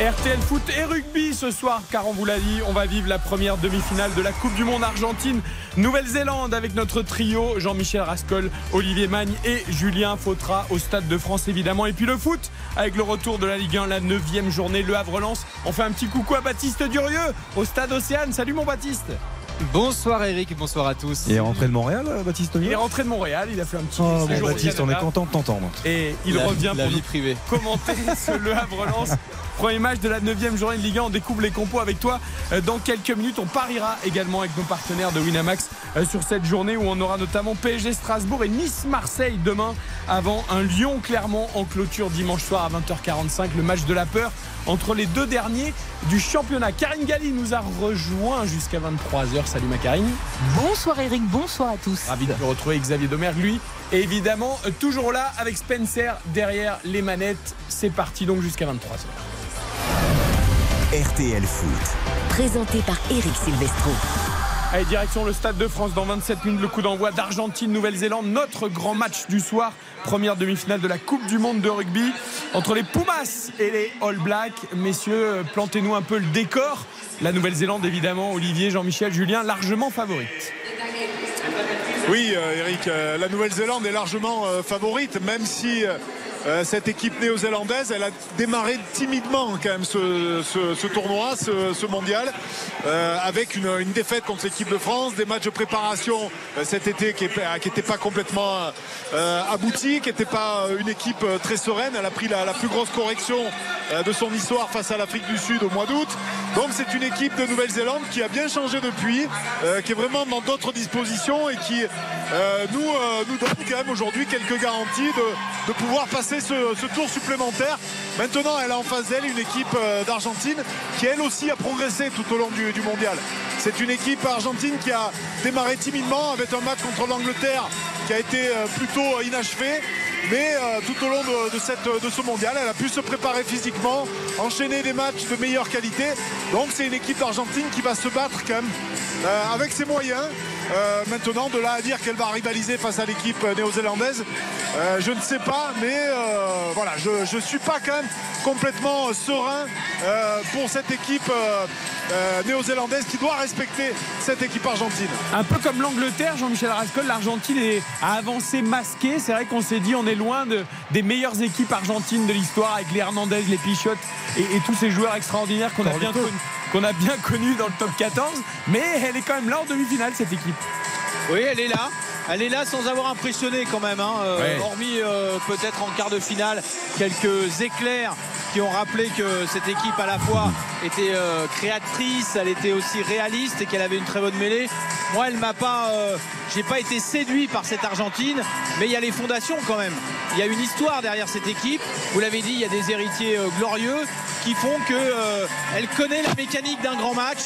RTL Foot et rugby ce soir, car on vous l'a dit, on va vivre la première demi-finale de la Coupe du Monde Argentine Nouvelle-Zélande avec notre trio Jean-Michel Rascol, Olivier Magne et Julien Fautra au Stade de France évidemment. Et puis le foot avec le retour de la Ligue 1, la 9 journée, le Havre-Lens. On fait un petit coucou à Baptiste Durieux au Stade Océane. Salut mon Baptiste Bonsoir Eric, bonsoir à tous. Il est rentré de Montréal, Baptiste Il est rentré de Montréal, il a fait un petit Oh, séjour au Baptiste, on est content de t'entendre. Et il La- revient la pour vie privée. commenter ce Le Havre-Lens. Premier match de la 9 journée de Ligue 1. On découvre les compos avec toi euh, dans quelques minutes. On pariera également avec nos partenaires de Winamax euh, sur cette journée où on aura notamment PSG Strasbourg et Nice-Marseille demain avant un Lyon-Clermont en clôture dimanche soir à 20h45. Le match de la peur entre les deux derniers du championnat. Karine Galli nous a rejoint jusqu'à 23h. Salut ma Karine. Bonsoir Eric, bonsoir à tous. Ravi de retrouver Xavier Domergue, lui. Et évidemment, euh, toujours là avec Spencer derrière les manettes. C'est parti donc jusqu'à 23h. RTL Foot. Présenté par Eric Silvestro. Allez, direction le Stade de France dans 27 minutes, le coup d'envoi d'Argentine-Nouvelle-Zélande, notre grand match du soir, première demi-finale de la Coupe du Monde de rugby entre les Pumas et les All Blacks. Messieurs, euh, plantez-nous un peu le décor. La Nouvelle-Zélande, évidemment, Olivier, Jean-Michel, Julien, largement favorite. Oui, euh, Eric, euh, la Nouvelle-Zélande est largement favorite, même si euh, cette équipe néo-zélandaise, elle a démarré timidement quand même ce, tournoi, ce, mondial, euh, avec une, défaite contre l'équipe de France, des matchs de préparation euh, cet été qui n'étaient pas complètement aboutis, qui n'étaient pas une équipe très sereine. Elle a pris la, plus grosse correction de son histoire face à l'Afrique du Sud au mois d'août. Donc c'est une équipe de Nouvelle-Zélande qui a bien changé depuis, qui est vraiment dans d'autres dispositions et qui nous, donne quand même aujourd'hui quelques garanties de pouvoir passer ce, ce tour supplémentaire. Maintenant, elle a en face d'elle une équipe euh, d'Argentine qui elle aussi a progressé tout au long du, mondial. C'est une équipe argentine qui a démarré timidement avec un match contre l'Angleterre qui a été euh, plutôt inachevé. Mais euh, tout au long de ce mondial, elle a pu se préparer physiquement, enchaîner des matchs de meilleure qualité. Donc c'est une équipe d'Argentine qui va se battre quand même euh, avec ses moyens. Euh, maintenant, de là à dire qu'elle va rivaliser face à l'équipe néo-zélandaise, euh, je ne sais pas, mais euh, voilà, je ne suis pas quand même complètement serein euh, pour cette équipe euh, euh, néo-zélandaise qui doit respecter cette équipe argentine. Un peu comme l'Angleterre, Jean-Michel Rascol, l'Argentine a avancé masqué. C'est vrai qu'on s'est dit on est loin de- des meilleures équipes argentines de l'histoire avec les Hernandez, les Pichotte et, et tous ces joueurs extraordinaires qu'on a, bien connus- qu'on a bien connus dans le top 14. Mais elle est quand même là en demi-finale, cette équipe. Oui, elle est là. Elle est là sans avoir impressionné quand même, hein. Euh, Ouais. hormis euh, peut-être en quart de finale quelques éclairs qui ont rappelé que cette équipe à la fois était euh, créatrice, elle était aussi réaliste et qu'elle avait une très bonne mêlée. Moi, elle m'a pas, euh, j'ai pas été séduit par cette Argentine, mais il y a les fondations quand même. Il y a une histoire derrière cette équipe. Vous l'avez dit, il y a des héritiers glorieux qui font que euh, elle connaît la mécanique d'un grand match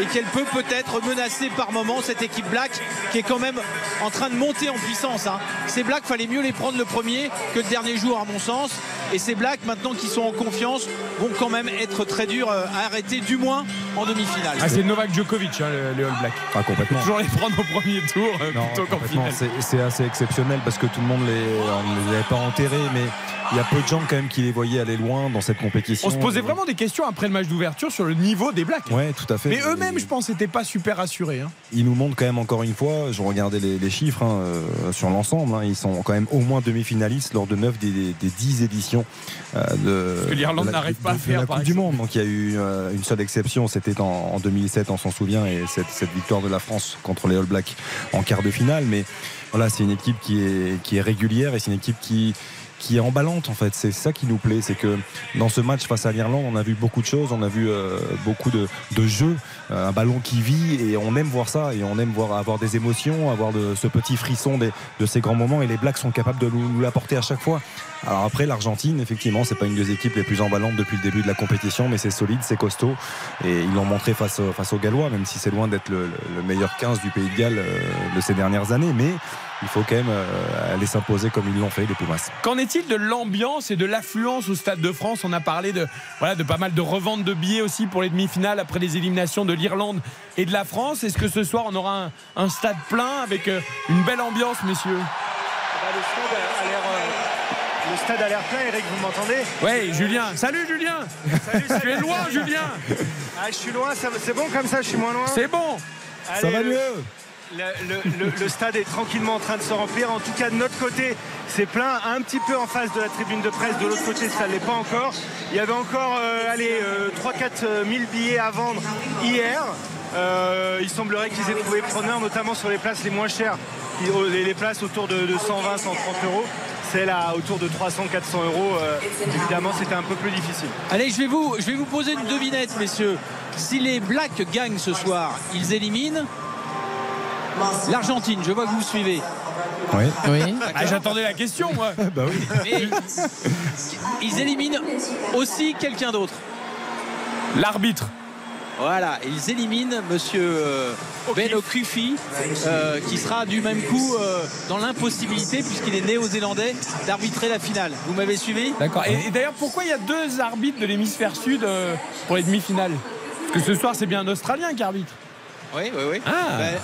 et qu'elle peut peut-être menacer par moment cette équipe Black qui est quand même en train de monter en puissance. hein. Ces Blacks, fallait mieux les prendre le premier que le dernier jour à mon sens. Et ces Blacks, maintenant qui sont en confiance, vont quand même être très durs euh, à arrêter, du moins en demi-finale. Ah, c'est Novak Djokovic, hein, le- les All Blacks. Ah, complètement. Toujours les prendre au premier tour euh, Non, plutôt qu'en finale. C'est assez exceptionnel parce que tout le monde les, on ne les avait pas enterrés, mais il y a peu de gens quand même qui les voyaient aller loin dans cette compétition. On se posait vraiment des questions après le match d'ouverture sur le niveau des Blacks. Ouais, tout à fait. Mais eux-mêmes, je pense, n'étaient pas super assurés. hein. Ils nous montrent quand même encore une fois, je regardais les, les chiffres hein, euh, sur l'ensemble, hein, ils sont quand même au moins demi-finalistes lors de 9 des, des 10 éditions euh, de, que l'Irlande de la- n'arrive pas de- à de faire, la Coupe du. Monde. Donc il y a eu euh, une seule exception, c'était en, en 2007, on s'en souvient, et cette, cette victoire de la France contre les All Blacks en quart de finale. Mais voilà, c'est une équipe qui est, qui est régulière et c'est une équipe qui qui est emballante en fait. C'est ça qui nous plaît, c'est que dans ce match face à l'Irlande, on a vu beaucoup de choses, on a vu euh, beaucoup de, de jeux, euh, un ballon qui vit et on aime voir ça et on aime voir avoir des émotions, avoir de, ce petit frisson des- de ces grands moments et les Blacks sont capables de nous, nous l'apporter à chaque fois. Alors après l'Argentine, effectivement, c'est pas une des équipes les plus emballantes depuis le début de la compétition, mais c'est solide, c'est costaud et ils l'ont montré face, face aux Gallois, même si c'est loin d'être le, le- le meilleur 15 du pays de Galles euh, de ces dernières années, mais il faut quand même euh, aller s'imposer comme ils l'ont fait, les Pumas. Qu'en est-il de l'ambiance et de l'affluence au Stade de France? On a parlé de, voilà, de pas mal de reventes de billets aussi pour les demi-finales après les éliminations de l'Irlande et de la France. Est-ce que ce soir on aura un, un stade plein avec euh, une belle ambiance, messieurs? Le stade a l'air, euh, le stade a l'air plein, Eric, vous m'entendez? Oui, Julien. Salut Julien. Salut, Tu es loin, Julien. Ah, je suis loin, ça- c'est bon comme ça, je suis moins loin. C'est bon. Ça va mieux le, stade est tranquillement en train de se remplir. En tout cas, de notre côté, c'est plein. Un petit peu en face de la tribune de presse. De l'autre côté, ça ne l'est pas encore. Il y avait encore euh, allez, 3-4 000 billets à vendre hier. Euh, il semblerait qu'ils aient trouvé preneur, notamment sur les places les moins chères. Euh, Les, places autour de, de 120, 130 euros. Celles à autour de 300, 400 euros, euh, évidemment, c'était un peu plus difficile. Allez, je vais, vous, je vais vous poser une devinette, messieurs. Si les Blacks gagnent ce soir, ils éliminent l'Argentine. Je vois que vous suivez. Oui. Oui. Ah, J'attendais la question, moi. bah oui. Mais ils éliminent aussi quelqu'un d'autre. L'arbitre. Voilà, ils éliminent monsieur euh, Ben O'Kufi, euh, qui sera du même coup euh, dans l'impossibilité, puisqu'il est néo-zélandais, d'arbitrer la finale. Vous m'avez suivi? D'accord. Et, et d'ailleurs, pourquoi il y a deux arbitres de l'hémisphère sud euh, pour les demi-finales? Parce que ce soir, c'est bien un Australien qui arbitre. Oui, oui, oui. Ah. Ben,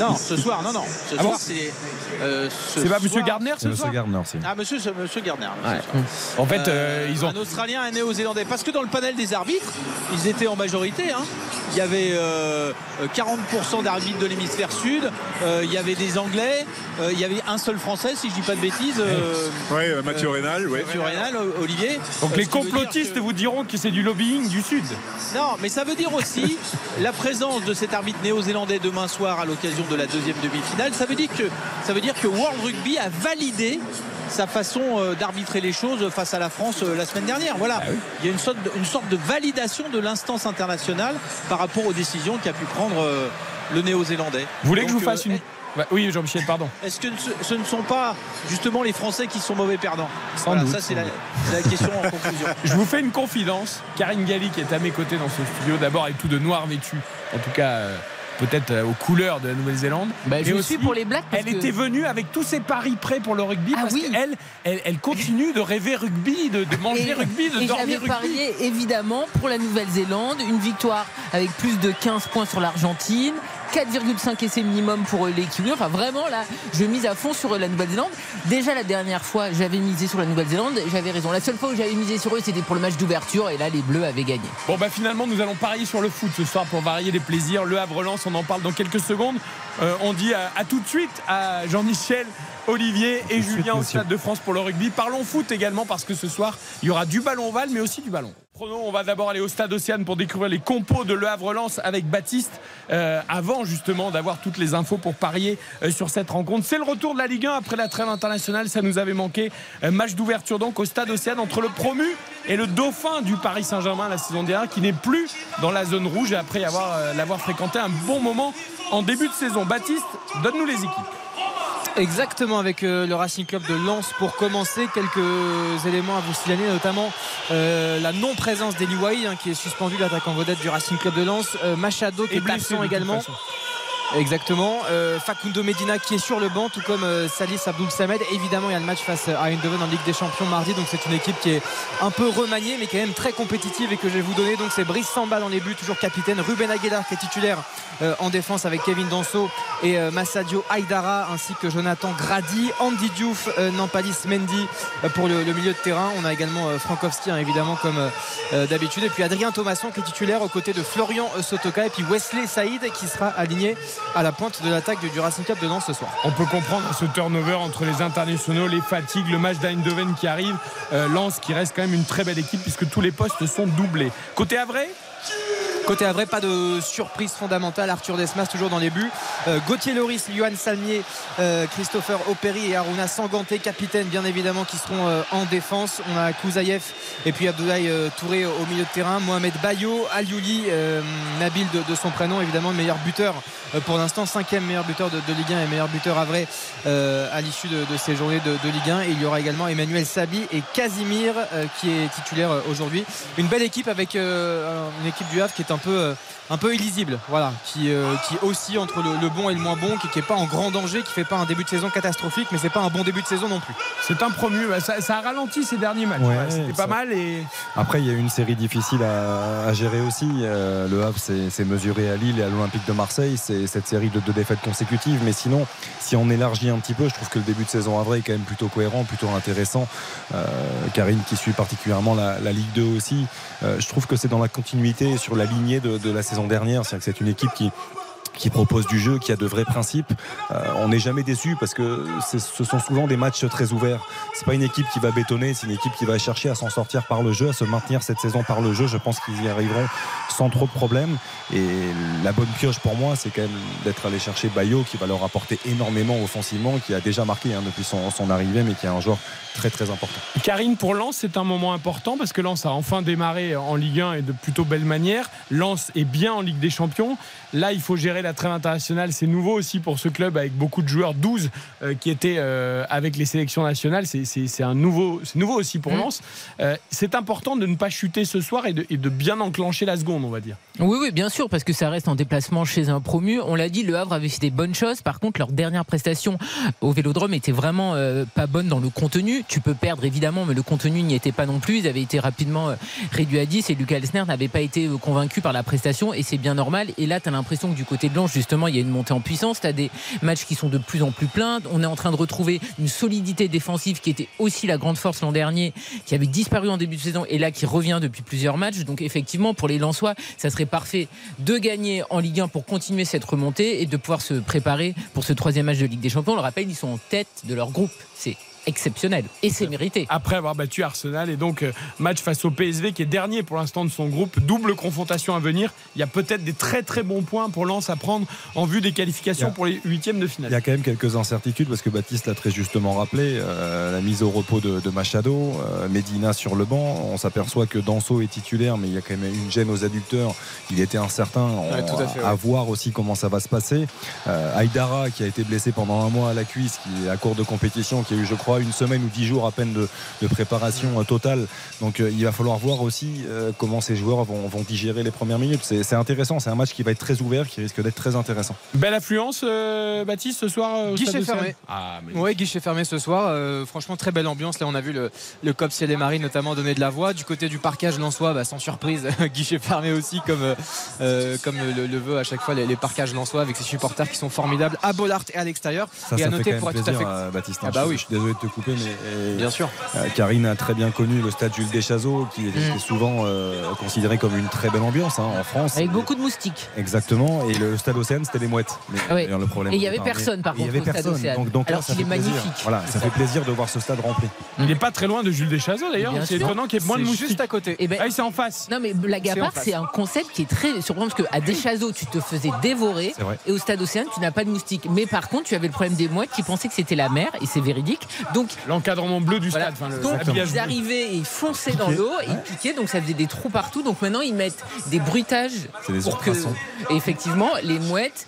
non, ce soir, non, non. Ce Ah bon soir, c'est. euh, ce C'est pas soir- Monsieur Gardner C'est ce Monsieur soir Gardner, c'est. Ah, monsieur, c'est monsieur Gardner. Ouais. En fait, euh, ils ont. Un Australien, un Néo-Zélandais. Parce que dans le panel des arbitres, ils étaient en majorité. hein. Il y avait euh, 40% d'arbitres de l'hémisphère sud. Euh, il y avait des Anglais. Euh, il y avait un seul Français, si je dis pas de bêtises. euh, Oui, Mathieu Rénal, oui. Mathieu Reynal, Olivier. Donc Euh, les complotistes que- vous diront que c'est du lobbying du Sud. Non, mais ça veut dire aussi la présence de cet arbitre néo-zélandais demain soir à l'occasion de la deuxième demi-finale. Ça veut dire que ça veut dire que World Rugby a validé sa façon euh, d'arbitrer les choses face à la France euh, la semaine dernière. Voilà, il y a une sorte, de, une sorte de validation de l'instance internationale par rapport aux décisions qu'a pu prendre euh, le néo-zélandais. Vous voulez que je vous fasse une. Ouais, oui, Jean-Michel, pardon. Est-ce que ce- ne sont pas justement les Français qui sont mauvais perdants Sans Voilà, doute, ça c'est la, question en conclusion. Je vous fais une confidence. Karine Galli, qui est à mes côtés dans ce studio, d'abord est tout de noir vêtu. En tout cas, euh, peut-être euh, aux couleurs de la Nouvelle-Zélande. Bah, je Mais suis aussi, pour les Blacks. parce Elle que- était venue avec tous ses paris prêts pour le rugby Ah parce oui. qu'elle, elle, elle continue de rêver rugby, de, de manger Et- rugby, de et dormir j'avais rugby. parié évidemment pour la Nouvelle-Zélande, une victoire avec plus de 15 points sur l'Argentine. 4,5 essais minimum pour les Kiwis. Enfin, vraiment, là, je mise à fond sur la Nouvelle-Zélande. Déjà, la dernière fois, j'avais misé sur la Nouvelle-Zélande. J'avais raison. La seule fois où j'avais misé sur eux, c'était pour le match d'ouverture. Et là, les Bleus avaient gagné. Bon bah finalement nous allons parier sur le foot ce soir pour varier les plaisirs. Le Havre lance, on en parle dans quelques secondes. Euh, on dit à tout de suite à Jean-Michel, Olivier et suite, Julien au. Stade de France pour le rugby. Parlons foot également parce que ce soir il y aura du ballon ovale mais aussi du ballon. Prenons, on va d'abord aller au Stade Océane pour découvrir les compos de Le Havre lance avec Baptiste euh, avant justement d'avoir toutes les infos pour parier euh, sur cette rencontre. C'est le retour de la Ligue 1 après la trêve internationale, ça nous avait manqué. Euh, match d'ouverture donc au Stade Océane entre le promu et le dauphin du Paris Saint-Germain la saison dernière qui n'est plus dans la zone rouge après avoir euh, l'avoir fréquenté un bon moment en début de saison. Baptiste, donne-nous les équipes. Exactement avec euh, le Racing Club de Lens pour commencer quelques éléments à vous signaler notamment euh, la non-présence d'Eli Wahi hein, qui est suspendu l'attaquant vedette du Racing Club de Lens Euh, Machado qui Et est blessé absent également façon. Exactement. Euh, Facundo Medina qui est sur le banc, tout comme euh, Salis Abdoul Samed. Évidemment, il y a le match face à Eindhoven en Ligue des Champions mardi. Donc c'est une équipe qui est un peu remaniée, mais quand même très compétitive et que je vais vous donner. Donc c'est Brice Samba dans les buts, toujours capitaine. Ruben Aguilar qui est titulaire euh, en défense avec Kevin Danso et euh, Massadio Aydara ainsi que Jonathan Grady. Andy Diouf, euh, Nampalis Mendy euh, pour le, le milieu de terrain. On a également Frankowski hein, évidemment comme d'habitude. Et puis Adrien Thomasson qui est titulaire aux côtés de Florian Sotoka. Et puis Wesley Saïd qui sera aligné à la pointe de l'attaque du, Racing Club de Lens ce soir. On peut comprendre ce turnover entre les internationaux, les fatigues, le match d'Eindhoven qui arrive, euh, Lens qui reste quand même une très belle équipe puisque tous les postes sont doublés. Côté Havre? Côté Havre, pas de surprise fondamentale. Arthur Desmas toujours dans les buts. Euh, Gauthier Loris, Johan Salmier, euh, Christopher Operi et Aruna Sanganté, capitaine bien évidemment, qui seront euh, en défense. On a Kouzaïev et puis Abdoulaye euh, Touré au milieu de terrain. Mohamed Bayo, Aliouli, euh, Nabil de, son prénom, évidemment le meilleur buteur euh, pour l'instant, cinquième meilleur buteur de, Ligue 1 et meilleur buteur Havre euh, à l'issue de, de ces journées de, Ligue 1. Et il y aura également Emmanuel Sabi et Casimir euh, qui est titulaire euh, aujourd'hui. Une belle équipe avec euh, une équipe du Havre qui est un peu, euh, un peu illisible, voilà, qui, euh, qui oscille entre le, le bon et le moins bon, qui n'est pas en grand danger, qui fait pas un début de saison catastrophique, mais c'est pas un bon début de saison non plus. C'est un promu. Ça, ça a ralenti ces derniers matchs. Ouais, Ouais, C'était pas ça- mal et Après, il y a eu une série difficile à, à gérer aussi. Euh, le Havre s'est mesuré à Lille et à l'Olympique de Marseille. C'est cette série de deux défaites consécutives. Mais sinon, si on élargit un petit peu, je trouve que le début de saison havrais est quand même plutôt cohérent, plutôt intéressant. Euh, Karine, qui suit particulièrement la, la Ligue 2 aussi, euh, je trouve que c'est dans la continuité sur la de, la saison dernière. C'est une équipe qui qui propose du jeu, qui a de vrais principes. Euh, on n'est jamais déçu parce que ce sont souvent des matchs très ouverts. C'est pas une équipe qui va bétonner, c'est une équipe qui va chercher à s'en sortir par le jeu, à se maintenir cette saison par le jeu. Je pense qu'ils y arriveront sans trop de problèmes. Et la bonne pioche pour moi, c'est quand même d'être allé chercher Bayo, qui va leur apporter énormément offensivement, qui a déjà marqué hein, depuis son, son arrivée, mais qui est un joueur très très important. Karine, pour Lens, c'est un moment important parce que Lens a enfin démarré en Ligue 1 et de plutôt belle manière. Lens est bien en Ligue des Champions. Là, il faut gérer la trêve internationale. C'est nouveau aussi pour ce club avec beaucoup de joueurs, 12 euh, qui étaient euh, avec les sélections nationales. C'est- un nouveau, c'est nouveau aussi pour Mmh. Lens. Euh, c'est important de ne pas chuter ce soir et de, et de bien enclencher la seconde, on va dire. Oui, oui, bien sûr, parce que ça reste en déplacement chez un promu. On l'a dit, le Havre avait fait des bonnes choses. Par contre, leur dernière prestation au Vélodrome était vraiment pas bonne dans le contenu. Tu peux perdre évidemment, mais le contenu n'y était pas non plus. Ils avaient été rapidement réduits à 10 et Lucas Elsner n'avait pas été convaincu par la prestation et c'est bien normal. Et là, tu as l'impression que du côté de Lens, justement, il y a une montée en puissance. Tu as des matchs qui sont de plus en plus pleins. On est en train de retrouver une solidité défensive qui était aussi la grande force l'an dernier, qui avait disparu en début de saison et là qui revient depuis plusieurs matchs. Donc effectivement, pour les Lensois, ça serait parfait de gagner en Ligue 1 pour continuer cette remontée et de pouvoir se préparer pour ce troisième match de Ligue des Champions. On le rappelle, ils sont en tête de leur groupe. C'est exceptionnel et c'est mérité. Après avoir battu Arsenal et donc euh, match face au PSV qui est dernier pour l'instant de son groupe, double confrontation à venir. Il y a peut-être des très très bons points pour Lens à prendre en vue des qualifications a- pour les huitièmes de Il y finale. a quand même quelques incertitudes parce que Baptiste l'a très justement rappelé, euh, la mise au repos de, de Machado, euh, Medina sur le banc. On s'aperçoit que Danso est titulaire, mais il y a quand même une gêne aux adducteurs. Il était incertain. On- Ouais, tout à fait, ouais. voir aussi comment ça va se passer. Euh, Aïdara qui a été blessé pendant un mois à la cuisse, qui est à court de compétition, qui a eu, je crois, une semaine ou dix jours à peine de, de préparation euh, totale. Donc euh, il va falloir voir aussi euh, comment ces joueurs vont, vont digérer les premières minutes. C'est intéressant. C'est un match qui va être très ouvert, qui risque d'être très intéressant. Belle affluence, euh, Baptiste, ce soir euh, au Guichet Stade fermé. Ah, mais Oui, guichet fermé ce soir. Euh, franchement, très belle ambiance. Là, on a vu le, le COP Ciel et Marie notamment donner de la voix. Du côté du parquage lensois, bah, sans surprise, guichet fermé aussi, comme, euh, comme le, le veut à chaque fois les, les parquages lensois avec ses supporters qui sont formidables à Bollard et à l'extérieur. Ça, et ça à fait noter pour être tout à plaisir, fait. euh, Baptiste. Ah hein. bah Je- oui. Je suis désolé de te couper, mais euh, Bien sûr. euh, Karine a très bien connu le stade Jules Deschazos, qui est, qui est souvent euh, considéré comme une très belle ambiance hein, en France. Avec Et- beaucoup de moustiques. Exactement. Et le stade Océane, c'était les mouettes. Mais, Ah oui. le problème Et il y au avait personne, par mais il y contre, avait personne. Océane. Donc, donc là, Alors fait est plaisir. magnifique. Voilà, ça fait plaisir de voir ce stade rempli. il n'est pas très loin de Jules Deschazos d'ailleurs. Bien C'est sûr. étonnant qu'il y ait moins de moustiques. juste à côté. Et ben, Ah, c'est en face. non mais blague à C'est part, un concept qui est très surprenant parce qu'à Deschazos, tu te faisais dévorer et au stade Océane, tu n'as pas de moustiques. Mais par contre, tu avais le problème des mouettes qui pensaient que c'était la mer et c'est véridique. Donc L'encadrement bleu du Voilà. stade. enfin, le- Donc ils bleu. arrivaient et ils fonçaient dans l'eau et ils piquaient, donc ça faisait des trous partout. Donc maintenant ils mettent des bruitages C'est des pour que et effectivement les mouettes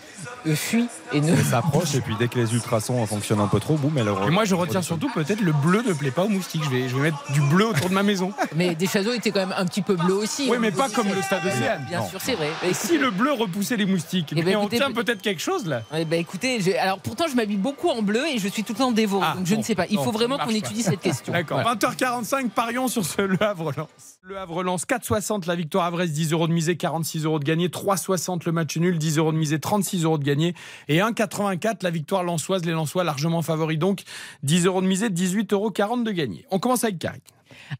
fuient et ne Elle s'approche et puis dès que les ultrasons fonctionnent un peu trop, boum, elle Et moi, je retiens surtout peut-être le bleu ne plaît pas aux moustiques. Je vais, je vais mettre du bleu autour de ma maison. Mais des chazos étaient quand même un petit peu bleus aussi. Oui, au mais pas comme le stade Océane. Bien Non. sûr, c'est vrai. Et si le bleu repoussait les moustiques? Eh ben, Mais on écoutez, tient peut- peut-être quelque chose là. Eh ben, écoutez, j'ai- alors pourtant je m'habille beaucoup en bleu et je suis tout le temps dévoré. Ah, donc je bon, ne sais pas. Il non, faut vraiment qu'on étudie cette question. D'accord. Voilà. 20h45, parions sur ce Le Havre-Lens. Le Havre-Lens, 4,60 la victoire Havre, 10 euros de misée, 46 euros de gagné, 3,60 le match nul, 10 euros de misée, 36 euros de gagné, et 1,84 la victoire lensoise, les Lensois largement favoris donc, 10 euros de misée, 18,40 euros de gagné. On commence avec Karine.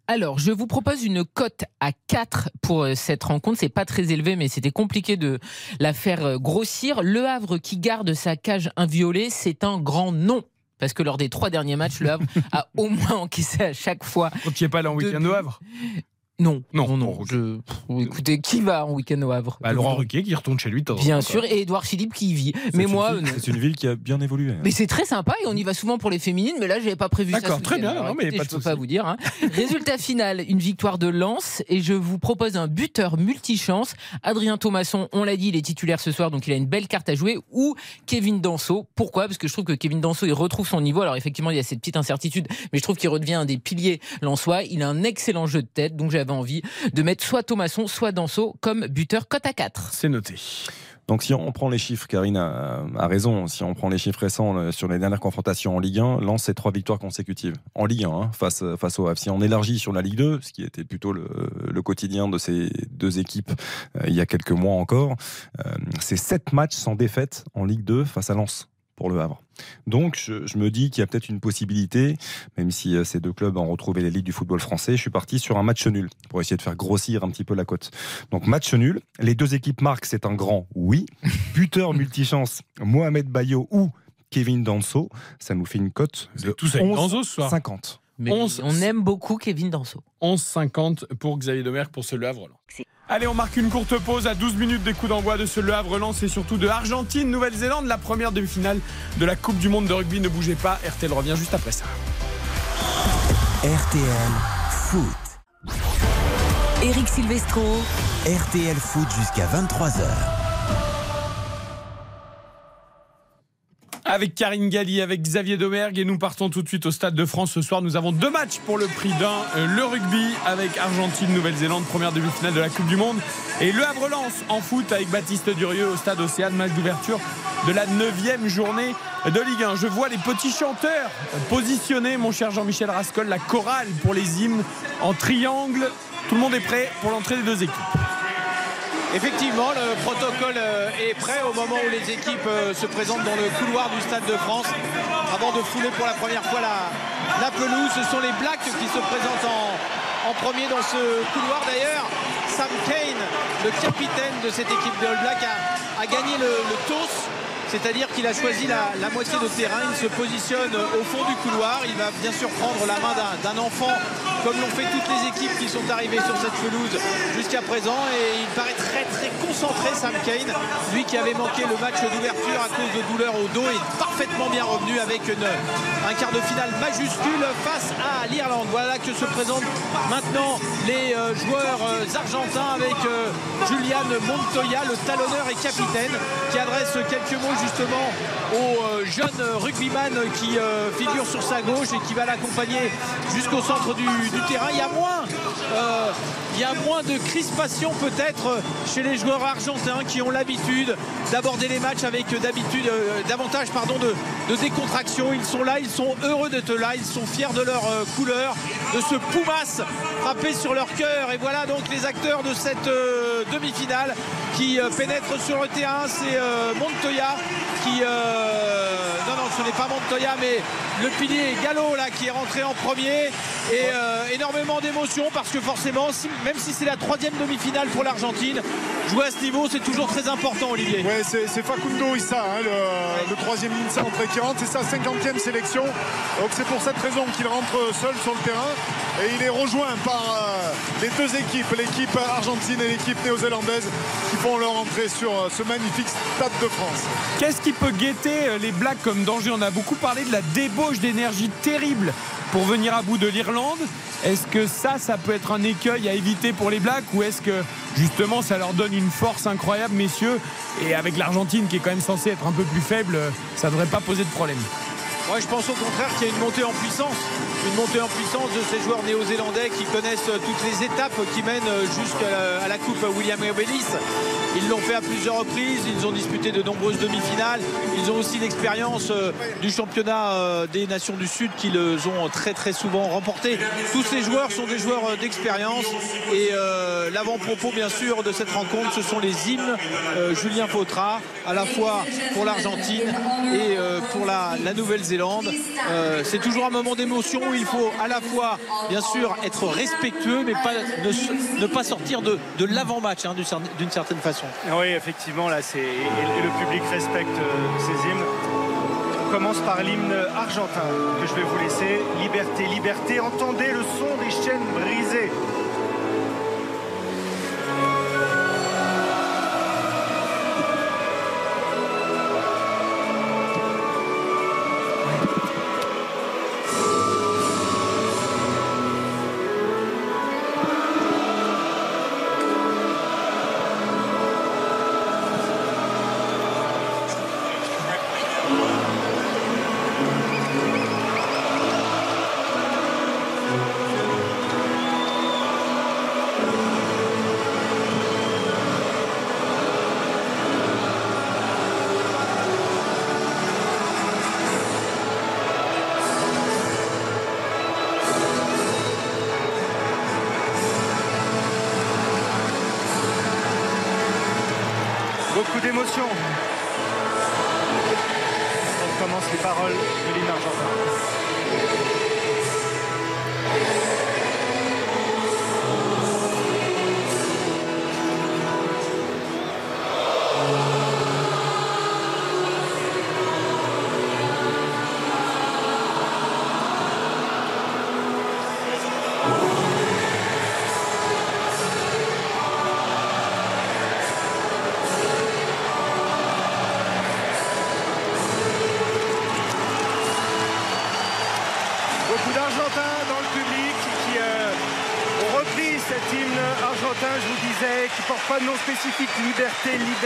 Alors, je vous propose une cote à 4 pour euh, cette rencontre. C'est pas très élevé, mais c'était compliqué de la faire euh, grossir. Le Havre qui garde sa cage inviolée, c'est un grand non. Parce que lors des trois derniers matchs, le Havre a au moins encaissé à chaque fois. Quand tu n'y pas allé en week-end au. Havre Non, Non, non, non. Je- pff, Écoutez, qui va en week-end au Havre? Bah, Laurent Ruquier qui retourne chez lui. Bien sûr, et Edouard Philippe qui y vit. C'est Mais une moi, ville- non. c'est une ville qui a bien évolué. Mais c'est très sympa et on y va souvent pour les féminines, mais là, j'avais pas prévu ça. D'accord, très bien, Alors, non, mais écoutez, pas je de peux souci. pas vous dire. hein. Résultat final, une victoire de Lens et je vous propose un buteur multichance. Adrien Thomasson, on l'a dit, il est titulaire ce soir, donc il a une belle carte à jouer. Ou Kevin Danso. Pourquoi? Parce que je trouve que Kevin Danso, il retrouve son niveau. Alors effectivement, il y a cette petite incertitude, mais je trouve qu'il redevient un des piliers lensois. Il a un excellent jeu de tête, donc avait envie de mettre soit Thomasson, soit Danso comme buteur cote à 4. C'est noté. Donc si on prend les chiffres, Karine a, raison, si on prend les chiffres récents sur les dernières confrontations en Ligue 1, lance ses trois victoires consécutives en Ligue 1 hein, face, face au. Si on élargit sur la Ligue 2, ce qui était plutôt le, le quotidien de ces deux équipes euh, il y a quelques mois encore, euh, c'est sept matchs sans défaite en Ligue 2 face à Lens pour le Havre. Donc je, je me dis qu'il y a peut-être une possibilité, même si euh, ces deux clubs ont retrouvé l'élite du football français, je suis parti sur un match nul pour essayer de faire grossir un petit peu la cote. Donc match nul, les deux équipes marquent, c'est un grand oui. Buteur multichance, Mohamed Bayo ou Kevin Danso, ça nous fait une cote de tous avec Danso ce soir. 50. Mais 11. on aime beaucoup Kevin Danso. 11,50 pour Xavier Domergue pour ce Le Havre. Allez, on marque une courte pause à 12 minutes des coups d'envoi de ce Le Havre Lens et surtout de Argentine, Nouvelle-Zélande, la première demi-finale de la Coupe du Monde de rugby. Ne bougez pas, RTL revient juste après ça. RTL Foot. Eric Silvestro. RTL Foot jusqu'à 23h. Avec Karine Galli, avec Xavier Domergue et nous partons tout de suite au Stade de France ce soir. Nous avons deux matchs pour le prix d'un. Euh, Le rugby avec Argentine, Nouvelle-Zélande, première demi-finale de la Coupe du Monde. Et le Havre Lens en foot avec Baptiste Durieux au Stade Océane, match d'ouverture de la neuvième journée de Ligue 1. Je vois les petits chanteurs positionnés, mon cher Jean-Michel Rascol, la chorale pour les hymnes en triangle. Tout le monde est prêt pour l'entrée des deux équipes. Effectivement, le protocole euh, est prêt au moment où les équipes euh, se présentent dans le couloir du Stade de France. Avant de fouler pour la première fois la, pelouse, ce sont les Blacks qui se présentent en, premier dans ce couloir. D'ailleurs, Sam Kane, le capitaine de cette équipe de All Black, a, gagné le toss. C'est-à-dire qu'il a choisi la, moitié de terrain, il se positionne au fond du couloir, il va bien sûr prendre la main d'un enfant comme l'ont fait toutes les équipes qui sont arrivées sur cette pelouse jusqu'à présent et il paraît très très concentré Sam Kane, lui qui avait manqué le match d'ouverture à cause de douleurs au dos est parfaitement bien revenu avec un quart de finale majuscule face à l'Irlande. Voilà que se présentent maintenant les euh, joueurs euh, argentins avec euh, Julian Montoya, le talonneur et capitaine, qui adresse quelques mots justement au jeune rugbyman qui figure sur sa gauche et qui va l'accompagner jusqu'au centre du, du, terrain. Il y a moins, euh, il y a moins de crispation peut-être chez les joueurs argentins qui ont l'habitude d'aborder les matchs avec d'habitude euh, davantage pardon de, de, décontraction. Ils sont là, ils sont heureux d'être là, ils sont fiers de leur euh, couleur, de ce Pumas frappé sur leur cœur. Et voilà donc les acteurs de cette demi-finale qui pénètrent sur le terrain. C'est Montoya qui non non ce n'est pas Montoya mais le pilier Gallo là qui est rentré en premier. Et euh, énormément d'émotions parce que forcément si, même si c'est la troisième demi-finale pour l'Argentine jouer à ce niveau c'est toujours très important Olivier. Ouais, c'est Facundo Issa hein, le, ouais. le, troisième ligne centre qui rentre. C'est sa 50e sélection. Donc c'est pour cette raison qu'il rentre seul sur le terrain. Et il est rejoint par euh, les deux équipes l'équipe argentine et l'équipe néo-zélandaise qui font leur entrée sur euh, ce magnifique stade de France. Qu'est-ce qui peut guetter les Blacks comme danger? On a beaucoup parlé de la débauche d'énergie terrible pour venir à bout de l'Irlande. Est-ce que ça, ça peut être un écueil à éviter pour les Blacks ou est-ce que justement ça leur donne une force incroyable, messieurs? Et avec l'Argentine qui est quand même censée être un peu plus faible, ça ne devrait pas poser de problème. Moi, je pense au contraire qu'il y a une montée en puissance, une montée en puissance de ces joueurs néo-zélandais qui connaissent toutes les étapes qui mènent jusqu'à la Coupe William Bellis. Ils l'ont fait à plusieurs reprises, ils ont disputé de nombreuses demi-finales. Ils ont aussi l'expérience du championnat des Nations du Sud qu'ils ont très très souvent remporté. Tous ces joueurs sont des joueurs d'expérience et euh, l'avant-propos bien sûr de cette rencontre, ce sont les hymnes euh, Julien Fautra, à la fois pour l'Argentine et euh, pour la, la Nouvelle-Zélande. Euh, c'est toujours un moment d'émotion où il faut à la fois, bien sûr, être respectueux, mais ne, pas sortir de, de l'avant-match hein, d'une certaine façon. Oui, effectivement, là, c'est et, le public respecte euh, ces hymnes. On commence par l'hymne argentin que je vais vous laisser. Liberté, liberté, entendez le son des chaînes brisées.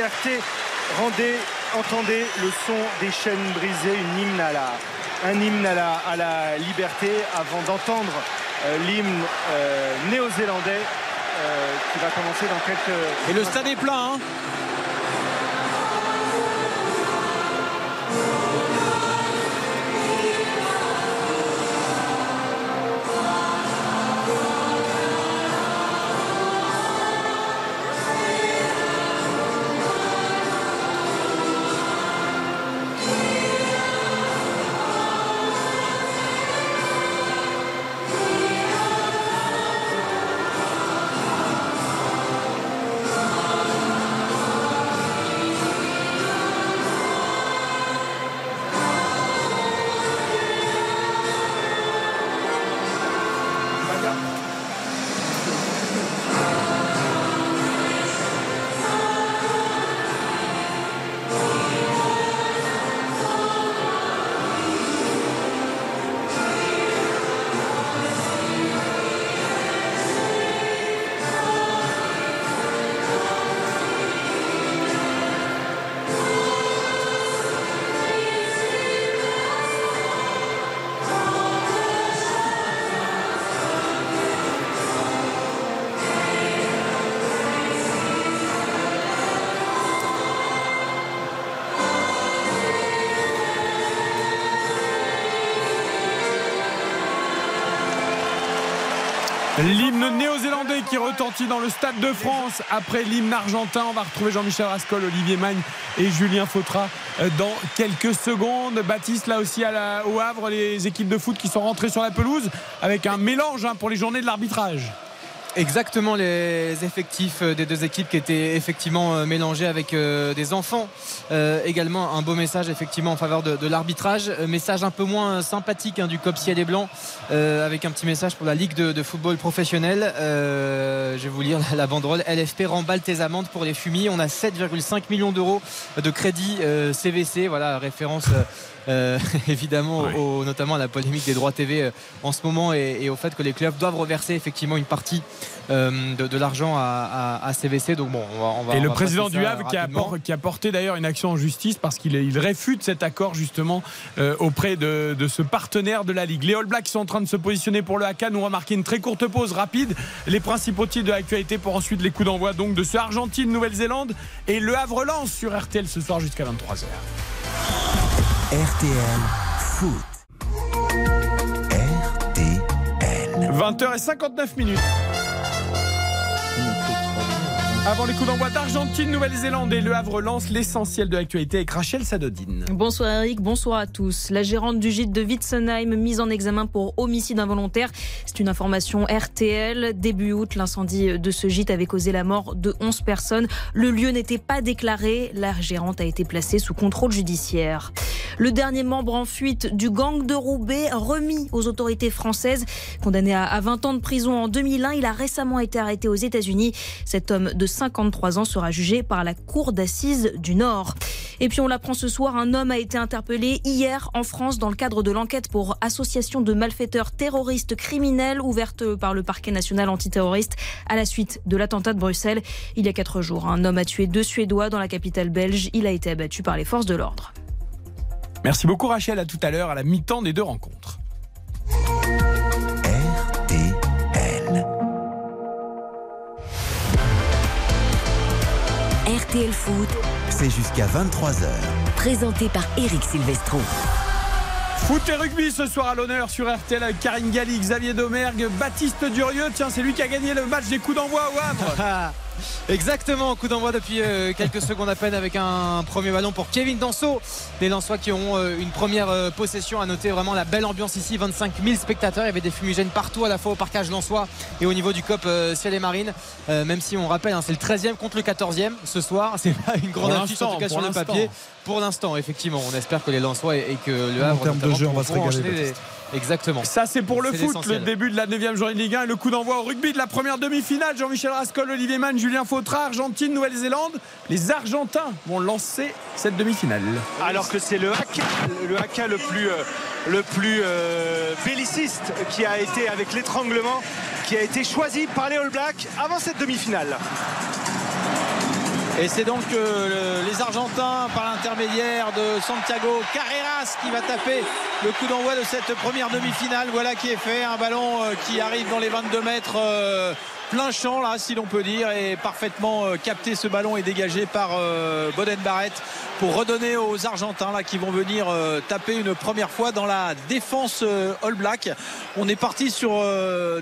Liberté. Rendez, entendez le son des chaînes brisées, une hymne à la, un hymne à la, à la liberté avant d'entendre euh, l'hymne euh, néo-zélandais euh, qui va commencer dans quelques. Et le stade est plein. hein. L'hymne néo-zélandais qui retentit dans le Stade de France après l'hymne argentin. On va retrouver Jean-Michel Rascol, Olivier Magne et Julien Fautra euh, dans quelques secondes. Baptiste, là aussi au Havre, les équipes de foot qui sont rentrées sur la pelouse avec un mélange hein, pour les journées de l'arbitrage. Exactement les effectifs euh, des deux équipes qui étaient effectivement euh, mélangés avec euh, des enfants. Euh, également un beau message effectivement en faveur de, l'arbitrage. Message un peu moins sympathique hein, du COP ciel et blanc euh, avec un petit message pour la Ligue de, football professionnel. Euh, je vais vous lire la, banderole. LFP remballe tes amendes pour les fumis. On a 7,5 millions d'euros de crédit CVC. Voilà, référence. Euh, évidemment Ouais. au- notamment à la polémique des droits TV euh, en ce moment et, et au fait que les clubs doivent reverser effectivement une partie euh, de, de l'argent à, à- à CVC donc bon on va, on va- et on le va président du Havre qui a, qui porté d'ailleurs une action en justice parce qu'il il réfute cet accord justement euh, auprès de, de ce partenaire de la Ligue. Les All Blacks sont en train de se positionner pour le Haka. Nous on va marquer une très courte pause rapide. Les principaux titres de l'actualité pour ensuite les coups d'envoi donc de ce Argentine-Nouvelle-Zélande et le Havre lance sur RTL ce soir jusqu'à 23h. RTL Foot. RTL. 20h59 minutes. Avant les coups d'envoi d'Argentine, Nouvelle-Zélande et Le Havre lance l'essentiel de l'actualité avec Rachel Sadodine. Bonsoir Eric, bonsoir à tous. La gérante du gîte de Witzenheim mise en examen pour homicide involontaire. C'est une information RTL. Début août, l'incendie de ce gîte avait causé la mort de 11 personnes. Le lieu n'était pas déclaré. La gérante a été placée sous contrôle judiciaire. Le dernier membre en fuite du gang de Roubaix, remis aux autorités françaises. Condamné à à 20 ans de prison en 2001, il a récemment été arrêté aux États-Unis. Cet homme de 53 ans sera jugé par la Cour d'assises du Nord. Et puis on l'apprend ce soir, un homme a été interpellé hier en France dans le cadre de l'enquête pour association de malfaiteurs terroristes criminels ouverte par le parquet national antiterroriste à la suite de l'attentat de Bruxelles. Il y a quatre jours, un homme a tué deux Suédois dans la capitale belge. Il a été abattu par les forces de l'ordre. Merci beaucoup Rachel, à tout à l'heure à la mi-temps des deux rencontres. RTL Foot, C'est jusqu'à 23h. présenté par Eric Silvestro. Foot et rugby ce soir à l'honneur sur RTL avec Karine Galli, Xavier Domergue, Baptiste Durieux. Tiens, c'est lui qui a gagné le match des coups d'envoi au Havre. Exactement, coup d'envoi depuis euh, quelques secondes à peine avec un premier ballon pour Kevin Danso. Les Lensois qui ont euh, une première euh, possession. À noter vraiment la belle ambiance ici, 25 000 spectateurs. Il y avait des fumigènes partout à la fois au parcage Lensois et au niveau du COP Ciel et Marine. même si on rappelle, hein, c'est le 13e contre le 14e ce soir. C'est pas une grande affiche en tout cas sur le papier. Pour l'instant, effectivement, on espère que les Lensois et, que le Havre. En termes de jeu, on va se régaler. Exactement. Ça, c'est pour le foot, le début de la 9 journée de Ligue 1 et le coup d'envoi au rugby de la première demi-finale. Jean-Michel Rascol, Olivier Mann, Julien Fautra, Argentine, Nouvelle-Zélande. Les Argentins vont lancer cette demi-finale. Alors que c'est le haka, le haka le plus, euh, le plus euh, belliciste qui a été avec l'étranglement, qui a été choisi par les All Blacks avant cette demi-finale. Et c'est donc euh, les Argentins, par l'intermédiaire de Santiago Carreras, qui va taper le coup d'envoi de cette première demi-finale. Voilà qui est fait. Un ballon euh, qui arrive dans les 22 mètres. Euh, plein champ là si l'on peut dire et parfaitement capté ce ballon et dégagé par Boden Barrett pour redonner aux Argentins là qui vont venir taper une première fois dans la défense All Black on est parti sur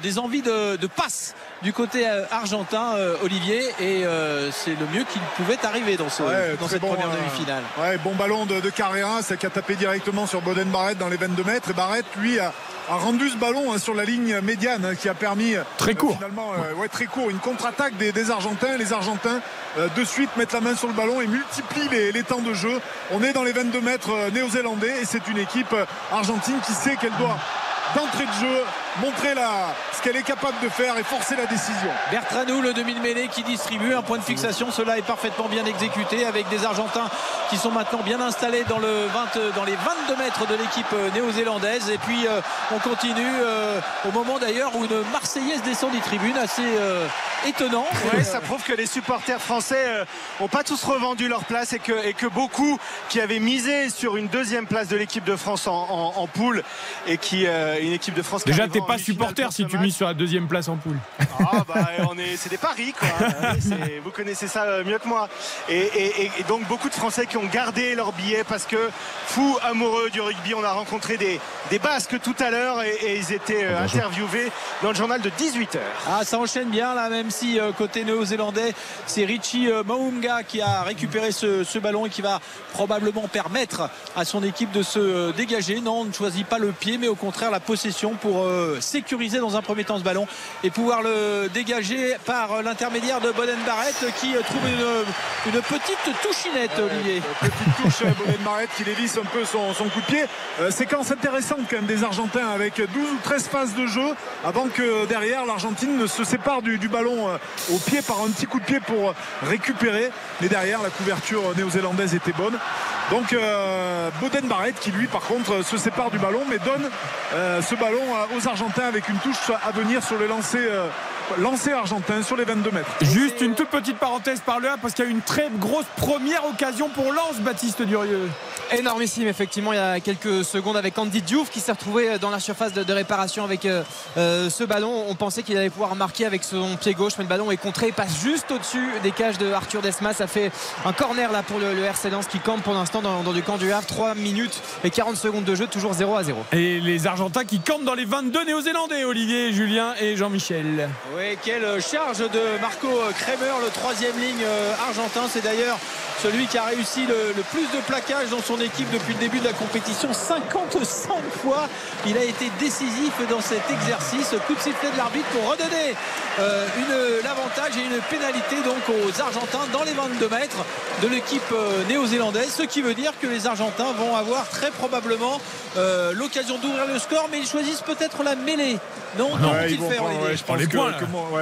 des envies de, de passe du côté euh, argentin, euh, Olivier, et euh, c'est le mieux qu'il pouvait arriver dans, ce, dans cette première demi-finale. Ouais, bon ballon de, de Carrera, ça qui a tapé directement sur Boden Barrett dans les 22 mètres. Et Barrett, lui, a, rendu ce ballon hein, sur la ligne médiane hein, qui a permis très court finalement ouais, très court une contre-attaque des, Argentins les Argentins de suite mettent la main sur le ballon et multiplient les, les temps de jeu on est dans les 22 mètres néo-zélandais et c'est une équipe argentine qui sait qu'elle doit d'entrée de jeu, montrer la, ce qu'elle est capable de faire et forcer la décision. Bertranou, le demi-mêlée qui distribue un point de fixation. Cela est parfaitement bien exécuté avec des Argentins qui sont maintenant bien installés dans, le 20, dans les 22 mètres de l'équipe néo-zélandaise. Et puis euh, on continue euh, au moment d'ailleurs où une Marseillaise descend des tribunes assez euh, étonnant. ça prouve que les supporters français n'ont pas tous revendu leur place et que, et que beaucoup qui avaient misé sur une deuxième place de l'équipe de France en, poule et qui une équipe de France. Déjà, t'es pas supporter si tu mises sur la deuxième place en poule. Ah bah, on est, c'est des paris quoi. vous connaissez ça euh, mieux que moi. Et, donc beaucoup de Français qui ont gardé leur billet parce que fou amoureux du rugby. On a rencontré des, des Basques tout à l'heure et, ils étaient euh, interviewés dans le journal de 18h. Ah, ça enchaîne bien là, même si euh, côté néo-zélandais, c'est Richie Maunga qui a récupéré ce, ce, ballon et qui va probablement permettre à son équipe de se dégager. Non, on ne choisit pas le pied, mais au contraire la possession pour euh, sécuriser dans un premier temps ce ballon et pouvoir le dégager par l'intermédiaire de Boden Barrett qui trouve une, une petite touchinette, Olivier. petite touche Boden Barrett qui dévisse un peu son, coup de pied. Euh, séquence intéressante quand même des Argentins avec 12 ou 13 phases de jeu avant que derrière l'Argentine ne se sépare du, ballon euh, au pied par un petit coup de pied pour récupérer. Mais derrière, la couverture néo-zélandaise était bonne. Donc Boden Barrett qui lui par contre se sépare du ballon mais donne euh, ce ballon aux Argentins avec une touche à venir sur le lancer euh, lancé argentin sur les 22 mètres. Juste une toute petite parenthèse par là parce qu'il y a une très grosse première occasion pour Lance Baptiste Durieux. Énormissime effectivement il y a quelques secondes avec Andy Diouf qui s'est retrouvé dans la surface de, réparation avec euh, euh, ce ballon. On pensait qu'il allait pouvoir marquer avec son pied gauche mais le ballon est contré, il passe juste au-dessus des cages de Arthur Desmas. Ça fait un corner là pour le, RC Lens qui campe pour l'instant dans, du camp du Havre. 3 minutes et 40 secondes de jeu, toujours 0 à 0. Et les Argentins qui campent dans les 22 néo-zélandais, Olivier, Julien et Jean-Michel. Oui, quelle charge de Marco Kremer, le troisième ligne euh, argentin. C'est d'ailleurs celui qui a réussi le, plus de plaquages dans son équipe depuis le début de la compétition. 55 fois, il a été décisif dans cet exercice. Coup de sifflet de l'arbitre pour redonner euh, l'avantage et une pénalité donc aux Argentins dans les 22 mètres de l'équipe euh, néo-zélandaise. Ce qui veut dire que les Argentins vont avoir très probablement l'occasion d'ouvrir le score, mais ils choisissent peut-être la mêlée. Non, non, ils faire, je pense les points,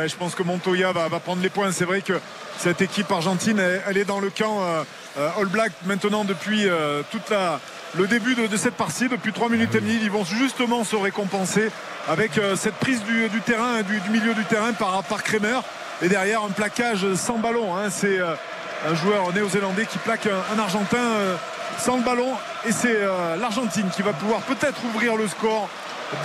je pense que Montoya va, prendre les points. C'est vrai que cette équipe argentine, elle, est dans le camp euh, euh, All Black maintenant depuis euh, toute la, le début de, cette partie, depuis 3 minutes et demie. Ils vont justement se récompenser avec cette prise du, terrain, du, milieu du terrain par, par Kremer. Et derrière, un plaquage sans ballon. Hein. C'est un joueur néo-zélandais qui plaque un, Argentin sans le ballon. Et c'est l'Argentine qui va pouvoir peut-être ouvrir le score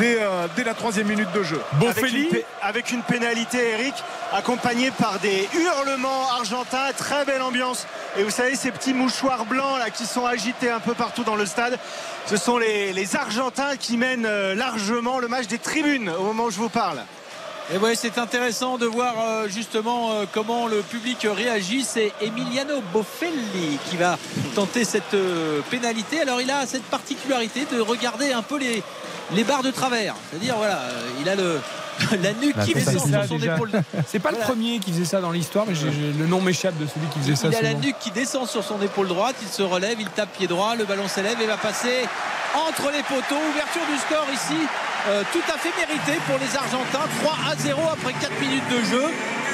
euh, dès, la troisième minute de jeu. Avec une, avec une, pénalité, Eric, accompagnée par des hurlements argentins. Très belle ambiance. Et vous savez, ces petits mouchoirs blancs là, qui sont agités un peu partout dans le stade, ce sont les, Argentins qui mènent euh, largement le match des tribunes au moment où je vous parle. Et ouais, c'est intéressant de voir euh, justement euh, comment le public réagit. C'est Emiliano Boffelli qui va tenter cette euh, pénalité. Alors il a cette particularité de regarder un peu les, les barres de travers. C'est-à-dire voilà, il a le la nuque La qui descend sur son déjà. épaule. C'est pas le premier qui faisait ça dans l'histoire, mais j'ai- j'ai- le nom m'échappe de celui qui faisait ça. Il a la nuque qui descend sur son épaule droite, il se relève, il tape pied droit, le ballon s'élève et va passer entre les poteaux. Ouverture du score ici, euh, tout à fait méritée pour les Argentins. 3 à 0 après 4 minutes de jeu.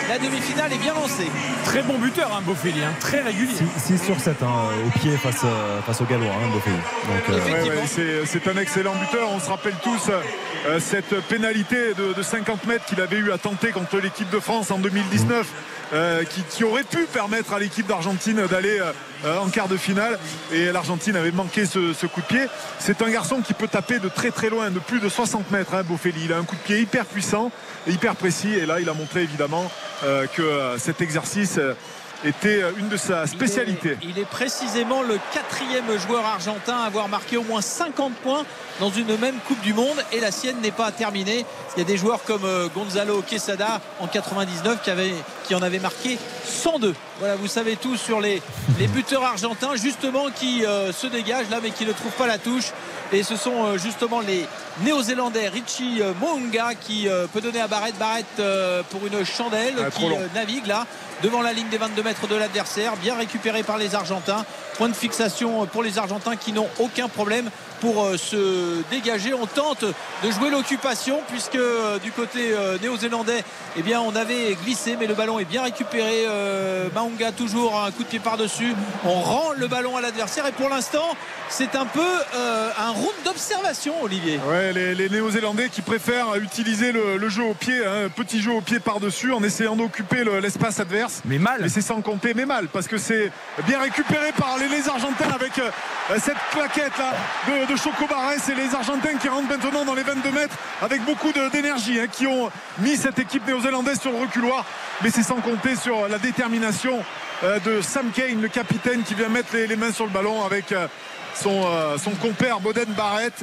La demi-finale est bien lancée. Très bon buteur, hein, hein, très régulier. 6 sur 7 hein, au pied face, euh, face aux Gallois, hein, euh, Ouais, ouais, c'est- c'est un excellent buteur. On se rappelle tous euh, cette pénalité de, de 50 mètres qu'il avait eu à tenter contre l'équipe de France en 2019. Euh, qui, aurait pu permettre à l'équipe d'Argentine d'aller euh, en quart de finale. Et l'Argentine avait manqué ce, coup de pied. C'est un garçon qui peut taper de très très loin de plus de 60 mètres hein, Boffelli il a un coup de pied hyper puissant et hyper précis. Et là il a montré évidemment euh, que euh, cet exercice euh, était euh, une de sa spécialité Il est, il est précisément le quatrième joueur argentin à avoir marqué au moins 50 points dans une même Coupe du Monde et la sienne n'est pas terminée. Il y a des joueurs comme euh, Gonzalo Quesada en 99 qui, avait, qui en avait marqué 102. Voilà, vous savez tout sur les, les buteurs argentins justement qui euh, se dégagent là mais qui ne trouvent pas la touche. Et ce sont euh, justement les Néo-Zélandais Richie Mounga qui euh, peut donner à Barrett Barrett pour une chandelle Ah, qui navigue là devant la ligne des 22 mètres de l'adversaire, bien récupéré par les Argentins. Point de fixation pour les Argentins qui n'ont aucun problème pour euh, se dégager. On tente de jouer l'occupation puisque euh, du côté euh, néo-zélandais, eh bien, on avait glissé, mais le ballon est bien récupéré. Maunga toujours un coup de pied par-dessus. On rend le ballon à l'adversaire et pour l'instant, c'est un peu un round d'observation, Olivier. Ouais, les, Néo-Zélandais qui préfèrent utiliser le, jeu au pied, hein, petit jeu au pied par-dessus en essayant d'occuper le- l'espace adverse. Mais mal. Mais c'est sans compter, mais mal, parce que c'est bien récupéré par les, les Argentins avec euh, cette claquette là de, de Choco Barres et les Argentins qui rentrent maintenant dans les 22 mètres avec beaucoup d'énergie, hein, qui ont mis cette équipe néo-zélandaise sur le reculoir. Mais c'est sans compter sur la détermination euh, de Sam Kane, le capitaine, qui vient mettre les, les mains sur le ballon avec euh, son, euh, son compère Boden Barrett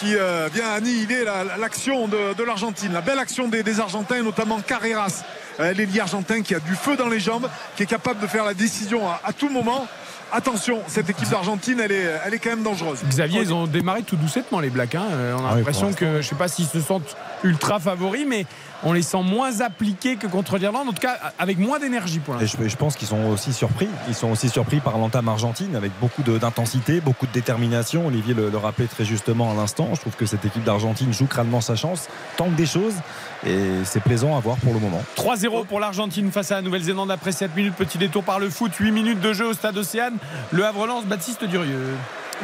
qui euh, vient annihiler la- la- l'action de, de l'Argentine, la belle action des, des Argentins, notamment Carreras, euh, l'ailier argentin qui a du feu dans les jambes, qui est capable de faire la décision à, à tout moment. Attention, cette équipe d'Argentine, elle est, elle est quand même dangereuse. Xavier, ils ont démarré tout doucettement les Blacks. hein. Euh, On a Ah l'impression que, je sais pas s'ils se sentent ultra favoris, mais on les sent moins appliqués que contre l'Irlande, en tout cas avec moins d'énergie pour l'instant. je, je pense qu'ils sont aussi surpris. Ils sont aussi surpris par l'entame argentine avec beaucoup d'intensité, beaucoup de détermination. Olivier le, le rappelait très justement à l'instant. Je trouve que cette équipe d'Argentine joue crânement sa chance, tente des choses et c'est plaisant à voir pour le moment. 3-0 pour l'Argentine face à la Nouvelle-Zélande après 7 minutes. Petit détour par le foot, 8 minutes de jeu au stade Océane. Le Havre lance Baptiste Durieux.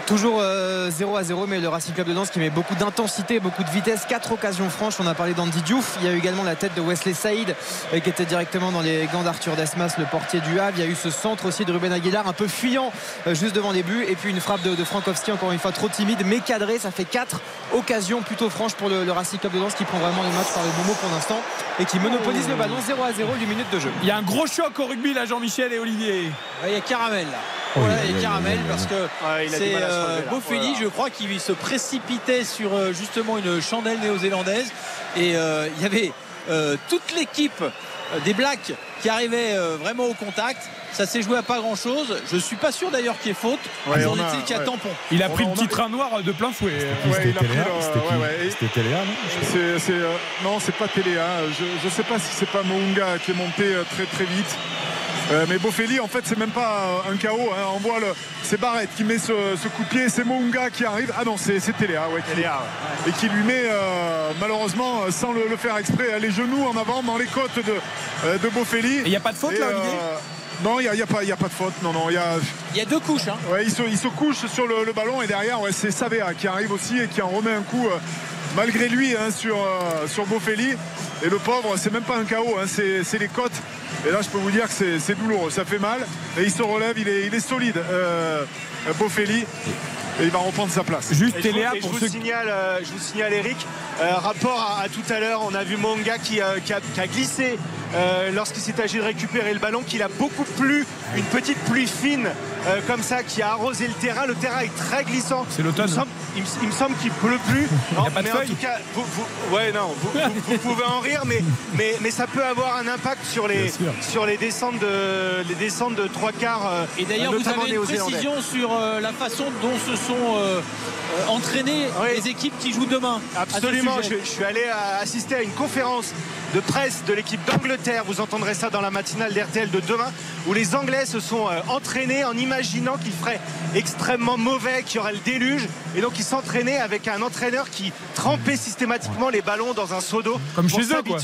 Toujours euh, 0 à 0, mais le Racing Club de Lens qui met beaucoup d'intensité, beaucoup de vitesse, quatre occasions franches. On a parlé d'Andy Diouf. Il y a eu également la tête de Wesley Saïd euh, qui était directement dans les gants d'Arthur Desmas, le portier du Havre. Il y a eu ce centre aussi de Ruben Aguilar, un peu fuyant euh, juste devant les buts. Et puis une frappe de, de Frankowski, encore une fois trop timide, mais cadrée. Ça fait quatre occasions plutôt franches pour le, le Racing Club de Lens qui prend vraiment le match par le bon mot pour l'instant et qui monopolise le ballon 0 à 0, 8 minutes de jeu. Il y a un gros choc au rugby là, Jean-Michel et Olivier. Il y a Caramel là. Oh, Voilà, il y a Caramel parce que Ouais, il a euh. Boffelli, Voilà. je crois qu'il se précipitait sur euh, justement une chandelle néo-zélandaise et euh, il y avait euh, toute l'équipe des Blacks qui arrivait euh, vraiment au contact. Ça s'est joué à pas grand chose. Je suis pas sûr d'ailleurs qu'il y ait faute. Ouais, Il on a- était qu'il y a ouais. tampon. Il a On pris a- le petit a- train noir de plein fouet. Qui, Ouais, C'était Téléa C'était qui non non, c'est pas Téléa. Je ne sais pas si c'est pas Mounga qui est monté très très vite. Euh, mais Boffelli, en fait, c'est même pas euh, un KO. hein. On voit le, c'est Barrett qui met ce, ce coup de pied. C'est Mounga qui arrive. Ah non, c'est, c'est Téléa, ouais, qui- Téléa, et qui lui met euh, malheureusement sans le, le faire exprès les genoux en avant dans les côtes de, de Boffelli. Et il n'y a pas de faute Et, là, Olivier? euh, non, il n'y a, y a pas il y a pas de faute. Non, non, il y a, Il y a deux couches. hein. Ouais, il, se, il se couche sur le, le ballon et derrière, ouais, c'est Savea qui arrive aussi et qui en remet un coup euh, malgré lui hein, sur, euh. Et le pauvre, c'est même pas un hein, c'est c'est les côtes. Et là, je peux vous dire que c'est- douloureux, ça fait mal. Et il se relève, il est, solide, euh. Et il va reprendre sa place. Juste Et je, vous, Téléa et je pour vous signale, euh, je vous signale, Eric, euh, rapport à, à tout à l'heure, on a vu Monga qui, euh, qui a, qui a glissé euh, lorsqu'il s'est agi de récupérer le ballon, qu'il a beaucoup plu, une petite pluie fine euh, comme ça qui a arrosé le terrain. Le terrain est très glissant. C'est l'automne. Il me semble- il, me- il me semble qu'il pleut plus. Non, a pas de mais en tout cas, vous, vous- ouais, non, vous, vous- vous pouvez en rire, mais, mais, mais ça peut avoir un impact sur les, sur les descentes de, les descentes de trois quarts. euh, Et d'ailleurs, vous avez une précision sur euh, la façon dont se sont euh, entraînées Oui. les équipes qui jouent demain. Absolument, je, suis allé assister à une conférence de presse de l'équipe d'Angleterre. Vous entendrez ça dans la matinale d'RTL de demain, où les Anglais se sont euh, entraînés en imaginant qu'il ferait extrêmement mauvais, qu'il y aurait le déluge. Et donc ils s'entraînaient avec un entraîneur qui trempait systématiquement les ballons dans un seau d'eau. Comme pour chez eux, quoi.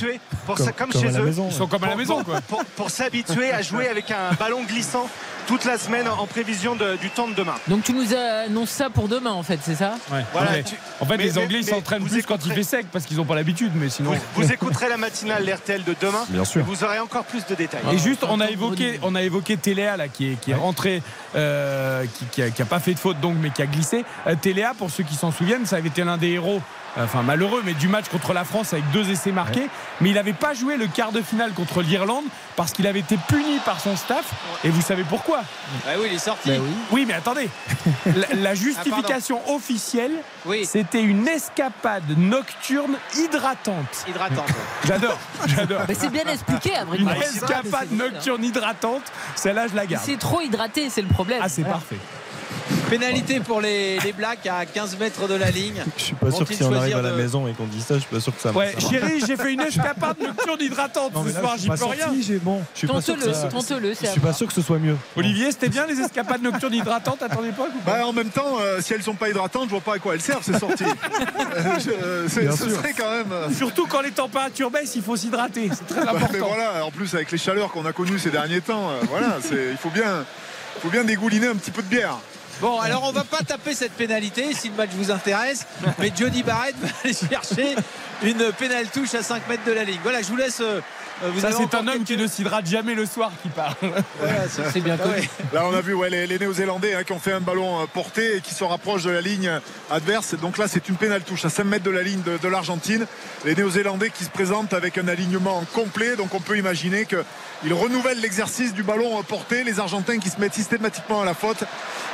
Pour Comme- comme, comme chez eux. maison, Ils sont comme à la maison, pour- quoi. Pour, pour s'habituer à jouer avec un ballon glissant toute la semaine en prévision de- du temps de demain. Donc tu nous annonces ça pour demain en fait, c'est ça? Ouais. Voilà, tu- en fait, mais- les Anglais s'entraînent plus quand il fait sec parce qu'ils n'ont pas l'habitude, mais sinon. Vous, vous écouterez la matinale d'RTL de demain. Bien sûr. et Vous aurez encore plus de détails. Et juste, on a évoqué, on a évoqué Téléa là, qui est, qui est rentré, euh, qui, qui a, qui a pas fait de faute donc, mais qui a glissé. Euh, Téléa, pour ceux qui s'en souviennent, ça avait été l'un des héros. Euh, Enfin malheureux, mais du match contre la France avec deux essais marqués. Mais il n'avait pas joué le quart de finale contre l'Irlande parce qu'il avait été puni par son staff. Et vous savez pourquoi Ah oui, il est sorti. Bah oui. Oui, mais attendez. La, la justification officielle, Oui, c'était une escapade nocturne hydratante. hydratante. J'adore, j'adore. Mais c'est bien expliqué à vrai Une escapade nocturne hydratante, celle-là je la garde. C'est trop hydraté, c'est le problème. Ah, c'est Ouais. parfait. Pénalité pour les, les Blacks à 15 mètres de la ligne. Je suis pas sûr que si on arrive à la de- maison et qu'on dit ça, je suis pas sûr que ça Ouais, chérie, j'ai fait une escapade nocturne hydratante Non, mais ce là, soir, j'y pas peux rien. sorti, j'ai- bon, je suis pas sûr que Tente-le, ça- tente-le, c'est Je à suis pas voir. sûr que ce soit mieux. Olivier, c'était bien les escapades nocturnes hydratantes à ton époque ou pas Bah, en même temps, euh, si elles sont pas hydratantes, je vois pas à quoi elles servent ces sorties. Euh, je- c'est- Bien ce sûr. serait quand même. euh, Surtout quand les températures baissent, il faut s'hydrater. C'est très bah, mais important. voilà, en plus avec les chaleurs qu'on a connues ces derniers temps, euh, voilà, il faut bien, faut bien dégouliner un petit peu de bière. Bon, alors on va pas taper cette pénalité si le match vous intéresse, mais Johnny Barrett va aller chercher une pénale touche à 5 mètres de la ligne. Voilà, je vous laisse. euh, vous Ça, c'est un homme qui ne s'hydrate jamais le soir qui parle. Voilà, c'est- bien Ah connu. ouais. Là, on a vu ouais, les, les Néo-Zélandais hein, qui ont fait un ballon euh, porté et qui se rapprochent de la ligne adverse. Donc là, c'est une pénale touche à 5 mètres de la ligne de, de l'Argentine. Les Néo-Zélandais qui se présentent avec un alignement complet. Donc on peut imaginer qu'ils renouvellent l'exercice du ballon porté. Les Argentins qui se mettent systématiquement à la faute.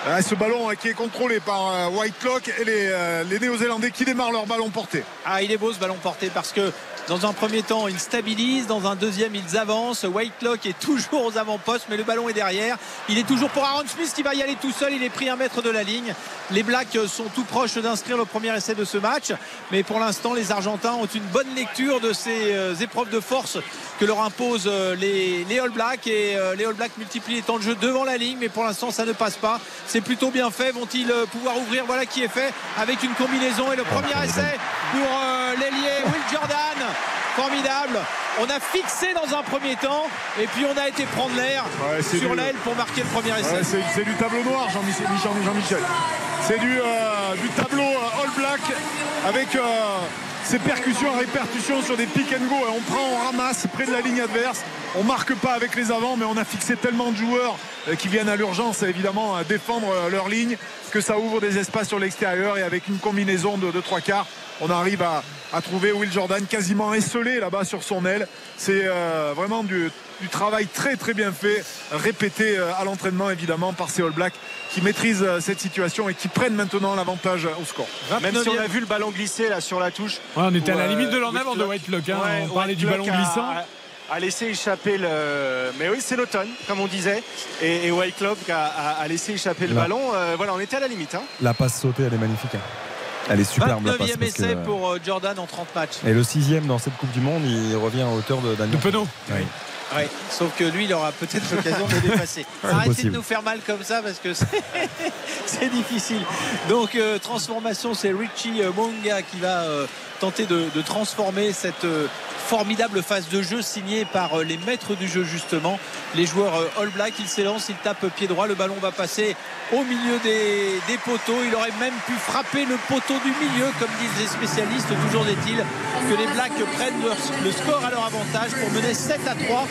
Euh, ce ballon euh, qui est contrôlé par euh, Whitelock et les, les Néo-Zélandais qui démarrent leur ballon porté. Ah, il est beau ce ballon porté parce que dans un premier temps, ils stabilisent, dans un deuxième, ils avancent. Whitelock est toujours aux avant-postes, mais le ballon est derrière. Il est toujours pour Aaron Smith qui va y aller tout seul. Il est pris un mètre de la ligne. Les Blacks sont tout proches d'inscrire le premier essai de ce match, mais pour l'instant, les Argentins ont une bonne lecture de ces épreuves de force que leur imposent euh, les, les All Blacks et euh, les All Blacks multiplient les temps de jeu devant la ligne, mais pour l'instant, ça ne passe pas. C'est plutôt bien fait. Vont-ils euh, pouvoir ouvrir? Voilà qui est fait avec une combinaison et le premier essai pour euh, l'ailier Will Jordan. Formidable. On a fixé dans un premier temps et puis on a été prendre l'air Ouais, sur l'aile pour marquer le premier essai. Ouais, c'est, du tableau noir, Jean-Michel. Jean- Jean-Michel. C'est du, euh, du tableau All Black avec euh, ses percussions et répercussions sur des pick and go. On prend, on ramasse près de la ligne adverse. On marque pas avec les avants, mais on a fixé tellement de joueurs euh, qui viennent à l'urgence, évidemment, à défendre euh, leur ligne, que ça ouvre des espaces sur l'extérieur. Et avec une combinaison de, de trois quarts, on arrive à, à trouver Will Jordan quasiment esselé là-bas sur son aile. C'est euh, vraiment du, du travail très très bien fait, répété euh, à l'entraînement évidemment par ces All Blacks qui maîtrisent euh, cette situation et qui prennent maintenant l'avantage euh, au score. Même si on a vu le ballon glisser là sur la touche. Ouais, on était à la limite de l'en avant de Whitelock- hein. Ouais, on parlait du ballon a- glissant. A, a laissé échapper le. Mais oui, c'est l'automne, comme on disait. Et, et Whitelock a, a- a laissé échapper le Là. ballon. Euh, voilà, on était à la limite. hein. La passe sautée, elle est magnifique. hein. Elle est superbe la passe. 29e parce que- essai pour Jordan en 30 matchs. Et le sixième dans cette Coupe du Monde, il revient à hauteur de De Daniel. Penaud. Oui. Ouais, sauf que lui, il aura peut-être l'occasion de le dépasser. Arrêtez de nous faire mal comme ça parce que c'est c'est difficile. Donc, euh, transformation, c'est Richie euh, Monga qui va euh, tenter de, transformer cette euh, formidable phase de jeu signée par euh, les maîtres du jeu, justement. Les joueurs euh, All Black, il s'élance, il tape pied droit. Le ballon va passer au milieu des, poteaux. Il aurait même pu frapper le poteau du milieu, comme disent les spécialistes. Toujours est-il que les Blacks prennent le score à leur avantage pour mener 7 à 3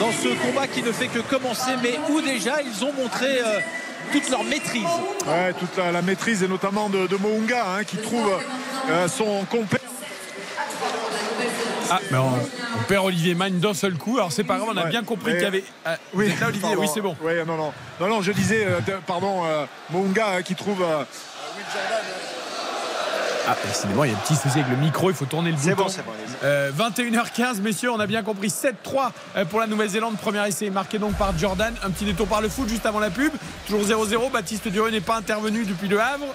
dans ce combat qui ne fait que commencer, mais où déjà ils ont montré toute leur maîtrise. Ouais, toute la, la maîtrise et notamment de, de Mounga hein, qui trouve euh, son compère. Ah, mais on, on perd Olivier Magne d'un seul coup. Alors c'est pas grave, on a Ouais. bien compris qu'il y avait. Ah, vous êtes là, Olivier pardon. Oui, c'est bon. Ouais, non, non, non, non, je disais, euh, pardon, euh, Mounga euh, qui trouve. euh, Ah, décidément, il y a un petit souci avec le micro, il faut tourner le C'est bouton. bon, c'est bon. allez-y. Euh, 21h15, messieurs, on a bien compris 7-3 euh, pour la Nouvelle-Zélande. Premier essai marqué donc par Jordan. Un petit détour par le foot juste avant la pub. Toujours 0-0. Baptiste Dureux n'est pas intervenu depuis le Havre.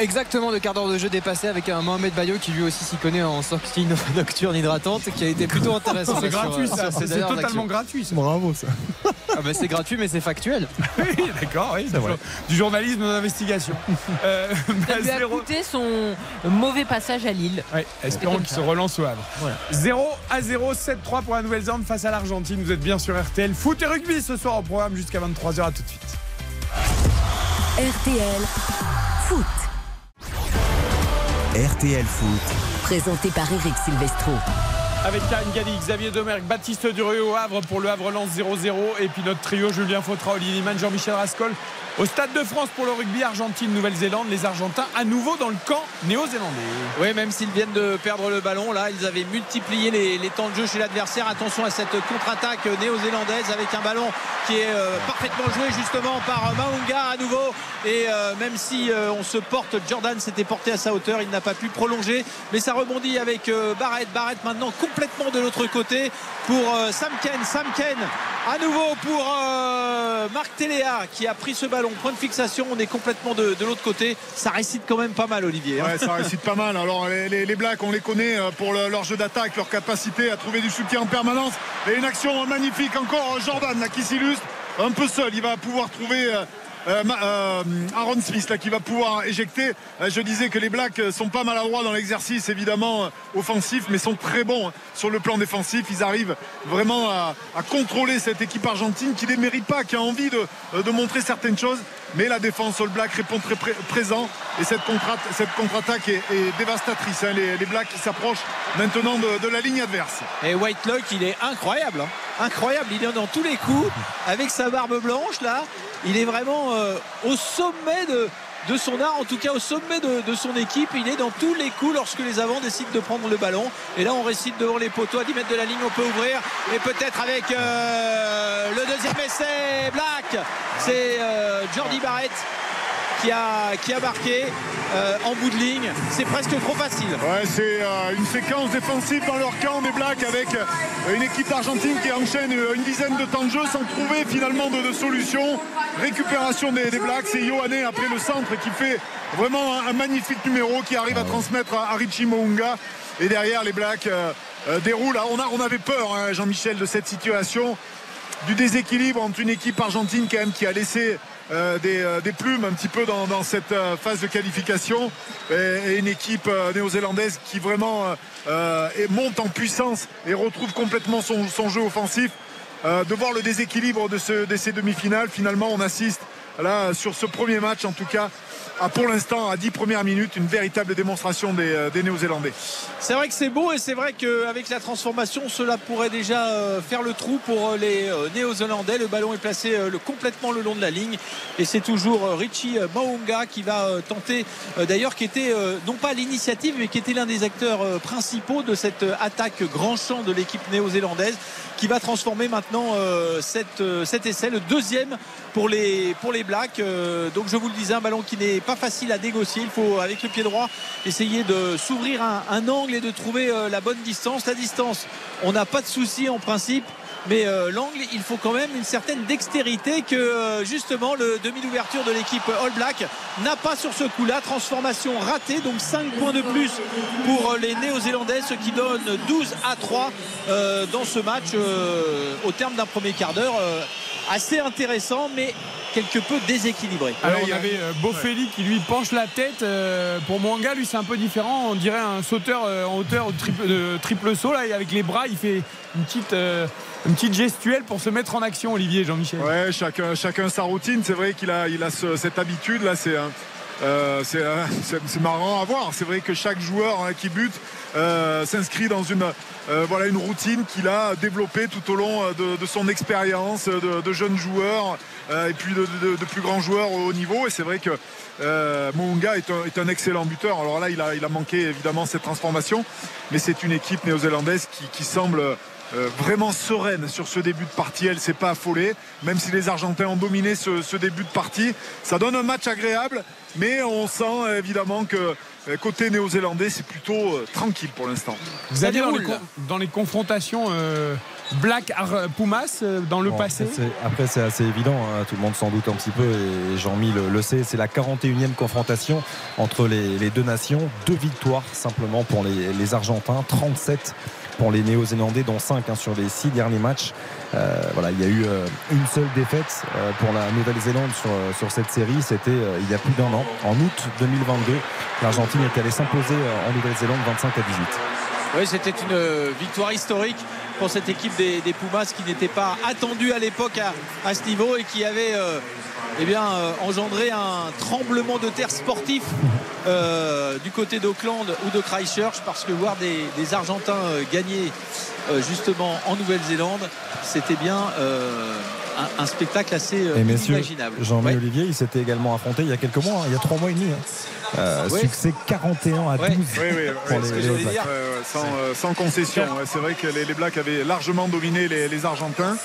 Exactement, le quart d'heure de jeu dépassé avec un Mohamed Bayo qui lui aussi s'y connaît en sortie no- nocturne hydratante qui a été plutôt intéressant. C'est sur, gratuit ça, c'est totalement gratuit ça. Bravo ça. Ah bah, c'est gratuit mais c'est factuel. Oui, d'accord, oui, du, du journalisme d'investigation. Euh, Ça lui a zéro- coûté son mauvais passage à Lille. Ouais, espérons qu'il se relance au Havre. 0 à 0, 7-3 pour la Nouvelle-Zélande face à l'Argentine. Vous êtes bien sur RTL. Foot et rugby ce soir au programme jusqu'à 23h. À tout de suite. RTL Foot. RTL Foot. Présenté par Eric Silvestro. Avec Karine Galli, Xavier Domergue, Baptiste Durieux au Havre pour le Havre Lance 0-0. Et puis notre trio Julien Fautra, Olivier Liman, Jean-Michel Rascol. Au Stade de France pour le rugby Argentine, Nouvelle-Zélande. Les Argentins à nouveau dans le camp néo-zélandais. Oui, même s'ils viennent de perdre le ballon, là, ils avaient multiplié les, temps de jeu chez l'adversaire. Attention à cette contre-attaque néo-zélandaise avec un ballon qui est euh, parfaitement joué justement par Maunga à nouveau. Et euh, même si euh, on se porte, Jordan s'était porté à sa hauteur, il n'a pas pu prolonger. Mais ça rebondit avec euh, Barrett. Barrett maintenant complètement de l'autre côté pour euh, Sam Ken. Sam Ken à nouveau pour euh, Marc Téléa qui a pris ce ballon. Point de fixation, on est complètement de, l'autre côté. Ça récite quand même pas mal, Olivier. hein. Ouais, ça récite pas mal. Alors les, Blacks, on les connaît euh, pour le- leur jeu d'attaque, leur capacité à trouver du soutien en permanence. Et une action magnifique encore Jordan là, qui s'illustre un peu seul. Il va pouvoir trouver euh, euh, Aaron Smith qui va pouvoir éjecter. Euh, je disais que les Blacks sont pas maladroits dans l'exercice évidemment offensif, mais sont très bons hein, sur le plan défensif. Ils arrivent vraiment à, contrôler cette équipe argentine qui ne les mérite pas, qui a envie de, montrer certaines choses. Mais la défense All Black répond très pré- présent et cette contre- cette contre-attaque est, dévastatrice. hein. Les, Blacks s'approchent maintenant de, de la ligne adverse. Et Whitelock, il est incroyable. hein. Incroyable. Il est dans tous les coups avec sa barbe blanche là. Il est vraiment euh, au sommet de, son art, en tout cas au sommet de, de son équipe. Il est dans tous les coups lorsque les avants décident de prendre le ballon. Et là, on récite devant les poteaux à 10 mètres de la ligne. On peut ouvrir. Et peut-être avec euh, le deuxième essai, Black. C'est euh, Jordi Barrett qui a, qui a marqué euh, en bout de ligne. C'est presque trop facile. Ouais, c'est euh, une séquence défensive dans leur camp des Blacks avec euh, une équipe argentine qui enchaîne une dizaine de temps de jeu sans trouver finalement de, de solution. Récupération des, des Blacks, c'est Yohanné après le centre qui fait vraiment un, un magnifique numéro qui arrive à transmettre à, à Richie Mounga. Et derrière, les Blacks euh, déroulent. On, a, on avait peur, hein, Jean-Michel, de cette situation du déséquilibre entre une équipe argentine quand même qui a laissé des, euh, des plumes un petit peu dans, cette euh, phase de qualification et, une équipe euh, néo-zélandaise qui vraiment euh, euh, monte en puissance et retrouve complètement son, jeu offensif. Euh, de voir le déséquilibre de, ce- de ces demi-finales, finalement on assiste là sur ce premier match en tout cas pour l'instant à 10 premières minutes une véritable démonstration des, euh, des Néo-Zélandais. C'est vrai que c'est beau et c'est vrai qu'avec la transformation, cela pourrait déjà euh, faire le trou pour euh, les Néo-Zélandais. Le ballon est placé complètement le long de la ligne et c'est toujours Richie Maunga qui va tenter, d'ailleurs, qui était non pas l'initiative, mais qui était l'un des acteurs principaux de cette attaque grand champ de l'équipe néo-zélandaise qui va transformer maintenant cet essai, le deuxième pour les, Blacks. Donc je vous le disais, un ballon qui n'est pas facile à négocier. Il faut avec le pied droit essayer de s'ouvrir un, angle et de trouver euh, la bonne distance. La distance, on n'a pas de souci en principe. Mais euh, l'angle, il faut quand même une certaine dextérité que euh, justement le demi d'ouverture de l'équipe All Black n'a pas sur ce coup-là. Transformation ratée, donc 5 points de plus pour les Néo-Zélandais, ce qui donne 12 à 3 euh, dans ce match au terme d'un premier quart d'heure. assez intéressant, mais quelque peu déséquilibré. Alors il y avait euh, Bofelli qui lui penche la tête. euh, pour Mwanga, lui c'est un peu différent. On dirait un sauteur euh, en hauteur au triple, de triple saut là, et avec les bras, il fait une petite, une petite gestuelle pour se mettre en action. Olivier, Jean-Michel. Ouais, chacun, chacun sa routine. C'est vrai qu'il a, il a ce- cette habitude là. C'est un- euh, c'est, euh, marrant à voir. C'est vrai que chaque joueur hein, qui bute euh, s'inscrit dans une, euh, voilà, une routine qu'il a développée tout au long de, de son expérience de, de jeunes joueurs euh, et puis de, de- de plus grands joueurs au haut niveau. Et c'est vrai que euh, Mounga est un, est un excellent buteur. Alors là, il a, il a manqué évidemment cette transformation, mais c'est une équipe néo-zélandaise qui, qui semble euh, vraiment sereine sur ce début de partie. Elle s'est pas affolée, même si les Argentins ont dominé ce, ce début de partie. Ça donne un match agréable, mais on sent euh, évidemment que euh, côté néo-zélandais, c'est plutôt euh, tranquille pour l'instant. Dans les, con- dans les confrontations euh, Black Pumas euh, dans le Bon, passé, Après, c'est assez évident, hein, tout le monde s'en doute un petit peu, et Jean-Mi le, le sait. C'est la 41e confrontation entre les, les deux nations. Deux victoires simplement pour les, les Argentins, 37 pour les Néo-Zélandais, dont 5 hein, sur les 6 derniers matchs. Euh, voilà, il y a eu euh, une seule défaite euh, pour la Nouvelle-Zélande sur, sur cette série. C'était euh, il y a plus d'un an, en août 2022. L'Argentine est allée s'imposer euh, en Nouvelle-Zélande 25 à 18. Oui, c'était une victoire historique pour cette équipe des, Pumas qui n'était pas attendue à l'époque à, ce niveau et qui avait euh, eh bien, euh, engendré un tremblement de terre sportif euh, du côté d'Auckland ou de Christchurch parce que voir des, Argentins gagner justement en Nouvelle-Zélande, c'était bien un, un spectacle assez euh, Et messieurs, inimaginable. Jean-Mi Ouais. Olivier, il s'était également affronté il y a quelques mois, hein, il y a trois mois et demi. hein. Euh, Ouais. Succès 41 à 12 Ouais. Oui, les, les Blacks. sans, euh, sans concession. Ouais, c'est vrai que les, les Blacks avaient largement dominé les, les Argentins.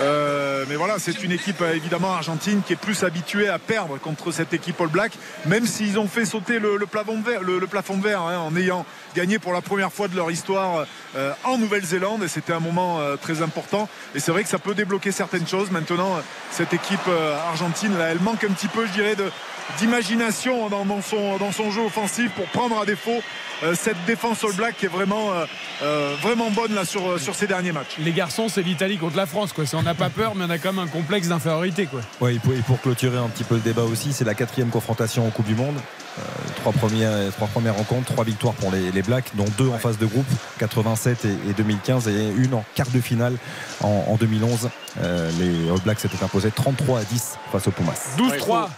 Euh, mais voilà, c'est une équipe évidemment argentine qui est plus habituée à perdre contre cette équipe All Black, même s'ils ont fait sauter le, le plafond de verre, le, le plafond de verre hein, en ayant gagné pour la première fois de leur histoire euh, en Nouvelle-Zélande. Et c'était un moment euh, très important. Et c'est vrai que ça peut débloquer certaines choses. Maintenant, euh, cette équipe argentine, là, elle manque un petit peu, je dirais, de d'imagination dans, dans son, dans son jeu offensif pour prendre à défaut euh, cette défense All Black qui est vraiment, euh, euh, vraiment bonne là, sur, sur ces derniers matchs. les garçons, c'est l'Italie contre la France. Quoi. C'est- On n'a pas peur, mais on a quand même un complexe d'infériorité. Quoi. Ouais, et pour, et pour clôturer un petit peu le débat aussi, c'est la quatrième confrontation en Coupe du Monde. Euh, trois, premières, trois premières rencontres, trois victoires pour les, les Blacks, dont deux en phase de groupe, 87 et, et 2015, et une en quart de finale en, en 2011. Euh, les All Blacks s'étaient imposés 33 à 10 face aux Pumas. 12-3.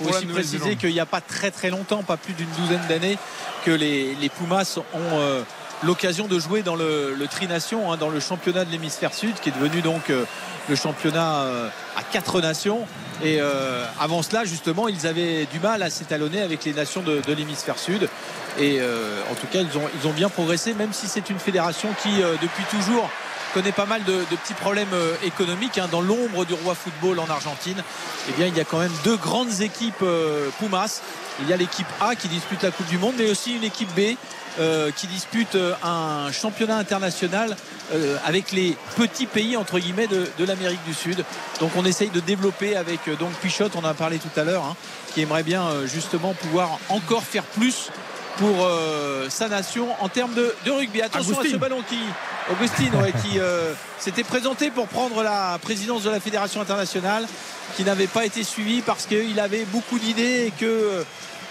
Il faut aussi préciser qu'il n'y a pas très très longtemps, pas plus d'une douzaine d'années, que les, les Pumas ont euh, l'occasion de jouer dans le, le Tri-Nation, hein, dans le championnat de l'hémisphère sud, qui est devenu donc euh, le championnat euh, à quatre nations. Et avant cela, justement, ils avaient du mal à s'étalonner avec les nations de, de l'hémisphère sud. Et en tout cas, ils ont, ils ont bien progressé, même si c'est une fédération qui, depuis toujours, connaît pas mal de, petits problèmes euh, économiques. hein. Dans l'ombre du roi football en Argentine, eh bien, il y a quand même deux grandes équipes euh, Pumas. Il y a l'équipe A qui dispute la Coupe du Monde, mais aussi une équipe B euh, qui dispute un championnat international avec les petits pays entre guillemets de, l'Amérique du Sud. Donc on essaye de développer avec donc Pichot, on en a parlé tout à l'heure, hein, qui aimerait bien justement pouvoir encore faire plus pour euh, sa nation en termes de, de rugby. Attention à Agustin. ce ballon qui, Augustine, ouais, qui euh, s'était présenté pour prendre la présidence de la fédération internationale, qui n'avait pas été suivi parce qu'il avait beaucoup d'idées et que euh,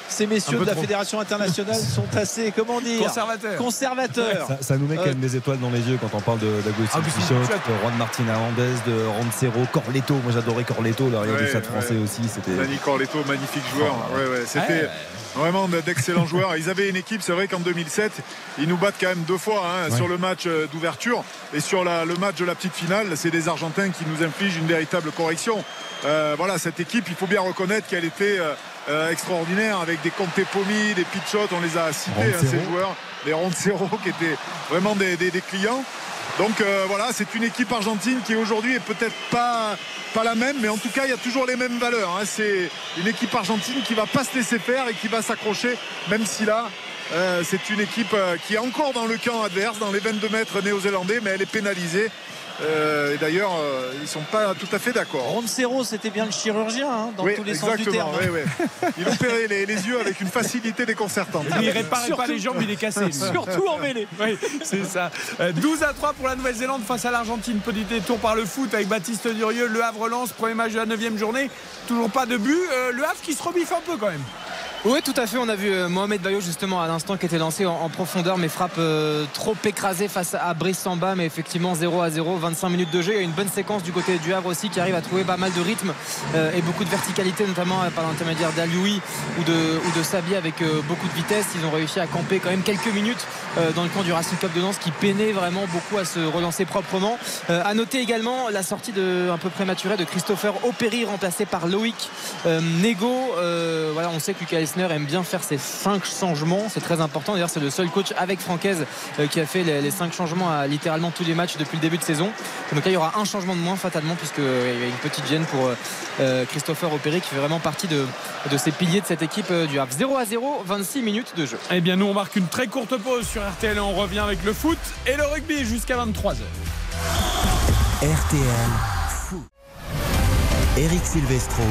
ces messieurs de la trop. fédération internationale sont assez, comment dire, Conservateur. conservateurs. Ça, ça nous met quand même des étoiles dans les yeux quand on parle de- d'Agustin Agustin Pichot, de Juan Martin Hernandez, de Roncero, Corletto. Moi j'adorais Corletto, l'arrière du Ouais, stade français ouais. aussi. C'était Dani Corletto, magnifique joueur. Ouais, ouais, C'était vraiment d'excellents joueurs. Ils avaient une équipe, c'est vrai qu'en 2007, ils nous battent quand même deux fois hein, Ouais. sur le match euh, d'ouverture et sur la- le match de la petite finale. C'est des Argentins qui nous infligent une véritable correction. Euh, voilà, cette équipe, il faut bien reconnaître qu'elle était euh, extraordinaire avec des Conte Pomi, des Pichot, on les a cités, hein, ces joueurs, des Roncero qui étaient vraiment des, des- des clients. Donc euh, voilà, c'est une équipe argentine qui aujourd'hui est peut-être pas, pas la même, mais en tout cas, il y a toujours les mêmes valeurs. hein. C'est une équipe argentine qui va pas se laisser faire et qui va s'accrocher, même si là, euh, c'est une équipe euh, qui est encore dans le camp adverse, dans les 22 mètres néo-zélandais, mais elle est pénalisée. Euh, et d'ailleurs, euh, ils sont pas tout à fait d'accord. Roncero, c'était bien le chirurgien hein, dans Oui, tous les sens du exactement. terme. oui, oui. Il opérait les, les yeux avec une facilité déconcertante. Il réparait pas Surtout- les jambes, il est cassé. Surtout en mêlée. Oui, c'est ça. Euh, 12 à 3 pour la Nouvelle-Zélande face à l'Argentine. Petit détour par le foot avec Baptiste Durieux. Le Havre lance, premier match de la 9 journée. Toujours pas de but. Euh, le Havre qui se rebiffe un peu quand même. Oui, tout à fait. On a vu euh, Mohamed Bayo justement à l'instant qui était lancé en, profondeur, mais frappe euh, trop écrasée face à Brice Samba. Mais effectivement, 0 à 0, 25 minutes de jeu. Il y a une bonne séquence du côté du Havre aussi qui arrive à trouver pas mal de rythme euh, et beaucoup de verticalité, notamment par l'intermédiaire d'Alioui ou de, ou de Sabi avec beaucoup de vitesse. Ils ont réussi à camper quand même quelques minutes dans le camp du Racing Club de Lens qui peinait vraiment beaucoup à se relancer proprement. À noter également la sortie de, un peu prématurée de Christopher Opéry remplacé par Loïc Nego. Voilà, on sait que Lucas Aime bien faire ses 5 changements. C'est très important. D'ailleurs, c'est le seul coach avec Francaise euh, qui a fait les 5 changements à littéralement tous les matchs depuis le début de saison. Donc là, il y aura un changement de moins fatalement puisqu'il y a une petite gêne pour Christopher Opéré qui fait vraiment partie de, de ces piliers de cette équipe du Havre. 0 à 0, 26 minutes de jeu. Eh bien, nous, on marque une très courte pause sur RTL et on revient avec le foot et le rugby jusqu'à 23h. RTL Foot. Eric Silvestro.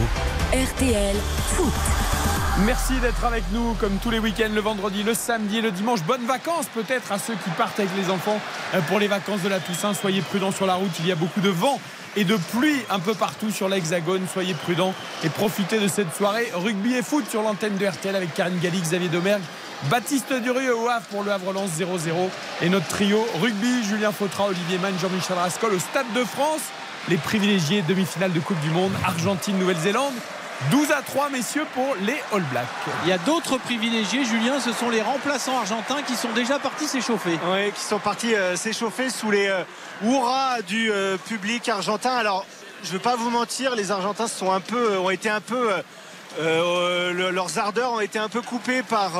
RTL Foot. Merci d'être avec nous comme tous les week-ends, le vendredi, le samedi et le dimanche. Bonnes vacances peut-être à ceux qui partent avec les enfants euh, pour les vacances de la Toussaint. Soyez prudents sur la route, il y a beaucoup de vent et de pluie un peu partout sur l'Hexagone. Soyez prudents et profitez de cette soirée rugby et foot sur l'antenne de RTL avec Karine Galli, Xavier Domergue, Baptiste Durieux au Havre pour le Havre Lance 0-0 et notre trio rugby Julien Fautra, Olivier Mann, Jean-Michel Rascol au Stade de France. Les privilégiés demi-finale de Coupe du Monde Argentine Nouvelle-Zélande 12 à 3 messieurs pour les All Blacks. Il y a d'autres privilégiés, Julien, ce sont les remplaçants argentins qui sont déjà partis s'échauffer. Oui, qui sont partis euh, s'échauffer sous les euh, du euh, public argentin. Alors, je ne veux pas vous mentir, les Argentins sont un peu, ont été un peu, euh, leurs ardeurs ont été un peu coupées par,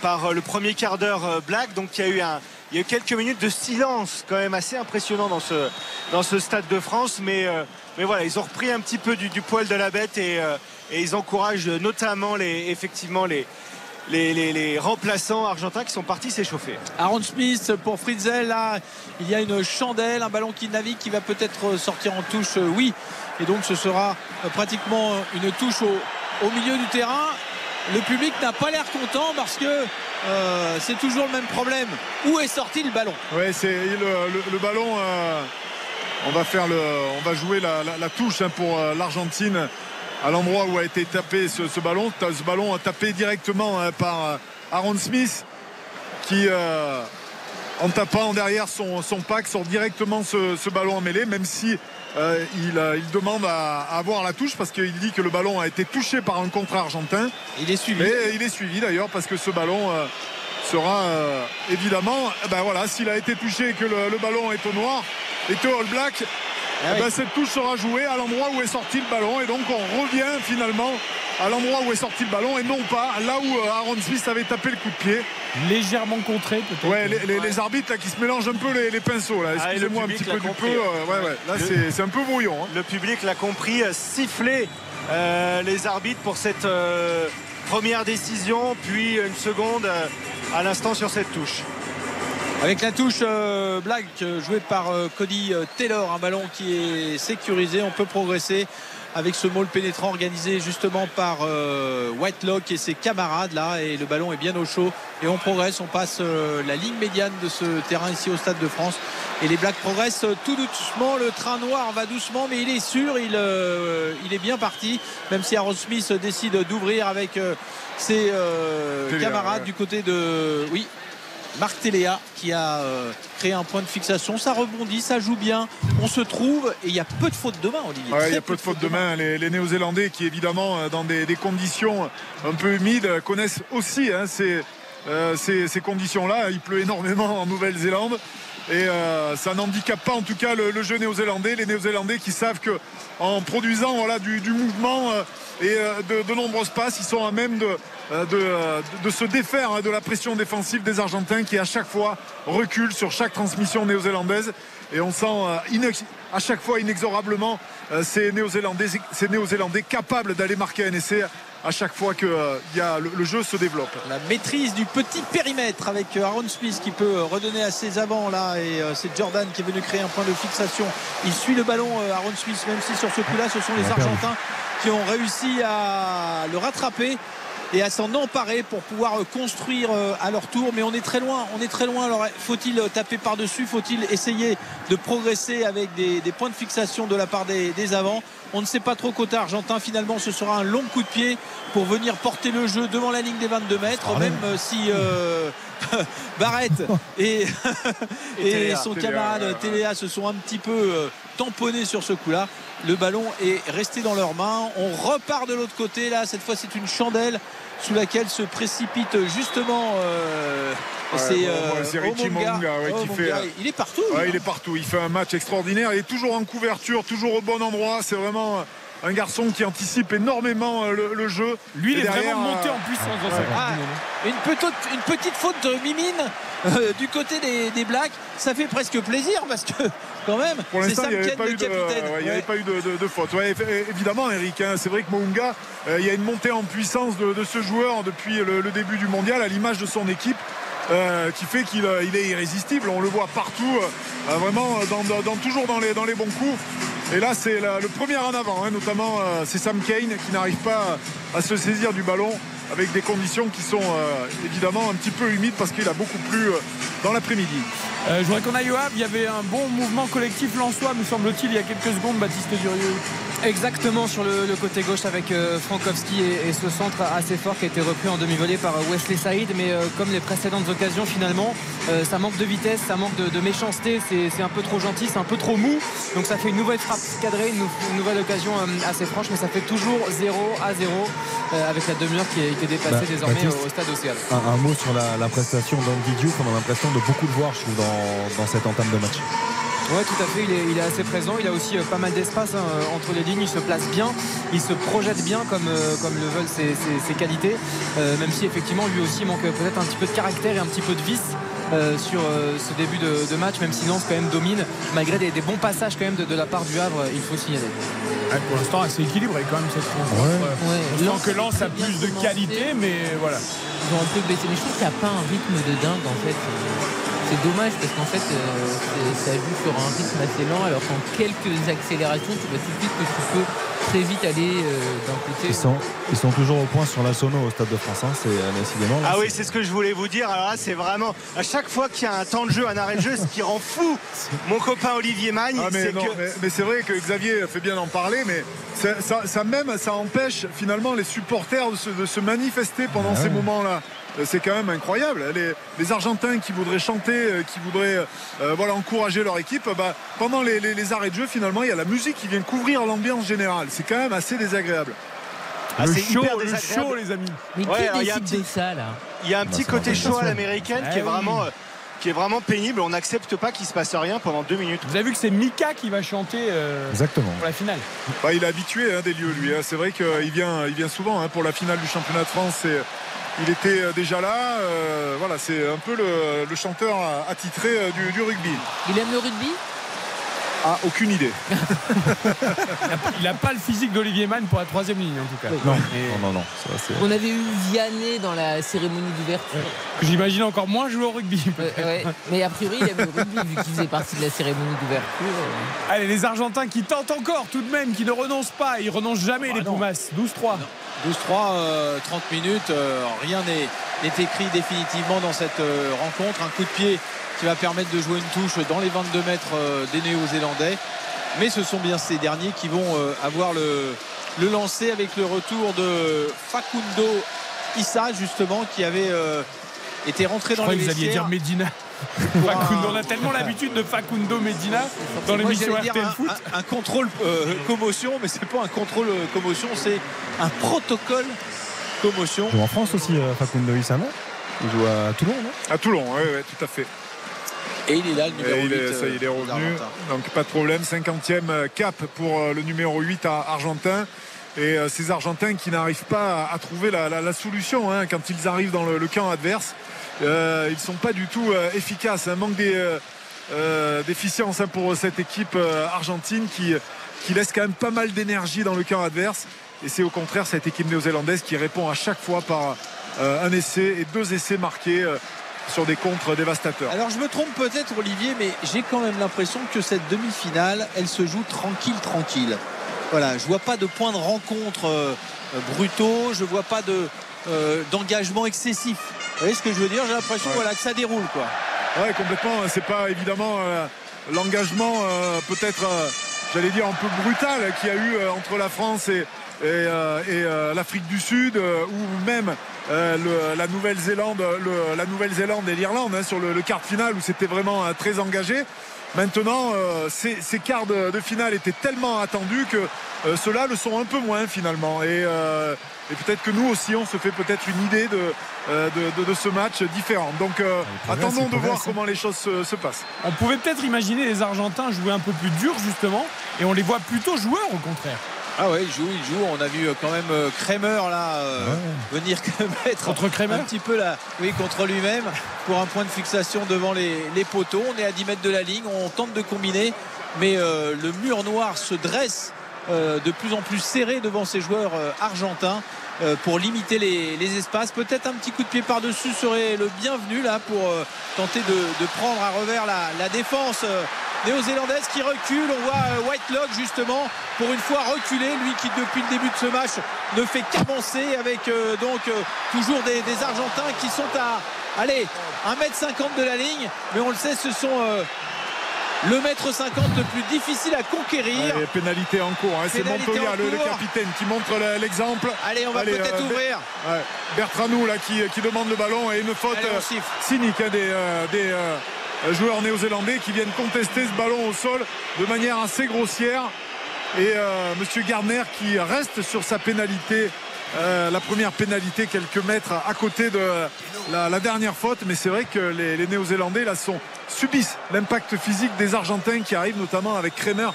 par le premier quart d'heure Black. Donc, il y a eu un, il y a eu quelques minutes de silence quand même assez impressionnant dans ce, dans ce stade de France. Mais, euh, mais voilà, ils ont repris un petit peu du, poil de la bête et, euh, et, ils encouragent notamment les, effectivement les, les, les, remplaçants argentins qui sont partis s'échauffer. Aaron Smith pour Fritzel, là, il y a une chandelle, un ballon qui navigue qui va peut-être sortir en touche, euh, oui. Et donc ce sera pratiquement une touche au, au milieu du terrain. Le public n'a pas l'air content parce que euh, c'est toujours le même problème. Où est sorti le ballon? Oui, c'est le, ballon. Euh, on va faire le, on va jouer la, touche hein, pour euh, l'Argentine à l'endroit où a été tapé ce, ballon. Ce ballon a tapé directement hein, par Aaron Smith qui en tapant derrière son, pack sort directement ce, ballon en mêlée, même si il, demande à, avoir la touche parce qu'il dit que le ballon a été touché par un contre argentin. Il est suivi. il est suivi d'ailleurs parce que ce ballon sera évidemment, eh ben voilà, s'il a été touché et que le, ballon est au noir, est au All Black, ah eh ben cette touche sera jouée à l'endroit où est sorti le ballon et donc on revient finalement à l'endroit où est sorti le ballon et non pas là où euh, Aaron Smith avait tapé le coup de pied. Légèrement contré peut-être. Ouais, les, arbitres là, qui se mélangent un peu les, pinceaux là. Ah, Excusez-moi un petit peu du peu. Euh, ouais, ouais. Là c'est un peu brouillon. Hein. Le public l'a compris, euh, siffler les arbitres pour cette première décision, puis une seconde à l'instant sur cette touche. Avec la touche blague jouée par Cody Taylor, un ballon qui est sécurisé, on peut progresser avec ce môle pénétrant organisé justement par euh, Whitelock et ses camarades là. Et le ballon est bien au chaud. Et on progresse. On passe euh, la ligne médiane de ce terrain ici au Stade de France. Et les Blacks progressent tout doucement. Le train noir va doucement mais il est sûr. Il, euh, il est bien parti. Même si Aaron Smith décide d'ouvrir avec ses camarades du côté de oui Marc Téléa qui a euh, créé un point de fixation. Ça rebondit, ça joue bien. On se trouve et il y a peu de fautes de main, Olivier. il y a peu, de fautes de main. Les, Néo-Zélandais qui, évidemment, euh, dans des, conditions un peu humides, connaissent aussi hein, euh, ces, conditions-là. Il pleut énormément en Nouvelle-Zélande. Et ça n'handicape pas en tout cas le, jeu néo-zélandais. Les néo-zélandais qui savent qu'en produisant voilà, du, mouvement et de, nombreuses passes, ils sont à même de, euh, euh, se défaire hein, de la pression défensive des Argentins qui à chaque fois reculent sur chaque transmission néo-zélandaise et on sent euh, à chaque fois inexorablement ces néo-zélandais ces néo-zélandais capables d'aller marquer un essai à chaque fois que y a, le, jeu se développe. La maîtrise du petit périmètre avec Aaron Smith qui peut redonner à ses avants là et c'est Jordan qui est venu créer un point de fixation. Il suit le ballon Aaron Smith même si sur ce coup-là ce sont les Argentins qui ont réussi à le rattraper et à s'en emparer pour pouvoir euh, construire euh, à leur tour. Mais on est très loin, on est très loin. Alors faut-il euh, taper par-dessus? Faut-il essayer de progresser avec des, points de fixation de la part des, avants? On ne sait pas trop côté argentin. Finalement, ce sera un long coup de pied pour venir porter le jeu devant la ligne des 22 mètres, même si Barrett et, et son camarade Téléa se sont un petit peu tamponnés sur ce coup-là. Le ballon est resté dans leurs mains. On repart de l'autre côté. Là, cette fois, c'est une chandelle sous laquelle se précipite justement euh, c'est euh, Richie Monga, qui fait, il est partout il est partout il fait un match extraordinaire il est toujours en couverture toujours au bon endroit c'est vraiment un garçon qui anticipe énormément le, jeu. Lui, il est vraiment monté en puissance dans ah, une, petite, une petite faute de Mimine du côté des, des Blacks, ça fait presque plaisir parce que quand même, pour l'instant, il n'y avait, pas eu de, pas eu de, faute. évidemment, Eric, hein, c'est vrai que Mounga, il y a une montée en puissance de, ce joueur depuis le, le début du mondial à l'image de son équipe. Euh, qui fait qu'il euh, est irrésistible. On le voit partout, euh, vraiment dans, toujours dans les, dans les bons coups. Et là, c'est le premier en avant, hein, notamment c'est Sam Kane qui n'arrive pas à se saisir du ballon avec des conditions qui sont évidemment un petit peu humides parce qu'il a beaucoup plu dans l'après-midi. je voudrais qu'on aille au Havre. Il y avait un bon mouvement collectif lensois, me semble-t-il, il y a quelques secondes, Baptiste Durieux. Exactement sur le, côté gauche avec euh, Frankowski et, ce centre assez fort qui a été repris en demi-volée par Wesley Saïd. Mais euh, comme les précédentes occasions, finalement, euh, ça manque de vitesse, ça manque de, méchanceté. C'est un peu trop gentil, c'est un peu trop mou. Donc ça fait une nouvelle frappe cadrée, une, nouvelle occasion assez franche. Mais ça fait toujours 0 à 0 avec la demi-heure qui, est dépassée bah, désormais au, stade Océane. Un, mot sur la, prestation d'Andy Diouf. On a l'impression de beaucoup le voir, je trouve, dans, dans cette entame de match. Oui, tout à fait. Il est, assez présent. Il a aussi euh, pas mal d'espace hein, euh, entre les lignes. Il se place bien. Il se projette bien comme, euh, comme le veulent ses, qualités. même si effectivement lui aussi manque peut-être un petit peu de caractère et un petit peu de vice. Sur ce début de, match, même si Lens quand même domine, malgré des, bons passages quand même de, la part du Havre, il faut signaler. pour l'instant, assez équilibré quand même cette rencontre. Ouais. que Lens a plus de qualité, mais voilà. Ils ont un peu baissé, mais je trouve qu'il n'y a pas un rythme de dingue en fait c'est dommage parce qu'en fait euh, ça joue sur un rythme assez lent alors qu'en quelques accélérations tu vois tout de suite que tu peux très vite aller euh, d'un côté. Ils sont, ils sont toujours au point sur la sono au Stade de France, hein, c'est euh, décidément. ah oui, c'est ce que je voulais vous dire. Alors là, c'est vraiment à chaque fois qu'il y a un temps de jeu, un arrêt de jeu, ce qui rend fou mon copain Olivier Magne. Ah, mais, mais, c'est vrai que Xavier fait bien d'en parler, mais ça, même, ça empêche finalement les supporters de se, manifester pendant ah ces moments-là. Euh, c'est quand même incroyable. Les, Argentins qui voudraient chanter, euh, qui voudraient euh, voilà, encourager leur équipe, bah, pendant les, arrêts de jeu, finalement, il y a la musique qui vient couvrir l'ambiance générale. C'est quand même assez désagréable. Ah, le, chaud, le chaud, les amis. Mais qui il y a un petit, ça, là? Il y a un petit côté chaud à l'américaine qui est vraiment qui est vraiment pénible. On n'accepte pas qu'il se passe rien pendant deux minutes. Vous avez vu que c'est Mika qui va chanter Exactement. pour la finale. Bah, il est habitué hein, des lieux, lui. Hein. C'est vrai qu'il vient, il vient souvent hein, pour la finale du championnat de France il était euh, déjà là. Euh, voilà, c'est un peu le, chanteur attitré euh, du, rugby. Il aime le rugby? Ah, aucune idée. il n'a pas le physique d'Olivier Mann pour la troisième ligne en tout cas. Non, non, non, On avait eu Vianney dans la cérémonie d'ouverture. J'imagine encore moins jouer au rugby. Mais a priori, il aime le rugby vu qu'il faisait partie de la cérémonie d'ouverture. Allez, les Argentins qui tentent encore tout de même, qui ne renoncent pas. Ils renoncent jamais, ah les Pumas. 12-3. 12-3, 30 minutes, euh, rien n'est écrit définitivement dans cette euh, rencontre. Un coup de pied qui va permettre de jouer une touche dans les 22 mètres euh, des Néo-Zélandais. Mais ce sont bien ces derniers qui vont avoir le, le lancer avec le retour de Facundo Issa, justement, qui avait été rentré dans les vestiaires. Vous alliez dire Medina. Facundo, on a tellement l'habitude de Facundo Medina dans l'émission RTL Foot. Un, contrôle euh, commotion, mais c'est pas un contrôle euh, commotion, c'est un protocole commotion. Il joue en France aussi, euh, Facundo Issa, non Il joue à Toulon, non? À Toulon, oui, tout à fait. Et il est là, le numéro 8. Il est, ça, il est revenu. Donc pas de problème. 50e cap pour le numéro 8 à Argentin. Et ces Argentins qui n'arrivent pas à, trouver la, solution hein, quand ils arrivent dans le camp adverse. Euh, ils ne sont pas du tout euh, efficaces. Un manque euh, d'efficience hein, pour cette équipe argentine qui, laisse quand même pas mal d'énergie dans le camp adverse. Et c'est au contraire cette équipe néo-zélandaise qui répond à chaque fois par un essai et deux essais marqués sur des contres dévastateurs. Alors je me trompe peut-être Olivier, mais j'ai quand même l'impression que cette demi-finale, elle se joue tranquille, tranquille. Voilà, je vois pas de points de rencontre brutaux, je vois pas de d'engagement excessif. Vous voyez ce que je veux dire J'ai l'impression voilà, que ça déroule. Quoi. Ouais, complètement. C'est pas évidemment euh, l'engagement euh, peut-être, euh, j'allais dire, un peu brutal qu'il y a eu entre la France et, et, l'Afrique du Sud ou même la Nouvelle-Zélande la Nouvelle-Zélande et l'Irlande hein, sur le, quart de finale où c'était vraiment très engagé. Maintenant, ces, quarts de, finale étaient tellement attendus que ceux-là le sont un peu moins finalement. Et, et peut-être que nous aussi, on se fait peut-être une idée de, euh, de, ce match différent. Donc euh, attendons de voir comment les choses se, passent. On pouvait peut-être imaginer les Argentins jouer un peu plus dur justement, et on les voit plutôt joueurs au contraire. Ah ouais, il joue, il joue. On a vu quand même Kramer là venir mettre contre Kramer un petit peu là, oui, contre lui-même pour un point de fixation devant les, les, poteaux. On est à 10 mètres de la ligne, on tente de combiner, mais le mur noir se dresse de plus en plus serré devant ces joueurs argentins. Euh, pour limiter les, espaces. Peut-être un petit coup de pied par-dessus serait le bienvenu là pour euh, tenter de, prendre à revers la, défense euh, néo-zélandaise qui recule. On voit Whitelock justement pour une fois reculer, lui qui depuis le début de ce match ne fait qu'avancer avec donc toujours des, Argentins qui sont à allez 1m50 de la ligne. Mais on le sait, ce sont le mètre 50 le plus difficile à conquérir. Allez, pénalité en cours. Hein. C'est Montoya, le, capitaine, qui montre l'exemple. Allez, on va peut-être euh, ouvrir. Ouais. Bertranou là, qui, qui, demande le ballon et une faute euh, cynique hein, des, euh, des joueurs néo-zélandais qui viennent contester ce ballon au sol de manière assez grossière. Et Monsieur Gardner qui reste sur sa pénalité la première pénalité quelques mètres à côté de la, dernière faute mais c'est vrai que les, les néo-zélandais là sont subissent l'impact physique des Argentins qui arrivent notamment avec Kremer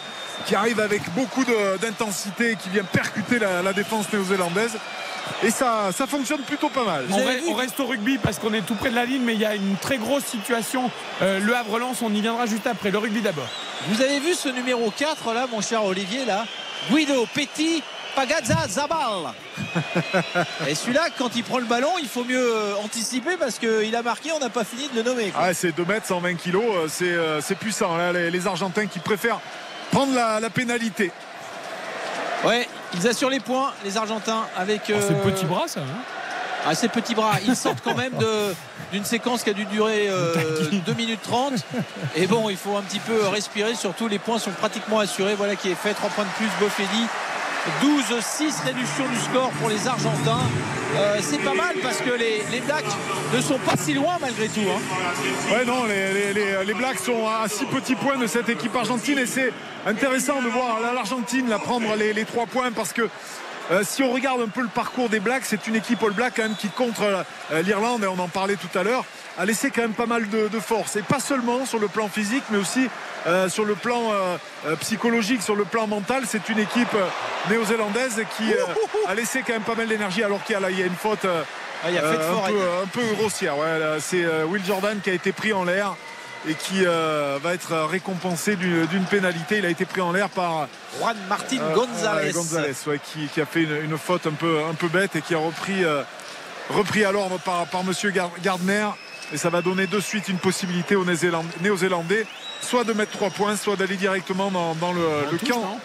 qui arrive avec beaucoup d'intensité et qui vient percuter la, défense néo-zélandaise. Et ça, ça fonctionne plutôt pas mal. On, reste au rugby parce qu'on est tout près de la ligne, mais il y a une très grosse situation. Euh, le Havre-Lens, on y viendra juste après. Le rugby d'abord. Vous avez vu ce numéro 4 là, mon cher Olivier, là? Guido Petit Pagazza Zabal. Et celui-là, quand il prend le ballon, il faut mieux euh, anticiper parce qu'il a marqué, on n'a pas fini de le nommer. Ah, c'est 2 mètres, 120 kilos, euh, euh, c'est puissant. les, Argentins qui préfèrent prendre la, pénalité. Ouais, ils assurent les points, les Argentins, avec. Oh, c'est petit bras, ça. Hein ah, ces petits bras, ils sortent quand même d'une séquence qui a dû durer 2 minutes 30. Et bon, il faut un petit peu respirer. Surtout, les points sont pratiquement assurés. Voilà qui est fait. 3 points de plus, Boffelli 12-6 réduction du score pour les Argentins. Euh, c'est pas mal parce que les, Blacks ne sont pas si loin malgré tout. Hein. Ouais, non, les, Blacks sont à 6 petits points de cette équipe argentine et c'est intéressant de voir l'Argentine la prendre les 3 points parce que euh, si on regarde un peu le parcours des Blacks, c'est une équipe All Black quand même qui contre euh, l'Irlande, et on en parlait tout à l'heure, a laissé quand même pas mal de, force. Et pas seulement sur le plan physique, mais aussi euh, sur le plan psychologique, sur le plan mental. C'est une équipe néo-zélandaise qui a laissé quand même pas mal d'énergie, alors qu'il y, a une faute. Ah, un, peu, grossière. c'est Will Jordan qui a été pris en l'air et qui euh, va être récompensé d'une pénalité. Il a été pris en l'air par Juan Martin euh, González, qui, a fait une, faute un peu, un peu bête et qui a repris, euh, repris à l'ordre par, par Monsieur Gardner. Et ça va donner de suite une possibilité aux Néo-Zélandais, soit de mettre trois points, soit d'aller directement dans, le, camp.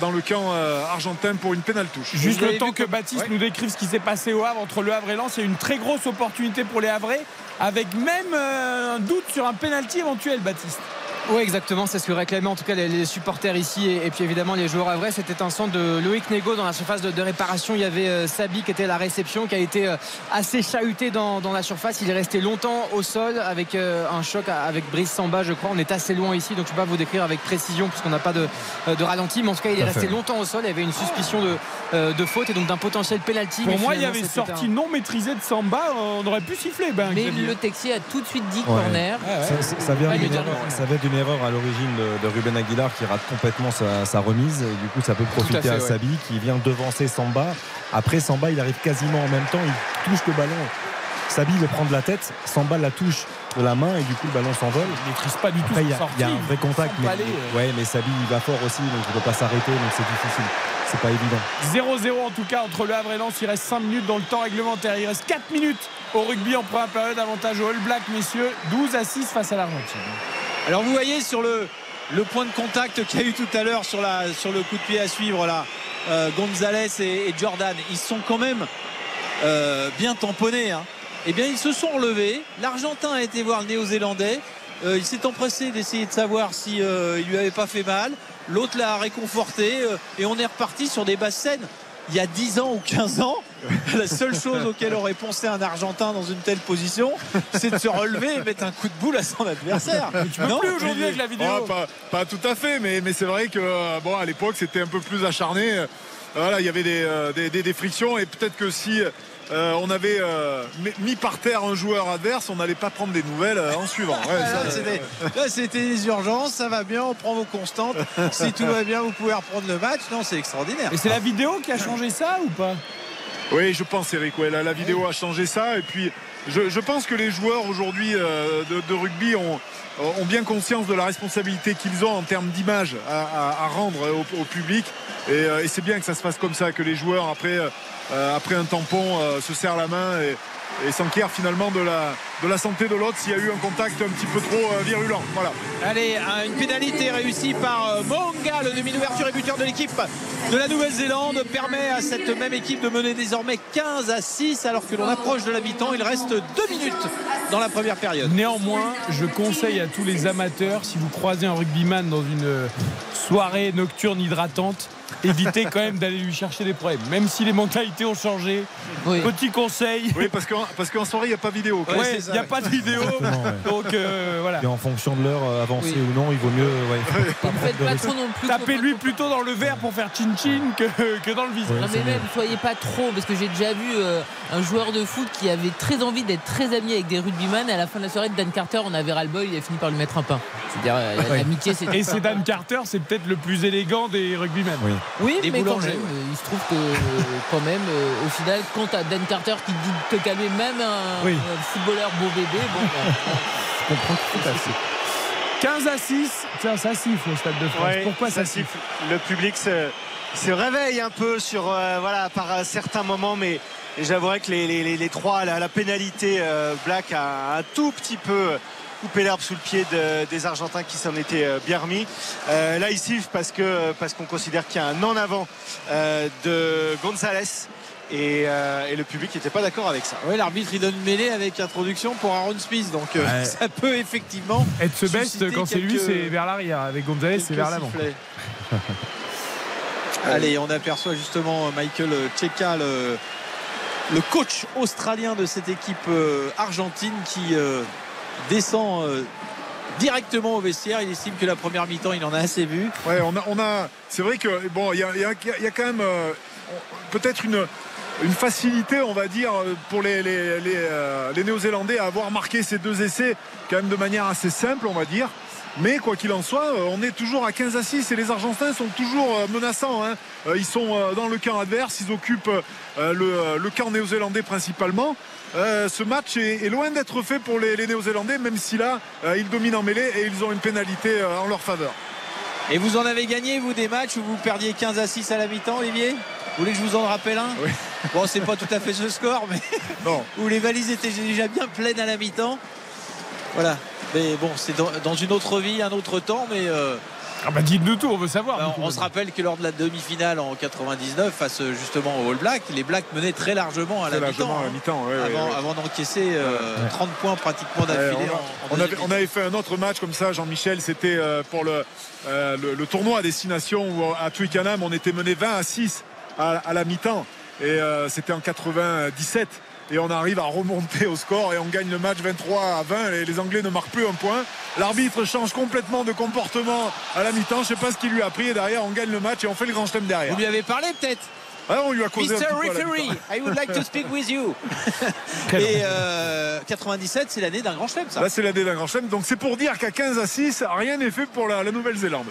Dans le camp argentin pour une pénale touche. Juste le temps que, Baptiste nous décrive ce qui s'est passé au Havre entre le Havre et Lens, il y a une très grosse opportunité pour les Havrais avec même euh, un doute sur un penalty éventuel, Baptiste. Oui, exactement, c'est ce que réclamaient en tout cas les, supporters ici et, puis évidemment les joueurs à vrai. C'était un centre de Loïc Nego dans la surface de, réparation. Il y avait euh, Sabi qui était à la réception, qui a été euh, assez chahuté dans, la surface. Il est resté longtemps au sol avec euh, un choc avec Brice Samba, je crois. On est assez loin ici, donc je ne peux pas vous décrire avec précision puisqu'on n'a pas de, ralenti. Mais en tout cas, il est resté longtemps au sol. Il y avait une suspicion de, faute et donc d'un potentiel penalty. Pour moi, il y avait une sortie non maîtrisée de Samba. On aurait pu siffler. Ben, mais le Texier a tout de suite dit corner. Ça, vient d'une erreur à l'origine de, Ruben Aguilar qui rate complètement sa, remise. Et du coup, ça peut profiter à, Sabi qui vient devancer Samba. Après, Samba, il arrive quasiment en même temps. Il touche le ballon. Sabi veut prendre la tête. Samba la touche de la main et du coup le ballon s'envole. Il maîtrise pas du tout. Il y, a un vrai contact, mais, euh. ouais, mais Sabi il va fort aussi, donc il ne peut pas s'arrêter, donc c'est difficile. C'est pas évident. 0-0 en tout cas entre le Havre et Lens. Il reste 5 minutes dans le temps réglementaire. Il reste 4 minutes au rugby en première période. Avantage au All Black, messieurs. 12 à 6 face à l'Argentine. Alors vous voyez sur le, point de contact qu'il y a eu tout à l'heure sur, sur le coup de pied à suivre là, euh, Gonzalez et, Jordan, ils sont quand même euh, bien tamponnés. Hein. Eh bien ils se sont relevés. L'Argentin a été voir le Néo-Zélandais. Euh, il s'est empressé d'essayer de savoir si il lui avait pas fait mal. L'autre l'a réconforté et on est reparti sur des basses scènes il y a 10 ans ou 15 ans, la seule chose auquel aurait pensé un Argentin dans une telle position, c'est de se relever et mettre un coup de boule à son adversaire. Tu peux non plus aujourd'hui avec la vidéo. Oh, pas, tout à fait, mais, mais c'est vrai que euh, bon, à l'époque, c'était un peu plus acharné. Voilà, il y avait des, euh, des, frictions et peut-être que si euh, on avait euh, mis par terre un joueur adverse, on n'allait pas prendre des nouvelles euh, en suivant. Ouais, ça, là, c'était- les urgences, ça va bien, on prend vos constantes. Si tout va bien, vous pouvez reprendre le match. Non, c'est extraordinaire. Et c'est la vidéo qui a changé ça ou pas? Oui, je pense, Eric. Ouais, la, la vidéo a changé ça. Et puis, je, je pense que les joueurs aujourd'hui euh, de, de rugby ont, ont bien conscience de la responsabilité qu'ils ont en termes d'image à, à- à rendre au, au public. Et, euh, et c'est bien que ça se fasse comme ça, que les joueurs, après, euh, après un tampon, euh, se serrent la main et, et s'enquièrent finalement de la, de la santé de l'autre s'il y a eu un contact un petit peu trop euh, virulent. Voilà. Allez, un- une pénalité réussie par euh, Monga, le demi d'ouverture et buteur de l'équipe de la Nouvelle-Zélande, permet à cette même équipe de mener désormais 15 à 6 alors que l'on approche de la mi-temps. Il reste 2 minutes dans la première période. Néanmoins, je conseille à tous les amateurs, si vous croisez un rugbyman dans une euh, soirée nocturne hydratante, évitez quand même d'aller lui chercher des problèmes. Même si les mentalités ont changé, Oui. petit conseil. Oui, parce qu'en parce qu'en soirée, il n'y a pas vidéo. Ouais, il n'y a pas de vidéo. Ouais. Donc euh, voilà. Et en fonction de l'heure euh, avancée Oui. ou non, il vaut mieux. ouais, pas pas trop non plus. Tapez-lui plutôt dans le verre pour faire chin-chin que, que dans le visage. Ouais, Non mais même soyez pas trop parce que j'ai déjà vu euh, un joueur de foot qui avait très envie d'être très ami avec des rugbyman et à la fin de la soirée Dan Carter on avait ras le bol il a fini par lui mettre un pain. C'est-à-dire euh, Ouais. l'amitié c'est Et c'est Dan Carter, c'est peut-être le plus élégant des rugbymen. Oui. Oui Des mais quand boulangers, même euh, il se trouve que euh, quand même euh, au final quand t'as Dan Carter qui te dit de te calmer même un, Oui. un footballeur beau bébé bon bah, Je comprends tout à fait. 15 à 6, tiens, ça siffle au Stade de France. Ouais, Pourquoi ça, ça siffle Le public se, se réveille un peu sur euh, voilà par euh, certains moments, mais j'avouerais que les, les- les- les trois, la, la pénalité euh, Black a un tout petit peu coupé l'herbe sous le pied de- des Argentins qui s'en étaient euh, bien remis. Euh, là, ils sifflent parce que parce qu'on considère qu'il y a un en avant euh, de Gonzalez. Et, euh, et le public n'était pas d'accord avec ça. Oui, l'arbitre il donne mêlée avec introduction pour Aaron Smith, donc euh, Ouais. ça peut effectivement. Être ce best, quand c'est lui, c'est vers l'arrière. Avec Gonzalez, c'est vers l'avant. Allez, on aperçoit justement Michael Cheka, le, le coach australien de cette équipe euh, argentine qui euh, descend euh, directement au vestiaire. Il estime que la première mi-temps, il en a assez vu. On a, c'est vrai que bon, il y a, quand même euh, peut-être une facilité, on va dire, pour les, euh, les Néo-Zélandais à avoir marqué ces deux essais quand même de manière assez simple, on va dire. Mais quoi qu'il en soit, euh, on est toujours à 15 à 6 et les Argentins sont toujours euh, menaçants. hein. Euh, Ils sont dans le camp adverse, ils occupent le, le camp néo-zélandais principalement. Euh, ce match est, est loin d'être fait pour les, les Néo-Zélandais, même si là, euh, ils dominent en mêlée et ils ont une pénalité euh, en leur faveur. Et vous en avez gagné, vous, des matchs où vous perdiez 15 à 6 à la mi-temps, Olivier? Vous voulez que je vous en rappelle un? Oui. Bon, c'est pas tout à fait ce score, mais Non. où les valises étaient déjà bien pleines à la mi-temps. Voilà. Mais bon, c'est dans, dans une autre vie, un autre temps, mais euh, Ah bah dites-nous tout, on veut savoir. bah, on se rappelle que lors de la demi-finale en 99, face euh, justement aux All Blacks, les Blacks menaient très largement à la Très mi-temps. largement à la hein, ouais, avant ouais. avant d'encaisser euh, 30 points pratiquement Ouais, d'affilée. on, on on avait fait un autre match comme ça, Jean-Michel. C'était euh, pour le, euh, le, le tournoi à destination où à Twickenham, on était mené 20 à 6 à, à la mi-temps. Et euh, c'était en 97. Et on arrive à remonter au score et on gagne le match 23 à 20. Les, les Anglais ne marquent plus un point. L'arbitre change complètement de comportement à la mi-temps. Je sais pas ce qu'il lui a pris. Et derrière, on gagne le match et on fait le grand chelem derrière. Vous lui avez parlé peut-être Ah, on lui a causé un Mr. petit à la Referee. I would like to speak with you. Et euh, 97, c'est l'année d'un grand chelem, ça. Là, c'est l'année d'un grand chelem. Donc, c'est pour dire qu'à 15 à 6, rien n'est fait pour la, la Nouvelle-Zélande.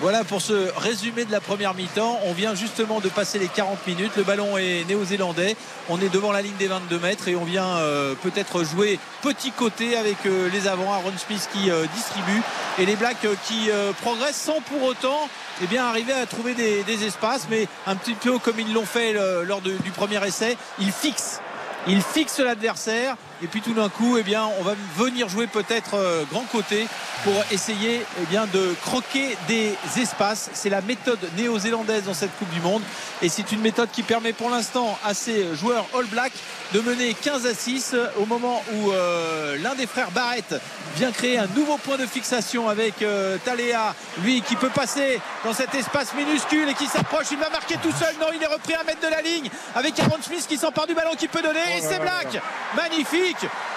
Voilà pour ce résumé de la première mi-temps. On vient justement de passer les 40 minutes. Le ballon est néo-zélandais. On est devant la ligne des 22 mètres et on vient euh, peut-être jouer petit côté avec euh, les avants. Aaron Smith qui euh, distribue et les Blacks qui progressent sans pour autant eh bien, arriver à trouver des, espaces. Mais un petit peu comme ils l'ont fait lors du premier essai, ils fixent. Ils fixent l'adversaire et puis tout d'un coup, eh bien, on va venir jouer peut-être euh, grand côté pour essayer eh bien, de croquer des espaces. C'est la méthode néo-zélandaise dans cette Coupe du Monde et c'est une méthode qui permet pour l'instant à ces joueurs All Black de mener 15 à 6 au moment où euh, l'un des frères Barrett vient créer un nouveau point de fixation avec euh, Taléa, lui qui peut passer dans cet espace minuscule et qui s'approche. Il va marquer tout seul. Non, il est repris à un mètre de la ligne avec Aaron Smith qui s'empare du ballon qui peut donner et c'est Black. Magnifique.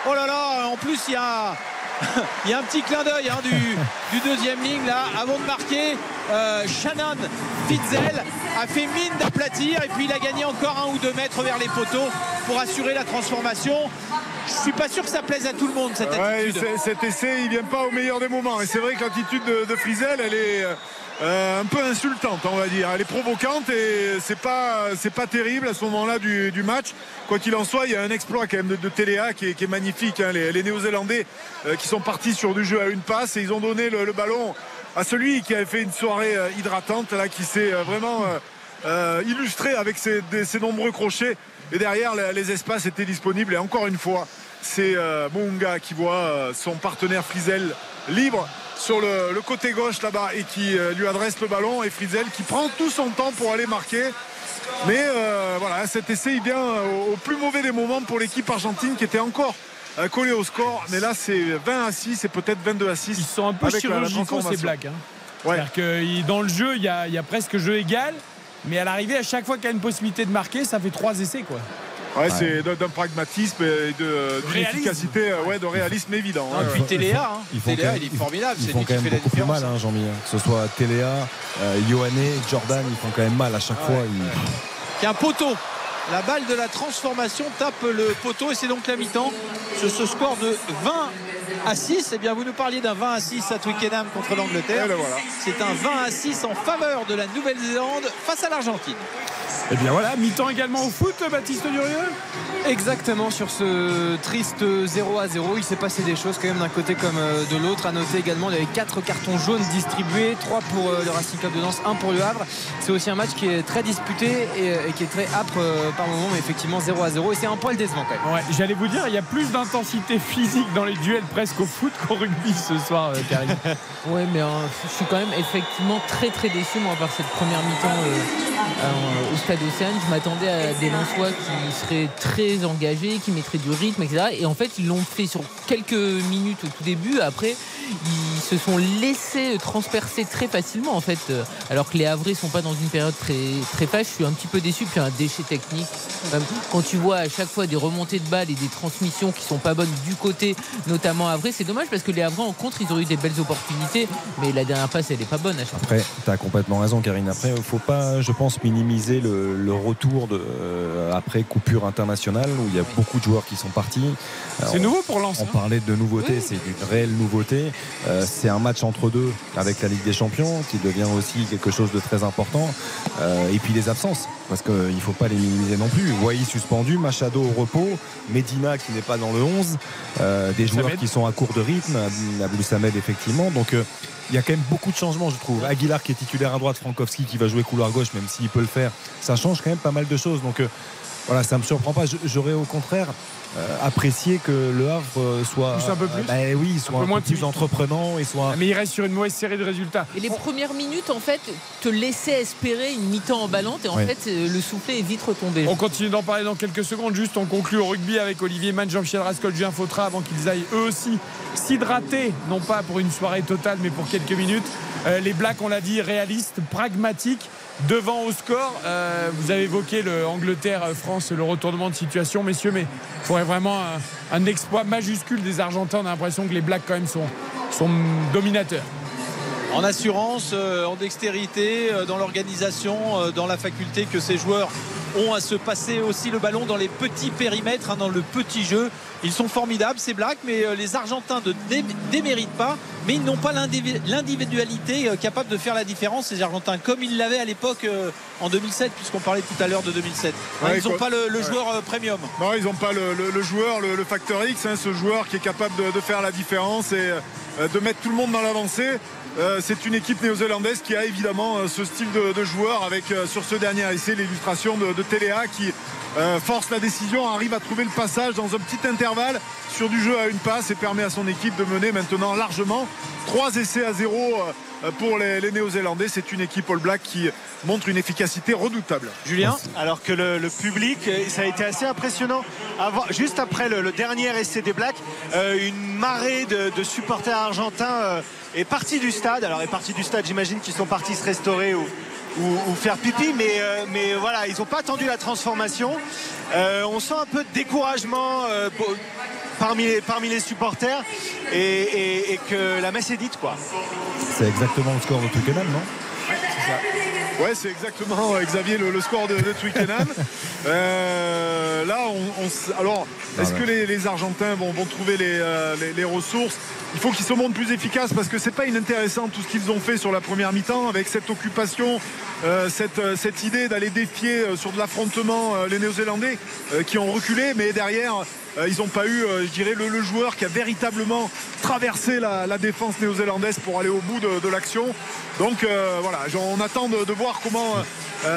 Oh là là, en plus il y a il y a un petit clin d'œil hein, du, du deuxième ligne là avant de marquer euh, Shannon Fitzel a fait mine d'aplatir et puis il a gagné encore un ou deux mètres vers les poteaux pour assurer la transformation. Je suis pas sûr que ça plaise à tout le monde cette Ouais, attitude. cet essai, il vient pas au meilleur des moments. Et c'est vrai que l'attitude de, de Frizel, elle est euh, un peu insultante, on va dire. Elle est provocante et c'est pas, pas terrible à ce moment-là du, match. Quoi qu'il en soit, il y a un exploit quand même de, Téléa qui est, magnifique. hein. Les, Néo-Zélandais euh, qui sont partis sur du jeu à une passe et ils ont donné le, ballon à celui qui avait fait une soirée euh, hydratante, là, qui s'est vraiment illustré avec ses, nombreux crochets. Et derrière, les, espaces étaient disponibles. Et encore une fois, c'est Mounga qui voit son partenaire Frizel libre sur le, le côté gauche là-bas et qui euh, lui adresse le ballon. Et Frizel qui prend tout son temps pour aller marquer. Mais euh, voilà, cet essai il vient au, au plus mauvais des moments pour l'équipe argentine qui était encore euh, collée au score. Mais là, c'est 20 à 6 et peut-être 22 à 6. Ils sont un peu chirurgicaux ces blagues. hein. Ouais. C'est-à-dire que dans le jeu, il y a, il y a presque jeu égal. Mais à l'arrivée, à chaque fois qu'il y a une possibilité de marquer, ça fait trois essais. quoi. Ouais, c'est d'un pragmatisme et de- d'une Réalisme. efficacité, euh, ouais, de réalisme évident. Ah, hein. puis Téléa, hein. Ils font Téléa, quand il même- est formidable. Ils C'est font lui quand qui même fait la beaucoup plus différence. mal, hein, Jean-Mi. Que ce soit Téléa, euh, Ioane, Jordan, ils font quand même mal à chaque fois. Ils- qui est un poteau. La balle de la transformation tape le poteau et c'est donc la mi-temps sur ce score de 20 à 6. Eh bien, vous nous parliez d'un 20 à 6 à Twickenham contre l'Angleterre. Et le voilà. C'est un 20 à 6 en faveur de la Nouvelle-Zélande face à l'Argentine. Et bien voilà, mi-temps également au foot, Baptiste Durieux. Exactement sur ce triste 0 à 0 il s'est passé des choses quand même d'un côté comme euh, de l'autre. À noter également il y avait 4 cartons jaunes distribués 3 pour euh, le Racing Club de Lens 1 pour le Havre. C'est aussi un match qui est très disputé et, euh, qui est très âpre par moment mais effectivement 0 à 0 et c'est un poil décevant quand même. Ouais, j'allais vous dire, il y a plus d'intensité physique dans les duels presque au foot qu'au rugby ce soir, Karine. Ouais, mais euh, je suis quand même effectivement très très déçu moi par cette première mi-temps euh, euh, stade Océane. Je m'attendais à des Lensois qui seraient très engagés, qui mettraient du rythme, etc. Et en fait, ils l'ont fait sur quelques minutes au tout début. Après, ils se sont laissés transpercer très facilement en fait. Alors que les Havrais sont pas dans une période très très fâche. Je suis un petit peu déçu. Puis un déchet technique. Quand tu vois à chaque fois des remontées de balles et des transmissions qui sont pas bonnes du côté, notamment Havrais, c'est dommage parce que les Havrais en contre, ils auraient eu des belles opportunités. Mais la dernière passe, elle est pas bonne à chaque fois. Après, tu as complètement raison, Karine. Après, il faut pas, je pense, minimiser le, le retour de, euh, après coupure internationale où il y a beaucoup de joueurs qui sont partis. C'est nouveau pour Lens. On hein. parlait de nouveauté, c'est une réelle nouveauté. Euh, c'est un match entre deux avec la Ligue des Champions qui devient aussi quelque chose de très important. Euh, et puis les absences, parce qu'il ne faut pas les minimiser non plus. Wai suspendu, Machado au repos, Medina qui n'est pas dans le 11, euh, des joueurs Samed. qui sont à court de rythme, Abdou Samed effectivement. Donc euh, il y a quand même beaucoup de changements, je trouve. Aguilar qui est titulaire à droite, Frankowski qui va jouer couloir gauche, même s'il peut le faire, ça change quand même pas mal de choses. Donc euh, voilà, ça me surprend pas. J'aurais au contraire euh, apprécié que le Havre euh, soit Pousse un peu plus. bah oui, soit Un peu un, moins peu plus entreprenant et soit Mais il reste sur une mauvaise série de résultats. Et les premières minutes, en fait, te laissaient espérer une mi-temps emballante et en fait, euh, le soufflet est vite retombé. On continue d'en parler dans quelques secondes. Juste, on conclut au rugby avec Olivier Mann, Jean-Michel Rascol, Julien Fautra avant qu'ils aillent eux aussi s'hydrater, non pas pour une soirée totale, mais pour quelques minutes. Euh, les Blacks, on l'a dit, réalistes, pragmatiques, devant au score. Euh, vous avez évoqué le Angleterre-France, le retournement de situation, messieurs, mais il faudrait vraiment un, exploit majuscule des Argentins. On a l'impression que les Blacks, quand même, sont dominateurs. En assurance, euh, en dextérité, euh, dans l'organisation, euh, dans la faculté que ces joueurs ont à se passer aussi le ballon dans les petits périmètres, hein, dans le petit jeu. Ils sont formidables, ces Blacks, mais les Argentins ne dé- déméritent pas, mais ils n'ont pas l'indivi- l'individualité capable de faire la différence, ces Argentins, comme ils l'avaient à l'époque en 2007, puisqu'on parlait tout à l'heure de 2007. Hein, Ouais, ils n'ont pas le, le Ouais. joueur premium. Non, ils n'ont pas le, le- le joueur, le, facteur X, hein, ce joueur qui est capable de, de faire la différence et de mettre tout le monde dans l'avancée. Euh, c'est une équipe néo-zélandaise qui a évidemment euh, ce style de, joueur avec euh, sur ce dernier essai l'illustration de, de Téléa qui force la décision, arrive à trouver le passage dans un petit intervalle sur du jeu à une passe et permet à son équipe de mener maintenant largement trois essais à zéro pour les, néo-zélandais. C'est une équipe All Black qui montre une efficacité redoutable. Julien Alors que le, public, ça a été assez impressionnant. Juste après le, dernier essai des Blacks, une marée de, supporters argentins est partie du stade. Alors est partie du stade, j'imagine qu'ils sont partis se restaurer ou, faire pipi, mais, euh, mais voilà, ils n'ont pas attendu la transformation. Euh, on sent un peu de découragement euh, parmi, les, parmi les supporters et que la messe est dite quoi. c'est exactement le score de Twickenham, non? Ouais, c'est exactement euh, Xavier le, le score de, de Twickenham. Euh, là, on, on s- alors, est-ce que les, les Argentins vont, vont trouver les, euh, les- les ressources? Il faut qu'ils se montrent plus efficaces parce que c'est pas inintéressant tout ce qu'ils ont fait sur la première mi-temps avec cette occupation, cette, cette idée d'aller défier sur de l'affrontement les Néo-Zélandais qui ont reculé, mais derrière. Euh, ils n'ont pas eu, euh, je dirais, le, joueur qui a véritablement traversé la, défense néo-zélandaise pour aller au bout de, l'action. Donc euh, voilà, on attend de, voir comment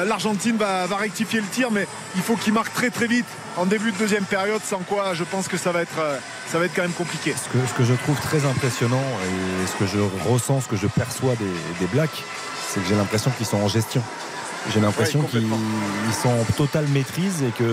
l'Argentine va, rectifier le tir, mais il faut qu'il marque très très vite en début de deuxième période, sans quoi je pense que ça va être, ça va être quand même compliqué. Ce que, ce que je trouve très impressionnant et ce que je ressens, ce que je perçois des, des Blacks, c'est que j'ai l'impression qu'ils sont en gestion. J'ai l'impression Ouais, qu'ils sont en totale maîtrise et que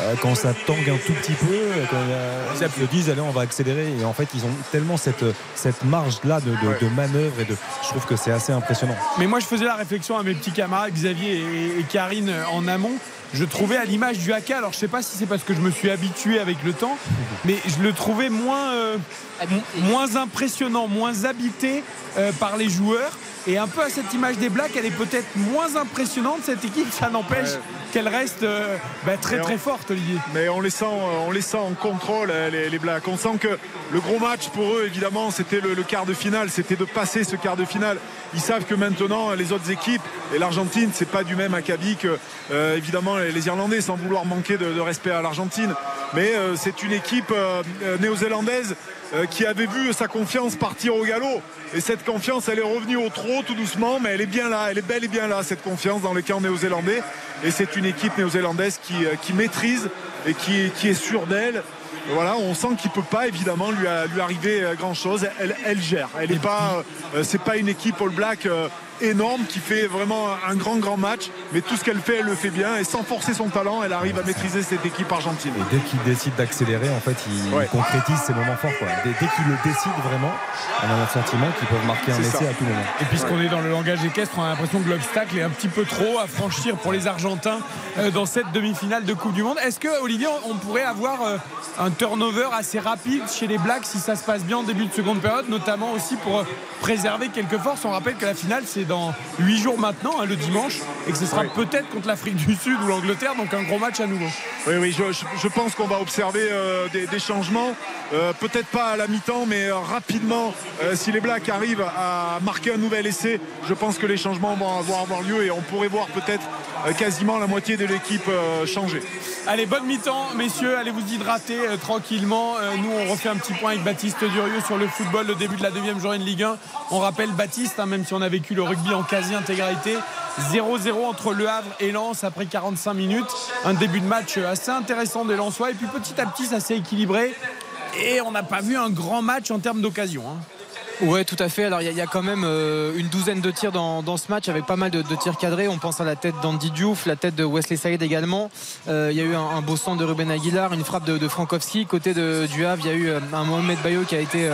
euh, quand ça tangue un tout petit peu, euh, quand a- ils se disent allez on va accélérer et en fait ils ont tellement cette, cette marge là de, de, Ouais. de manœuvre et de je trouve que c'est assez impressionnant. Mais moi, je faisais la réflexion à mes petits camarades Xavier et, et Karine euh, en amont. Je trouvais à l'image du haka, alors je sais pas si c'est parce que je me suis habitué avec le temps, mais je le trouvais moins, euh, moins impressionnant, moins habité euh, par les joueurs. Et un peu à cette image des Blacks, elle est peut-être moins impressionnante cette équipe. Ça n'empêche. Qu'elle reste euh, bah, très on- très forte, Olivier. Mais on les sent, euh, on les sent en contrôle, euh, les, les Blacks. On sent que le gros match pour eux, évidemment, c'était le, le quart de finale, c'était de passer ce quart de finale. Ils savent que maintenant, les autres équipes, et l'Argentine, c'est pas du même acabit que, euh, évidemment, les, Irlandais, sans vouloir manquer de, de respect à l'Argentine. Mais euh, c'est une équipe euh, néo-zélandaise qui avait vu sa confiance partir au galop. Et cette confiance, elle est revenue au trot tout doucement, mais elle est bien là, elle est bel et bien là, cette confiance dans le camp néo-zélandais. Et c'est une équipe néo-zélandaise qui, euh, qui maîtrise et qui, qui est sûre d'elle. Voilà, on sent qu'il peut pas évidemment lui, arriver grand chose. Elle, elle gère. Elle est pas, euh, c'est pas une équipe All Black euh, énorme qui fait vraiment un grand grand match, mais tout ce qu'elle fait, elle le fait bien et sans forcer son talent, elle arrive à maîtriser cette équipe argentine. Et dès qu'ils décident d'accélérer, en fait, ils Ouais. concrétisent ces moments forts. quoi. Dès, dès qu'ils le décident vraiment, on a le sentiment qu'ils peuvent marquer un essai ça. à tout moment. Et puisqu'on est dans le langage équestre, on a l'impression que l'obstacle est un petit peu trop à franchir pour les Argentins euh, dans cette demi-finale de Coupe du Monde. Est-ce que, Olivier, on on pourrait avoir euh, un turnover assez rapide chez les Blacks si ça se passe bien en début de seconde période, notamment aussi pour euh, préserver quelques forces? On rappelle que la finale, c'est dans 8 jours maintenant, hein, le dimanche, et que ce sera Oui. peut-être contre l'Afrique du Sud ou l'Angleterre, donc un gros match à nouveau. Oui, oui, je, pense qu'on va observer euh, des, des changements. Euh, Peut-être pas à la mi-temps, mais euh, rapidement, si les Blacks arrivent à marquer un nouvel essai, je pense que les changements vont avoir, avoir lieu et on pourrait voir peut-être quasiment la moitié de l'équipe changer. Allez, bonne mi-temps, messieurs. Allez vous hydrater tranquillement. Nous, on refait un petit point avec Baptiste Durieux sur le football, le début de la deuxième journée de Ligue 1. On rappelle Baptiste, hein, même si on a vécu le en quasi-intégralité. 0-0 entre Le Havre et Lens après 45 minutes. Un début de match assez intéressant des Lensois. Et puis petit à petit, ça s'est équilibré. Et on n'a pas vu un grand match en termes d'occasion. hein. Ouais, tout à fait. Alors, il y, a- quand même euh, une douzaine de tirs dans, ce match avec pas mal de, tirs cadrés. On pense à la tête d'Andy Diouf, la tête de Wesley Saïd également. Euh, il y a eu un, beau centre de Ruben Aguilar, une frappe de, Frankowski. Côté du Havre, il y a eu euh, un Mohamed Bayo qui a été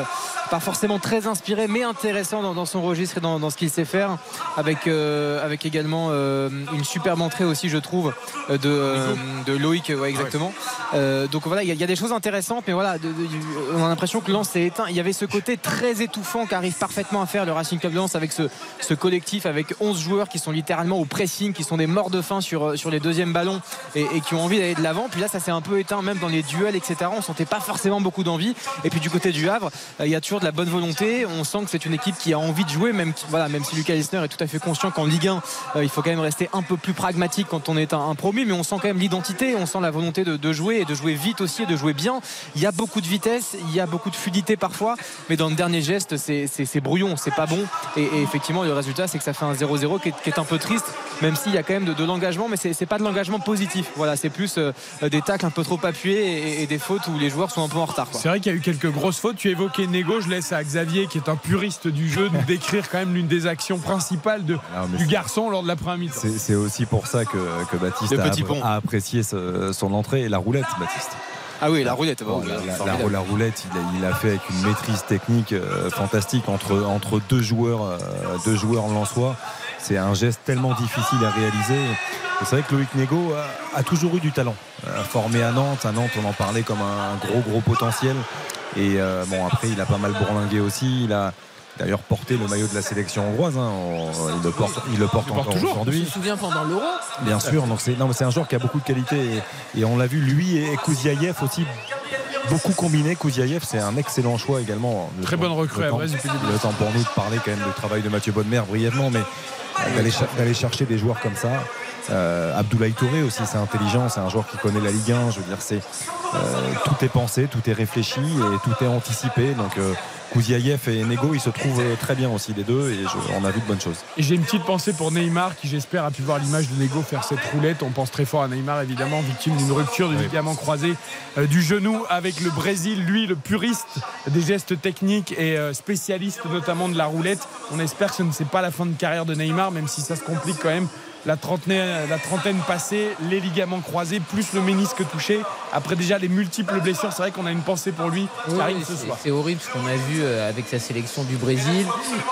pas forcément très inspiré, mais intéressant dans, dans son registre et dans, dans ce qu'il sait faire. Avec, euh, avec également euh, une superbe entrée aussi, je trouve, euh, de, euh, de Loïc. Ouais, exactement. Donc voilà, il y, a- il y a des choses intéressantes, mais voilà, de- de- on a l'impression que Lens s'est éteint. Il y avait ce côté très étouffant qu'arrive parfaitement à faire le Racing Club de Lens avec ce, ce collectif, avec 11 joueurs qui sont littéralement au pressing, qui sont des morts de faim sur, sur les deuxièmes ballons et, et qui ont envie d'aller de l'avant. Puis là, ça s'est un peu éteint, même dans les duels, etc. On sentait pas forcément beaucoup d'envie. Et puis du côté du Havre, il y a toujours de la bonne volonté. On sent que c'est une équipe qui a envie de jouer, même, voilà, même si Lucas Lisner est tout à fait conscient qu'en Ligue 1, euh, il faut quand même rester un peu plus pragmatique quand on est un, un promu, mais on sent quand même l'identité, on sent la volonté de, jouer et de jouer vite aussi et de jouer bien. Il y a beaucoup de vitesse, il y a beaucoup de fluidité parfois, mais dans le dernier geste, c'est- brouillon, c'est pas bon. Et, effectivement, le résultat, c'est que ça fait un 0-0 qui, est- un peu triste, même s'il y a quand même de, l'engagement, mais c'est pas de l'engagement positif. Voilà, c'est plus euh, des tacles un peu trop appuyés et, et des fautes où les joueurs sont un peu en retard. C'est vrai qu'il y a eu quelques grosses fautes. Tu évoquais Nego, je laisse à Xavier, qui est un puriste du jeu, nous décrire quand même l'une des actions principales de, du garçon lors de la première mi-temps. C'est aussi pour ça que, que Baptiste a, petit pont. a apprécié ce- son entrée et la roulette, Baptiste. Ah oui, la roulette. bon, la, la- formidable. la- la roulette, il a, il a fait avec une maîtrise technique euh, fantastique entre, entre deux joueurs, euh, deux joueurs lensois. C'est un geste tellement difficile à réaliser. C'est vrai que Loïc Nego a, a toujours eu du talent. Euh, formé à Nantes, à Nantes, on en parlait comme un gros gros potentiel. Et euh, bon, après, il a pas mal bourlingué aussi. Il a, d'ailleurs porté le maillot de la sélection hongroise. hein. On- Il le porte, il le porte Il encore aujourd'hui. se souvient pendant l'Euro. Bien sûr, donc c'est non, mais c'est un joueur qui a beaucoup de qualité et, et on l'a vu lui et Kouziaïev aussi beaucoup combiné. Kouziaïev, c'est un excellent choix également. Le Très bonne recrue à Brest le temps pour nous de parler quand même du travail de Mathieu Bonnemer brièvement, mais euh, d'aller chercher des joueurs comme ça. Euh, Abdoulaye Touré aussi, c'est intelligent, c'est un joueur qui connaît la Ligue 1. Je veux dire, c'est euh, tout est pensé, tout est réfléchi et tout est anticipé. Donc euh, et Nego, ils se trouvent euh, très bien aussi les deux et je- on a vu de bonnes choses. Et j'ai une petite pensée pour Neymar qui j'espère a pu voir l'image de Nego faire cette roulette. On pense très fort à Neymar évidemment, victime d'une rupture du Oui. ligament croisé euh, du genou avec le Brésil, lui le puriste des gestes techniques et euh, spécialiste notamment de la roulette. On espère que ce ne c'est pas la fin de carrière de Neymar, même si ça se complique quand même. La trentaine, la trentaine passée, les ligaments croisés, plus le ménisque touché. Après déjà les multiples blessures, c'est vrai qu'on a une pensée pour lui Oui, c'est- horrible ce qu'on a vu euh, avec sa sélection du Brésil.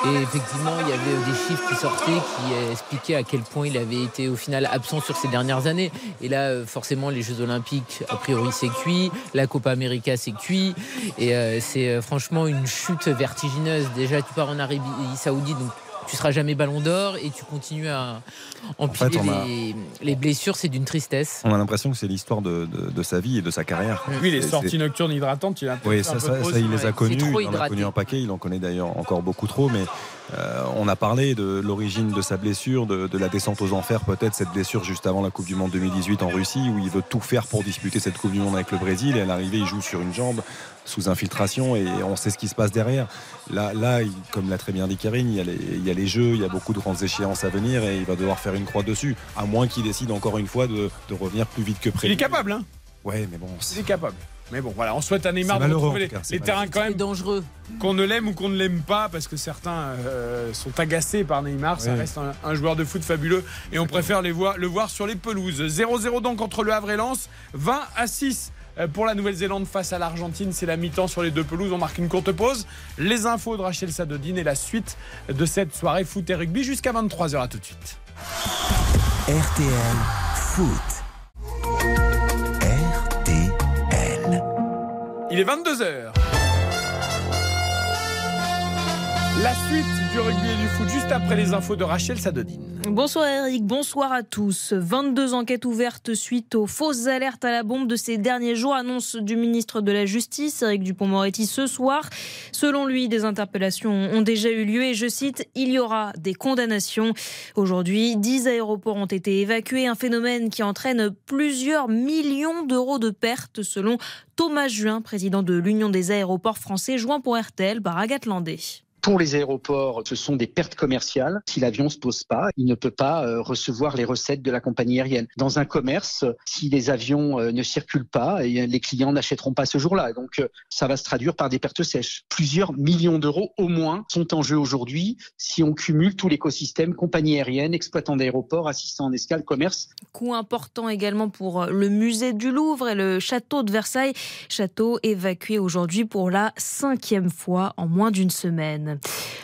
Et effectivement, il y avait des chiffres qui sortaient qui expliquaient à quel point il avait été au final absent sur ces dernières années. Et là, euh, forcément, les Jeux Olympiques, a priori, c'est cuit. La Copa América, c'est cuit. Et euh, c'est franchement une chute vertigineuse. Déjà, tu pars en Arabie Saoudite, donc tu seras jamais ballon d'or et tu continues à empiler fait, on a- les, les blessures. C'est d'une tristesse. On a l'impression que c'est l'histoire de, de- de sa vie et de sa carrière. Oui, les sorties nocturnes hydratantes, il a Oui, un ça, peu ça, trop ça, il les a trop Il en a connu un paquet. Il en connaît d'ailleurs encore beaucoup trop. Mais euh, on a parlé de l'origine de sa blessure, de, de la descente aux enfers, peut-être cette blessure juste avant la Coupe du Monde 2018 en Russie, où il veut tout faire pour disputer cette Coupe du Monde avec le Brésil. Et à l'arrivée, il joue sur une jambe sous infiltration et on sait ce qui se passe derrière. Là, là il- comme l'a très bien dit Karine, il y, a les, il y a les jeux, il y a beaucoup de grandes échéances à venir et il va devoir faire une croix dessus, à moins qu'il décide encore une fois de, de revenir plus vite que Il prévu. est capable, hein? Ouais, mais bon, Il est capable. Mais bon, voilà, on souhaite à Neymar de retrouver cas, les, terrains quand même dangereux. qu'on ne l'aime ou qu'on ne l'aime pas, parce que certains euh, sont agacés par Neymar. Ça Oui. reste un, un joueur de foot fabuleux et on préfère les voir, le voir sur les pelouses. 0-0 donc entre le Havre et Lens, 20 à 6 euh, pour la Nouvelle-Zélande face à l'Argentine. C'est la mi-temps sur les deux pelouses. On marque une courte pause. Les infos de Rachel Sadodine et la suite de cette soirée foot et rugby jusqu'à 23h. À tout de suite. RTL Foot. Il est 22h. La suite du rugby et du foot juste après les infos de Rachel Sadodine. Bonsoir Eric, bonsoir à tous. 22 enquêtes ouvertes suite aux fausses alertes à la bombe de ces derniers jours, annonce du ministre de la Justice, Eric Dupont-Moretti, ce soir. Selon lui, des interpellations ont déjà eu lieu et je cite, il y aura des condamnations. Aujourd'hui, 10 aéroports ont été évacués, un phénomène qui entraîne plusieurs millions d'euros de pertes selon Thomas Juin, président de l'Union des aéroports français, joint pour RTL par Agathe Landé. Pour les aéroports, ce sont des pertes commerciales. Si l'avion ne se pose pas, il ne peut pas euh, recevoir les recettes de la compagnie aérienne. Dans un commerce, si les avions euh, ne circulent pas, et les clients n'achèteront pas ce jour-là. Donc euh, ça va se traduire par des pertes sèches. Plusieurs millions d'euros au moins sont en jeu aujourd'hui si on cumule tout l'écosystème compagnie aérienne, exploitants d'aéroports, assistants en escale, commerce. Coût important également pour le musée du Louvre et le château de Versailles. Château évacué aujourd'hui pour la cinquième fois en moins d'une semaine. Anne.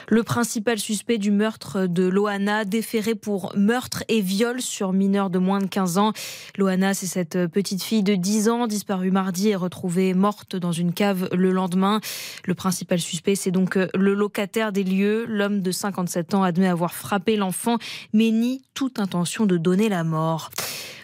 Le principal suspect du meurtre de Loana, déféré pour meurtre et viol sur mineur de moins de 15 ans. Loana, c'est cette petite fille de 10 ans, disparue mardi et retrouvée morte dans une cave le lendemain. Le principal suspect, c'est donc le locataire des lieux. L'homme de 57 ans admet avoir frappé l'enfant, mais nie toute intention de donner la mort.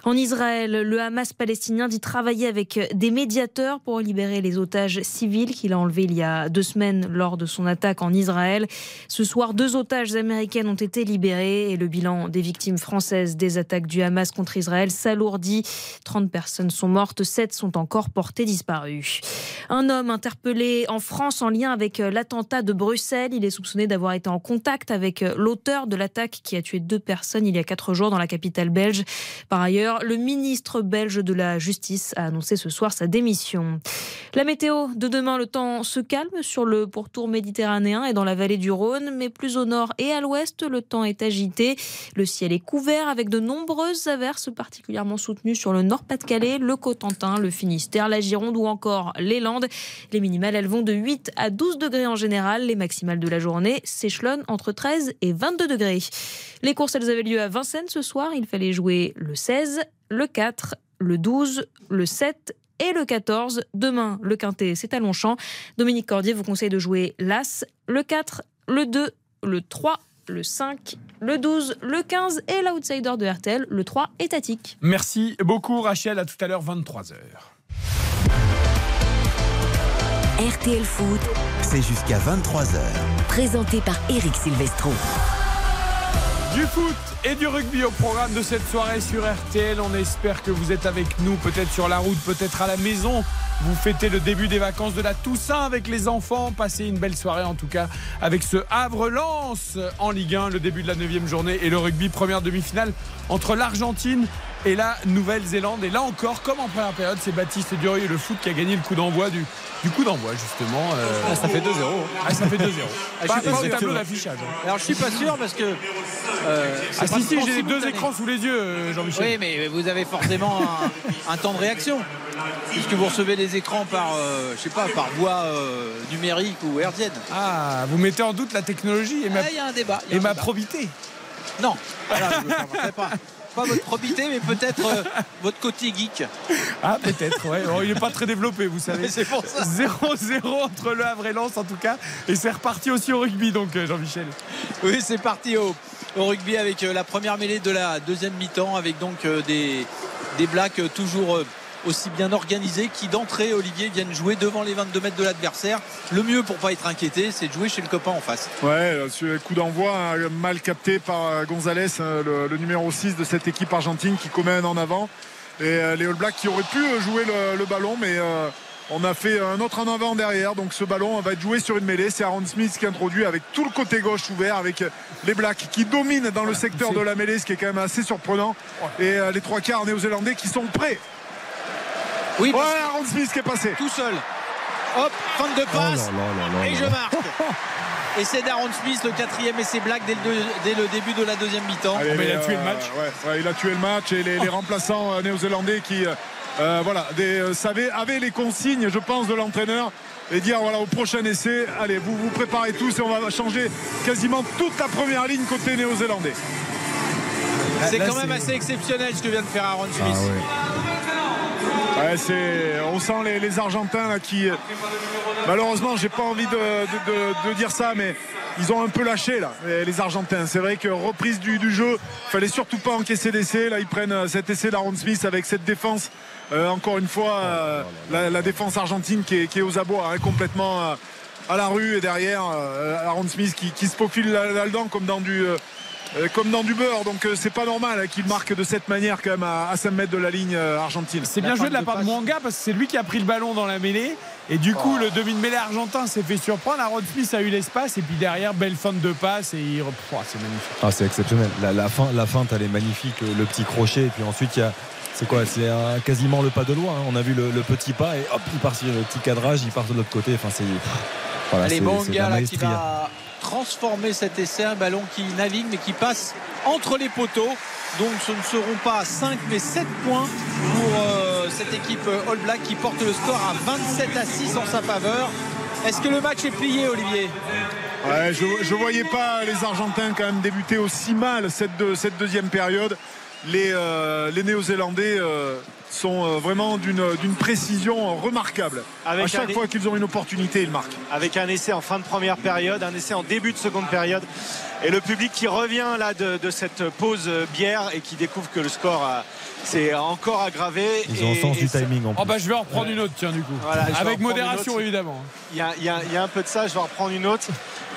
En Israël, le Hamas palestinien dit travailler avec des médiateurs pour libérer les otages civils qu'il a enlevés il y a deux semaines lors de son attaque en Israël. Ce soir, deux otages américaines ont été libérés et le bilan des victimes françaises des attaques du Hamas contre Israël s'alourdit. 30 personnes sont mortes, 7 sont encore portées disparues. Un homme interpellé en France en lien avec l'attentat de Bruxelles. Il est soupçonné d'avoir été en contact avec l'auteur de l'attaque qui a tué deux personnes il y a quatre jours dans la capitale belge. Par ailleurs, le ministre belge de la Justice a annoncé ce soir sa démission. La météo de demain, le temps se calme sur le pourtour méditerranéen et dans la vallée du Rhône, mais plus au nord et à l'ouest, le temps est agité. Le ciel est couvert avec de nombreuses averses particulièrement soutenues sur le Nord-Pas-de-Calais, le Cotentin, le Finistère, la Gironde ou encore les Landes. Les minimales, elles vont de 8 à 12 degrés en général. Les maximales de la journée s'échelonnent entre 13 et 22 degrés. Les courses, elles avaient lieu à Vincennes ce soir. Il fallait jouer le 16, le 4, le 12, le 7 et le 14. Demain, le quintet, c'est à Longchamp. Dominique Cordier vous conseille de jouer l'As, le 4, le 2, le 3, le 5, le 12, le 15 et l'outsider de RTL, le 3 étatique. Merci beaucoup Rachel, à tout à l'heure 23h. RTL Foot, C'est jusqu'à 23h. présenté par Eric Silvestro. Du foot et du rugby au programme de cette soirée sur RTL. On espère que vous êtes avec nous, peut-être sur la route, peut-être à la maison. Vous fêtez le début des vacances de la Toussaint avec les enfants. Passez une belle soirée en tout cas avec ce Havre-Lens en Ligue 1, le début de la 9 journée et le rugby, première demi-finale entre l'Argentine et la Nouvelle-Zélande. Et là encore, comme en première période, c'est Baptiste Durieux le foot qui a gagné le coup d'envoi du, du coup d'envoi justement. euh, Ah, ça fait 2-0. Ah, ça fait 2-0. Ah, Pas, pas pas tableau d'affichage. hein. Alors je suis pas sûr parce que. euh, Ah si, si, j'ai les deux écrans sous les yeux, euh, Jean-Michel. Oui, mais vous avez forcément un, un temps de réaction. Puisque vous recevez les écrans par, euh, je sais pas, par voie euh, numérique ou hertzienne. Ah, vous mettez en doute la technologie et ma, Ah, Il y a un débat. il y a et un ma débat. probité. Non, voilà, je pas. Pas votre probité, mais peut-être euh, votre côté geek. Ah, peut-être, ouais. Oh, il n'est pas très développé, vous savez. C'est pour ça. 0-0 entre Le Havre et Lens, en tout cas. Et c'est reparti aussi au rugby, donc, Jean-Michel. Oui, c'est parti au, au rugby avec la première mêlée de la deuxième mi-temps, avec donc des, des blacks toujours aussi bien organisés qui d'entrée, Olivier, viennent jouer devant les 22 mètres de l'adversaire. Le mieux pour pas être inquiété, c'est de jouer chez le copain en face. Ouais, euh, coup d'envoi hein, mal capté par euh, Gonzalez, euh, le, le numéro 6 de cette équipe argentine qui commet un en avant. Et euh, les All Blacks qui auraient pu jouer le, le ballon, mais euh, on a fait un autre en avant derrière. Donc ce ballon va être joué sur une mêlée. C'est Aaron Smith qui introduit avec tout le côté gauche ouvert, avec les Blacks qui dominent dans le secteur de la mêlée, ce qui est quand même assez surprenant. Et euh, les trois quarts néo-zélandais qui sont prêts. Oui, Ouais, Aaron Smith qui est passé. tout seul. Hop, fin de passe. Oh là là là et là je marque. Et c'est Darren Smith, le quatrième essai black dès le, deux- dès le début de la deuxième mi-temps. Mais il a les, tué le euh, match. ouais, ouais, il a tué le match et les, les remplaçants euh, néo-zélandais qui euh, euh, voilà, des, euh, savaient, avaient les consignes, je pense, de l'entraîneur et dire voilà au prochain essai, allez, vous vous préparez tous et on va changer quasiment toute la première ligne côté néo-zélandais. C'est quand même c'est- assez exceptionnel ce que vient de faire Aaron Smith. Ah ouais. On sent les, Argentins qui, malheureusement, j'ai pas envie de, dire ça, mais ils ont un peu lâché là, les Argentins. C'est vrai que reprise du, du jeu, fallait surtout pas encaisser d'essai. Là, ils prennent euh, cet essai d'Aaron Smith avec cette défense. Euh, encore une fois, euh, la, défense argentine qui est, aux abois, hein, complètement à la rue et derrière Aaron Smith qui, qui se faufile là- là-dedans comme dans du. Euh, comme dans du beurre, donc euh, c'est pas normal hein, qu'il marque de cette manière quand même à, à 5 mètres de la ligne euh, argentine. C'est La bien joué de la de part de passe. Mwanga parce que c'est lui qui a pris le ballon dans la mêlée. Et du coup, Oh. le demi de mêlée argentin s'est fait surprendre. Aaron Smith a eu l'espace. Et puis derrière, belle fin de passe. Et il. Oh, c'est magnifique. Ah, c'est exceptionnel. La, la, fin, la feinte, elle est magnifique. Le, petit crochet. Et puis ensuite, il y a. C'est quoi C'est quasiment le pas de loi. hein. On a vu le, le petit pas et hop, il part sur le petit cadrage, il part de l'autre côté. Enfin, c'est. Voilà, Allez, c'est- c'est de la Bonga là, qui va transformer cet essai, un ballon qui navigue mais qui passe entre les poteaux. Donc ce ne seront pas 5 mais 7 points pour euh, cette équipe All Black qui porte le score à 27 à 6 en sa faveur. Est-ce que le match est plié Olivier? Je ne voyais pas les Argentins quand même débuter aussi mal cette, deux- cette deuxième période. Les, euh, Néo-Zélandais euh, sont euh, vraiment d'une d'une précision remarquable. Avec à chaque un- fois qu'ils ont une opportunité, ils marquent. avec un essai en fin de première période, un essai en début de seconde période. Et le public qui revient là de, de cette pause euh, bière et qui découvre que le score s'est encore aggravé. Ils ont Et- le sens et du ça- timing en plus. Oh, bah, je vais en reprendre une autre, tiens, du coup. Voilà, Avec modération, évidemment. Il y, a, il y a- il y a un peu de ça, je vais en reprendre une autre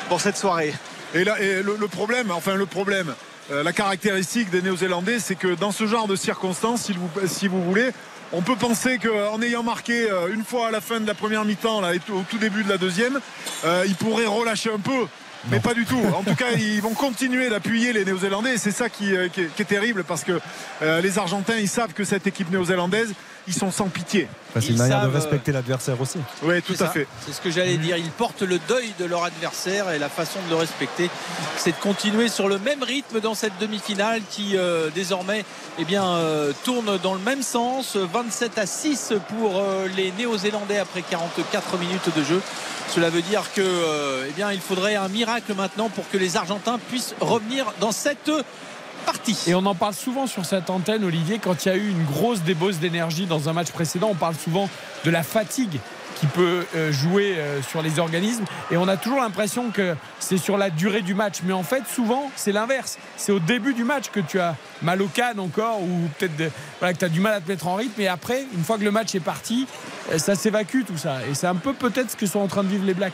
pour cette soirée. Et, là, et le, le problème, enfin le problème, euh, la caractéristique des Néo-Zélandais, c'est que dans ce genre de circonstances, si vous, si vous voulez, on peut penser qu'en ayant marqué euh, une fois à la fin de la première mi-temps, et au tout début de la deuxième, euh, ils pourraient relâcher un peu. Mais pas du tout. En tout cas, ils vont continuer d'appuyer les Néo-Zélandais. Et c'est ça qui, euh, qui est, qui est terrible parce que euh, les Argentins, ils savent que cette équipe néo-zélandaise, ils sont sans pitié. C'est une Ils manière de savent, euh, respecter l'adversaire aussi. Oui, tout à ça. fait. C'est ce que j'allais dire. Ils portent le deuil de leur adversaire et la façon de le respecter, c'est de continuer sur le même rythme dans cette demi-finale qui euh, désormais eh bien, euh, tourne dans le même sens. 27 à 6 pour euh, les Néo-Zélandais après 44 minutes de jeu. Cela veut dire que euh, eh bien, il faudrait un miracle maintenant pour que les Argentins puissent revenir dans cette Et on en parle souvent sur cette antenne, Olivier, quand il y a eu une grosse débauche d'énergie dans un match précédent, on parle souvent de la fatigue qui peut euh, jouer euh, sur les organismes. Et on a toujours l'impression que c'est sur la durée du match. Mais en fait, souvent, c'est l'inverse. C'est au début du match que tu as mal au canne encore, ou peut-être que tu as du mal à te mettre en rythme. Et après, une fois que le match est parti, euh, ça s'évacue tout ça. Et c'est un peu peut-être ce que sont en train de vivre les Blacks.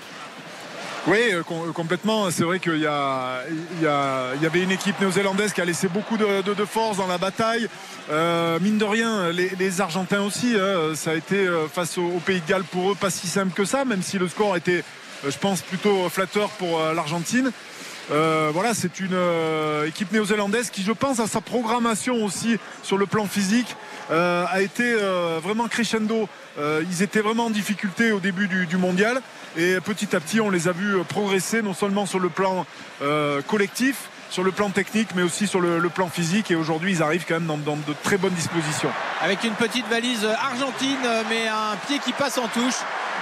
Oui, euh, com- complètement. C'est vrai qu'il y, avait une équipe néo-zélandaise qui a laissé beaucoup de, force dans la bataille. Euh, mine de rien, les, Argentins aussi, hein, ça a été euh, face au, Pays de Galles pour eux pas si simple que ça, même si le score était, euh, je pense, plutôt flatteur pour euh, l'Argentine. Euh, voilà, c'est une euh, équipe néo-zélandaise qui, je pense, à sa programmation aussi sur le plan physique, euh, a été euh, vraiment crescendo. Euh, ils étaient vraiment en difficulté au début du, du mondial et petit à petit, on les a vus progresser non seulement sur le plan euh, collectif, sur le plan technique, mais aussi sur le, le plan physique. Et aujourd'hui, ils arrivent quand même dans, dans de très bonnes dispositions. avec une petite valise argentine, mais un pied qui passe en touche.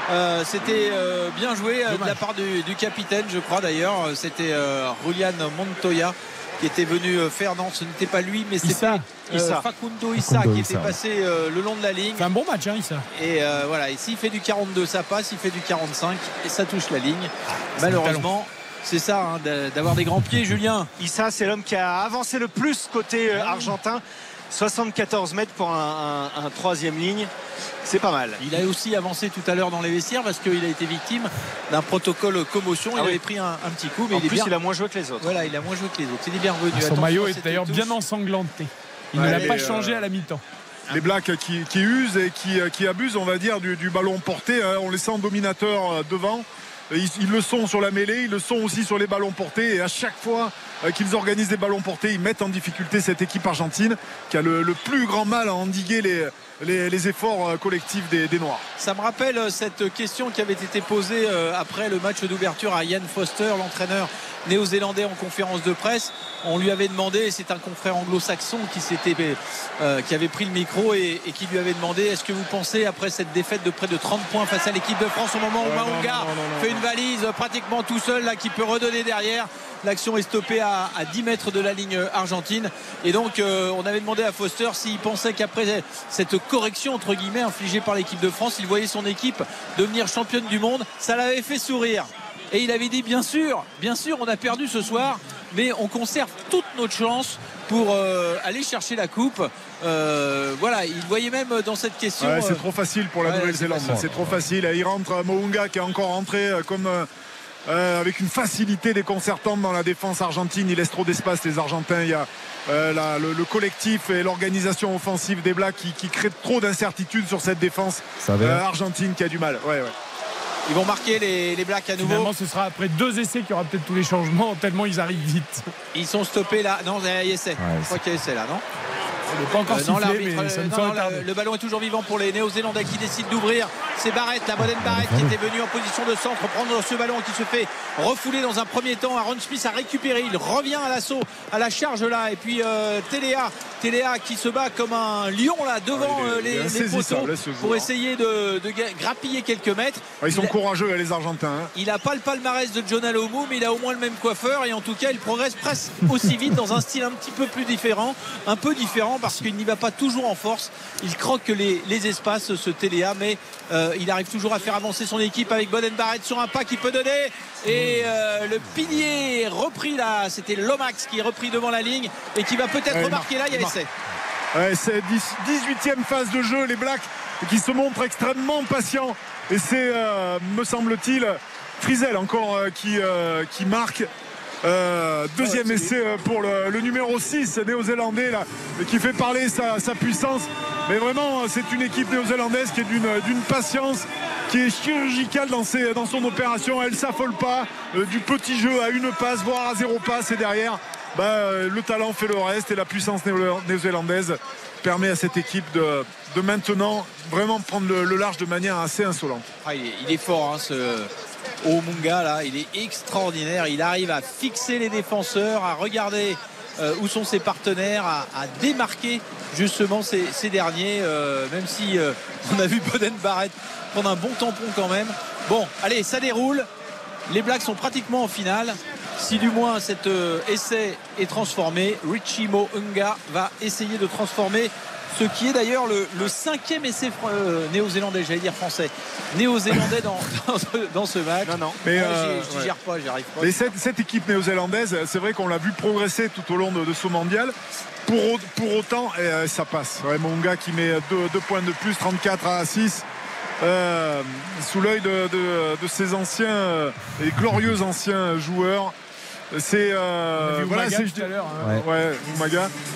Euh, C'était euh, bien joué euh, de la part du, du capitaine, je crois d'ailleurs. C'était euh, Julian Montoya qui était venu euh, faire. Non, ce n'était pas lui, mais c'était Issa. euh, Issa. Facundo Issa Facundo qui Issa, était passé euh, le long de la ligne. C'est un bon match, hein, Issa. Et euh, voilà, ici il fait du 42, ça passe, il fait du 45 et ça touche la ligne. Malheureusement, c'est ça, hein, d'a- d'avoir des grands pieds, Julien. Issa, c'est l'homme qui a avancé le plus côté euh, argentin. 74 mètres pour un, un- un troisième ligne. C'est pas mal. Il a aussi avancé tout à l'heure dans les vestiaires parce qu'il a été victime d'un protocole commotion. Il Ah oui. avait pris un, un petit coup, mais En il est plus, bien- il a moins joué que les autres. Voilà, il a moins joué que les autres. Il est bien revenu. Son Attention maillot est d'ailleurs bien ensanglanté. Il ne l'a pas euh, changé à la mi-temps. les Blacks qui, qui usent et qui, qui abusent, on va dire, du, du ballon porté. hein. On les sent dominateurs euh, devant. Ils, ils le sont sur la mêlée, ils le sont aussi sur les ballons portés. Et à chaque fois euh, qu'ils organisent des ballons portés, ils mettent en difficulté cette équipe argentine qui a le, plus grand mal à endiguer les, efforts euh, collectifs des, des Noirs. Ça me rappelle euh, cette question qui avait été posée euh, après le match d'ouverture à Ian Foster, l'entraîneur néo-zélandais en conférence de presse. On lui avait demandé, et c'est un confrère anglo-saxon qui, s'était, euh, qui avait pris le micro et, et qui lui avait demandé est-ce que vous pensez, après cette défaite de près de 30 points face à l'équipe de France, au moment où non, fait une valise euh, pratiquement tout seul, là, qui peut redonner derrière L'action est stoppée à, à 10 mètres de la ligne argentine. Et donc, euh, on avait demandé à Foster s'il pensait qu'après cette correction, entre guillemets, infligée par l'équipe de France, il voyait son équipe devenir championne du monde. Ça l'avait fait sourire. Et il avait dit bien sûr, bien sûr, on a perdu ce soir, mais on conserve toute notre chance pour euh, aller chercher la coupe. Euh, voilà, il voyait même dans cette question. Ouais, c'est euh, trop facile pour la ouais, Nouvelle-Zélande. c'est trop facile. Il rentre Mounga qui est encore rentré comme euh, avec une facilité déconcertante dans la défense argentine. Il laisse trop d'espace les Argentins. Il y a euh, la- le, le collectif et l'organisation offensive des Blacks qui, qui crée trop d'incertitudes sur cette défense euh, argentine qui a du mal. Ouais, ouais. Ils vont marquer les, les Blacks à nouveau. Finalement, ce sera après deux essais qu'il y aura peut-être tous les changements, tellement ils arrivent vite. Ils sont stoppés là. Non, il y a essai. Je crois qu'il y a essai là, non? Il n'est pas encore non, sifflé, l'arbitre, mais ça ne non, saurait non, tarder. le, le ballon est toujours vivant pour les Néo-Zélandais qui décident d'ouvrir. C'est Barrett, la bonne Barrett qui était venu en position de centre prendre ce ballon qui se fait refouler dans un premier temps. Aaron Smith a récupéré, il revient à l'assaut, à la charge là. Et puis euh, Téléa, Téléa qui se bat comme un lion là devant Ah, il est- euh, il est les, poteaux là, joueur. pour essayer de, grappiller quelques mètres. Ouais, Ils sont Il a- courageux les Argentins. hein. il n'a pas le palmarès de John Alomu, mais il a au moins le même coiffeur et en tout cas il progresse presque aussi vite dans un style un petit peu plus différent, un peu différent parce qu'il n'y va pas toujours en force. Il croque les, les espaces, ce Téléa, mais euh, il arrive toujours à faire avancer son équipe avec Boden Barrett sur un pas qui peut donner. Et euh, le pilier est repris là, c'était Lomax qui est repris devant la ligne et qui va peut-être Ouais, remarquer là, il y a essai. Ouais, c'est 18e phase de jeu, les Blacks qui se montrent extrêmement patients. Et c'est, euh, me semble-t-il, Frizel encore qui, qui marque. Euh, deuxième essai euh, pour le, le numéro 6 néo-zélandais là, qui fait parler sa, sa puissance. Mais vraiment, euh, c'est une équipe néo-zélandaise qui est d'une, patience, qui est chirurgicale dans, ses- dans son opération. Elle s'affole pas euh, du petit jeu à une passe, voire à zéro passe. Et derrière, bah, euh, le talent fait le reste et la puissance néo- néo-zélandaise permet à cette équipe de, de maintenant vraiment prendre le, le large de manière assez insolente. Ah, il, est, il est fort, hein, ce Omunga là. Il est extraordinaire. Il arrive à fixer les défenseurs, à regarder euh, où sont ses partenaires, à, démarquer justement ces, derniers. euh, même si euh, on a vu Boden Barrett prendre un bon tampon quand même. Bon, allez, ça déroule. Les Blacks sont pratiquement en finale. Si du moins cet essai est transformé, Richie Mounga va essayer de transformer ce qui est d'ailleurs le, cinquième essai euh, néo-zélandais, j'allais dire français, néo-zélandais dans, dans, ce, match. Non, non. Mais euh, je gère pas, j'y arrive pas. Mais cette, équipe néo-zélandaise, c'est vrai qu'on l'a vu progresser tout au long de, ce mondial. Pour, pour autant, euh, ça passe. mon gars qui met deux, points de plus, 34 à 6. sous l'œil de, de, ses anciens et glorieux anciens joueurs c'est euh, voilà,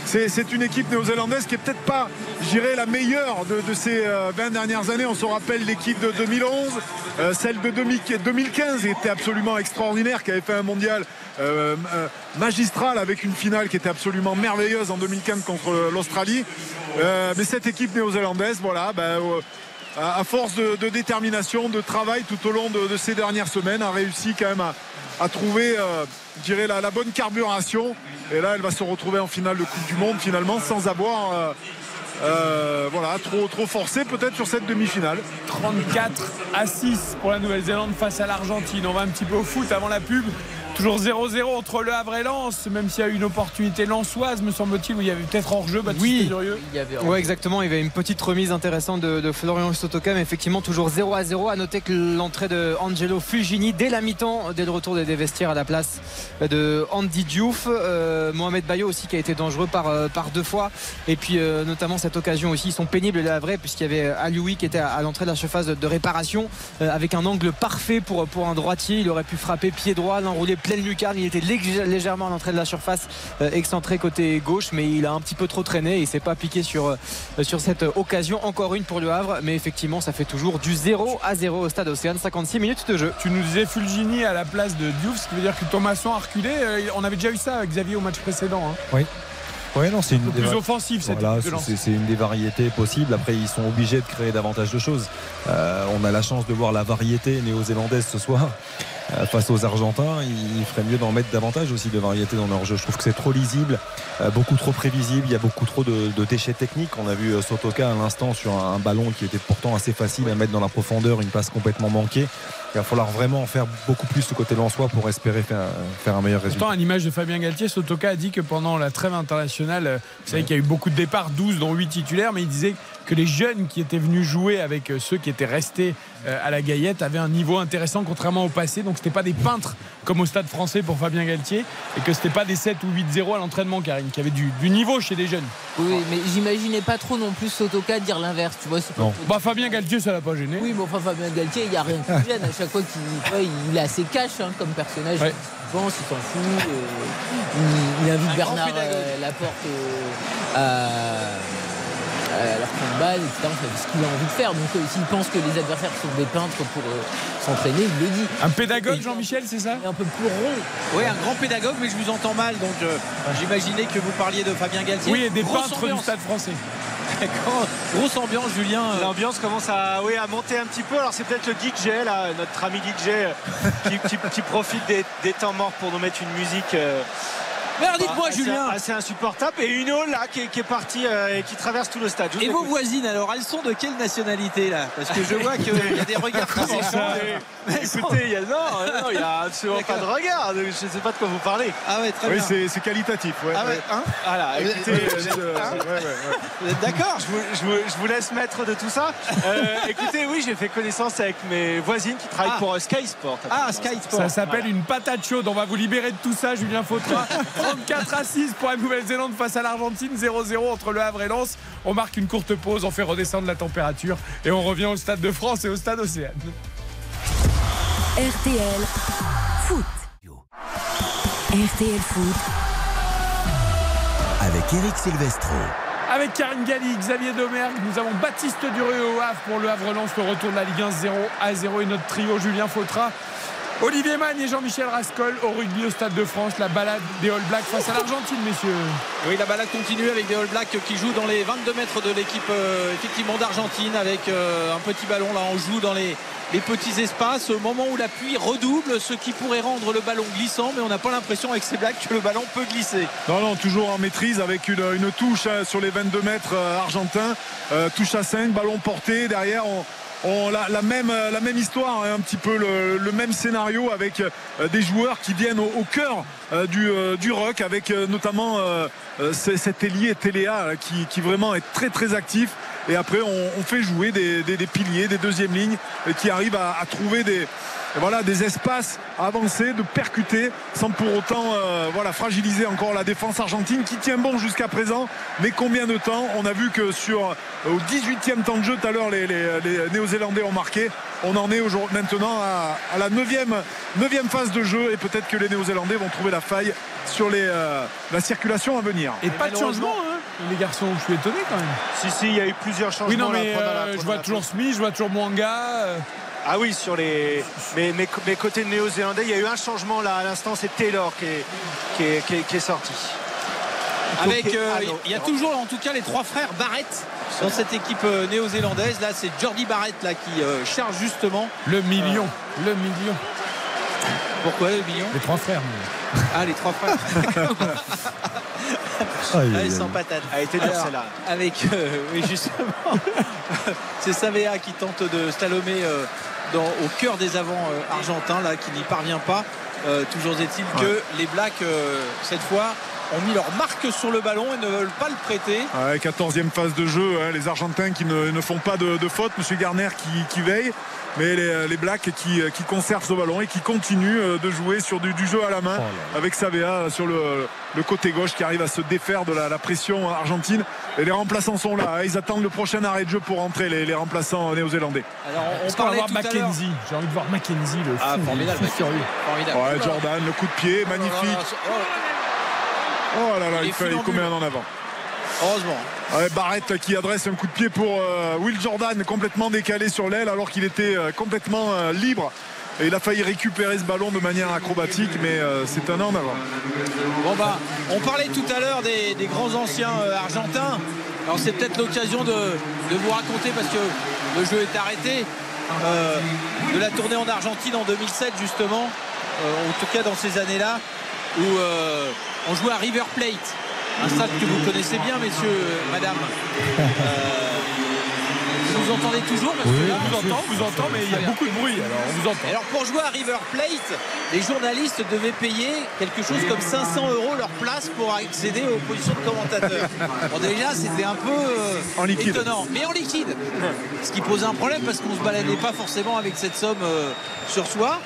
c'est C'est une équipe néo-zélandaise qui est peut-être pas, j'irais, la meilleure de, ces 20 euh, dernières années. On se rappelle l'équipe de 2011, euh, celle de 2015 était absolument extraordinaire, qui avait fait un mondial magistral avec une finale qui était absolument merveilleuse en 2015 contre l'Australie. mais cette équipe néo-zélandaise, voilà, ben, à force de, détermination, de travail tout au long de, ces dernières semaines, a réussi quand même à, trouver, euh, dirais, la, bonne carburation. Et là, elle va se retrouver en finale de Coupe du Monde finalement sans avoir. Euh, euh, voilà, trop, trop forcé peut-être sur cette demi-finale. 34 à 6 pour la Nouvelle-Zélande face à l'Argentine. On va un petit peu au foot avant la pub. Toujours 0-0 entre Le Havre et Lens, même s'il y a eu une opportunité lensoise, me semble-t-il, où il y avait peut-être hors-jeu. Oui, il y avait ouais, exactement. Il y avait une petite remise intéressante de, Florian Sotoka, mais effectivement, toujours 0 à 0. À noter que l'entrée de Angelo Fugini dès la mi-temps, dès le retour des vestiaires à la place de Andy Diouf. Euh, Mohamed Bayo aussi qui a été dangereux par, euh, par deux fois. Et puis, euh, notamment, cette occasion aussi, ils sont pénibles, le Havre, puisqu'il y avait Alioui qui était à, l'entrée de la surface de, réparation, avec un angle parfait pour, pour un droitier. Il aurait pu frapper pied droit, l'enrouler pleine lucarne. Il était légèrement à l'entrée de la surface, euh, excentré côté gauche, mais il a un petit peu trop traîné. Il s'est pas piqué sur, euh, sur cette occasion. Encore une pour le Havre, mais effectivement, ça fait toujours du 0 à 0 au stade Océane. 56 minutes de jeu. Tu nous disais Fulgini à la place de Diouf, ce qui veut dire que Thomasson a reculé. Euh, on avait déjà eu ça, Xavier, au match précédent. Hein. Oui. Ouais, non, c'est une des plus offensive cette C'est une des variétés possibles. Après, ils sont obligés de créer davantage de choses. on a la chance de voir la variété néo-zélandaise ce soir. Euh, face aux Argentins, il ferait mieux d'en mettre davantage aussi de variété dans leur jeu. Je trouve que c'est trop lisible, euh, beaucoup trop prévisible. Il y a beaucoup trop de, déchets techniques. On a vu euh, Sotoka à l'instant sur un, ballon qui était pourtant assez facile à mettre dans la profondeur, une passe complètement manquée. Il va falloir vraiment en faire beaucoup plus ce côté Lensois pour espérer faire, faire un meilleur résultat. Pourtant, à l'image de Fabien Galtier, Sotoka a dit que pendant la trêve internationale, vous savez qu'il y a eu beaucoup de départs, 12 dont 8 titulaires, mais il disait que les jeunes qui étaient venus jouer avec euh, ceux qui étaient restés euh, à la Gaillette avaient un niveau intéressant contrairement au passé. Donc c'était pas des peintres comme au stade français pour Fabien Galtier et que c'était pas des 7 ou 8-0 à l'entraînement Karine, qui avait du, niveau chez les jeunes. Oui, mais j'imaginais pas trop non plus Sotoka dire l'inverse, tu vois. Bah Fabien Galtier ça l'a pas gêné. Oui, mais enfin Fabien Galtier, il y a rien qui gêne à chaque fois qu'il il est assez cash hein, comme personnage. Il pense, il s'en fout. Euh, il, invite Bernard Laporte à alors qu'on balle, etc. C'est ce qu'il a envie de faire. Donc euh, s'il pense que les adversaires sont des peintres pour euh, s'entraîner, il le dit. Un pédagogue, Jean-Michel, c'est ça? Un peu plus rond. Oui, un grand pédagogue, mais je vous entends mal. Donc euh, j'imaginais que vous parliez de Fabien Galtier. Oui, et des peintres du stade français. Grosse ambiance, Julien. L'ambiance commence à, oui, à monter un petit peu. Alors c'est peut-être le DJ, là, notre ami DJ, qui, profite des, des, temps morts pour nous mettre une musique. Alors dites-moi, ah, Julien. C'est insupportable. Et une eau là qui est, partie euh, et qui traverse tout le stade. et vos voisines, alors, elles sont de quelle nationalité là? Parce que je vois qu'il y a des regards qui Écoutez, il y a, non, il n'y a absolument pas de regard. Je ne sais pas de quoi vous parlez. Ah ouais, très oui, bien. c'est qualitatif. Ouais, ah ouais, hein voilà, écoutez, vous êtes d'accord je, vous laisse mettre de tout ça. Euh, écoutez, oui, j'ai fait connaissance avec mes voisines qui travaillent ah. pour euh, Sky Sport. Ah, Sky Sport. Ça s'appelle une patate chaude. On va vous libérer de tout ça, Julien Fautra. 34 à 6 pour la Nouvelle-Zélande face à l'Argentine, 0-0 entre le Havre et Lens. On marque une courte pause, on fait redescendre la température et on revient au Stade de France et au Stade Océane. RTL Foot. RTL Foot. Avec Eric Silvestro. Avec Karine Galli, Xavier Domergue, nous avons Baptiste Duré au Havre pour le Havre Lens, le retour de la Ligue 1 0 à 0 et notre trio Julien Fautra Olivier Magne et Jean-Michel Rascol au rugby au Stade de France. La balade des All Blacks face à l'Argentine, messieurs. Oui, la balade continue avec des All Blacks qui jouent dans les 22 mètres de l'équipe euh, effectivement d'Argentine avec euh, un petit ballon. Là, on joue dans les, petits espaces au moment où la pluie redouble, ce qui pourrait rendre le ballon glissant, mais on n'a pas l'impression avec ces Blacks que le ballon peut glisser. Non, non, toujours en maîtrise avec une, touche hein, sur les 22 mètres euh, argentins. touche à 5, ballon porté. Derrière, on ont la, même, histoire, hein, un petit peu le, même scénario avec euh, des joueurs qui viennent au, cœur euh, du, euh, du rock, avec euh, notamment euh, euh, cet ailier Téléa qui, qui vraiment est très très actif. Et après, on, fait jouer des, piliers, des deuxièmes lignes euh, qui arrivent à trouver des, voilà, des espaces à avancer, de percuter, sans pour autant euh, voilà, fragiliser encore la défense argentine qui tient bon jusqu'à présent. Mais combien de temps? On a vu que sur euh, au 18e temps de jeu, tout à l'heure, les, les- les Néo-Zélandais ont marqué. On en est aujourd'hui maintenant à, à la 9e, 9e phase de jeu et peut-être que les Néo-Zélandais vont trouver la faille sur les, euh, la circulation à venir. Et pas de changement, hein, les garçons. Je suis étonné quand même. Si, si, il y a eu plusieurs changements. Oui, non, là, mais la- je vois la toujours. Smith, je vois toujours Mwanga. Ah oui, sur les. Mais, mais, mais côté néo-zélandais, il y a eu un changement là à l'instant, c'est Taylor qui est, qui est, qui est- qui est sorti. Avec, euh, ah il y a toujours en tout cas les trois frères Barrett dans cette équipe euh, néo-zélandaise. Là, c'est Jordi Barrett là qui euh, charge justement. Le million. Le million. Pourquoi le million? Les trois frères. mais- Ah, les trois frères. Aïe, Ah, aïe, ils sont aïe. patates. A été dure Alors, celle-là. Avec, euh, oui, justement, c'est Savea qui tente de slalomer euh, dans- au cœur des avants euh, argentins, là, qui n'y parvient pas. Euh, toujours est-il que les Blacks, euh, cette fois, ont mis leur marque sur le ballon et ne veulent pas le prêter. Ouais, 14e phase de jeu, hein, les Argentins qui ne, ne font pas de, de faute, Monsieur Garner qui, qui veille, mais les, les Blacks qui, qui conservent ce ballon et qui continuent euh, de jouer sur du, du jeu à la main Oh avec Savea sur le, le côté gauche qui arrive à se défaire de la, la pression argentine. Et les remplaçants sont là, hein, ils attendent le prochain arrêt de jeu pour rentrer, les, les remplaçants néo-zélandais. Alors, on, va parlait voir. Mackenzie J'ai envie de voir Mackenzie, le Ah, fou, formidable, le fou. Formidable. Ouais, Jordan, le coup de pied, Oh là là, magnifique. oh, là là, Il fallait funambule. combien en avant. Heureusement. Ouais, Barrett qui adresse un coup de pied pour euh, Will Jordan complètement décalé sur l'aile alors qu'il était euh, complètement euh, libre. Et il a failli récupérer ce ballon de manière acrobatique, mais c'est un an en avant. Bon bah, on parlait tout à l'heure des, des grands anciens argentins. Alors c'est peut-être l'occasion de, de vous raconter parce que le jeu est arrêté de la tournée en Argentine en 2007 justement, en tout cas dans ces années-là où on jouait à River Plate, un stade que vous connaissez bien messieurs, madame. Euh, vous nous entendez toujours monsieur Oui, là on vous entend, on vous entend, mais il y a beaucoup de bruit, alors on vous entend. alors pour jouer à River Plate, les journalistes devaient payer quelque chose comme 500 euros leur place pour accéder aux positions de commentateurs. Bon déjà c'était un peu euh, En liquide. étonnant, mais en liquide. Ce qui pose un problème parce qu'on se baladait pas forcément avec cette somme euh, sur soi.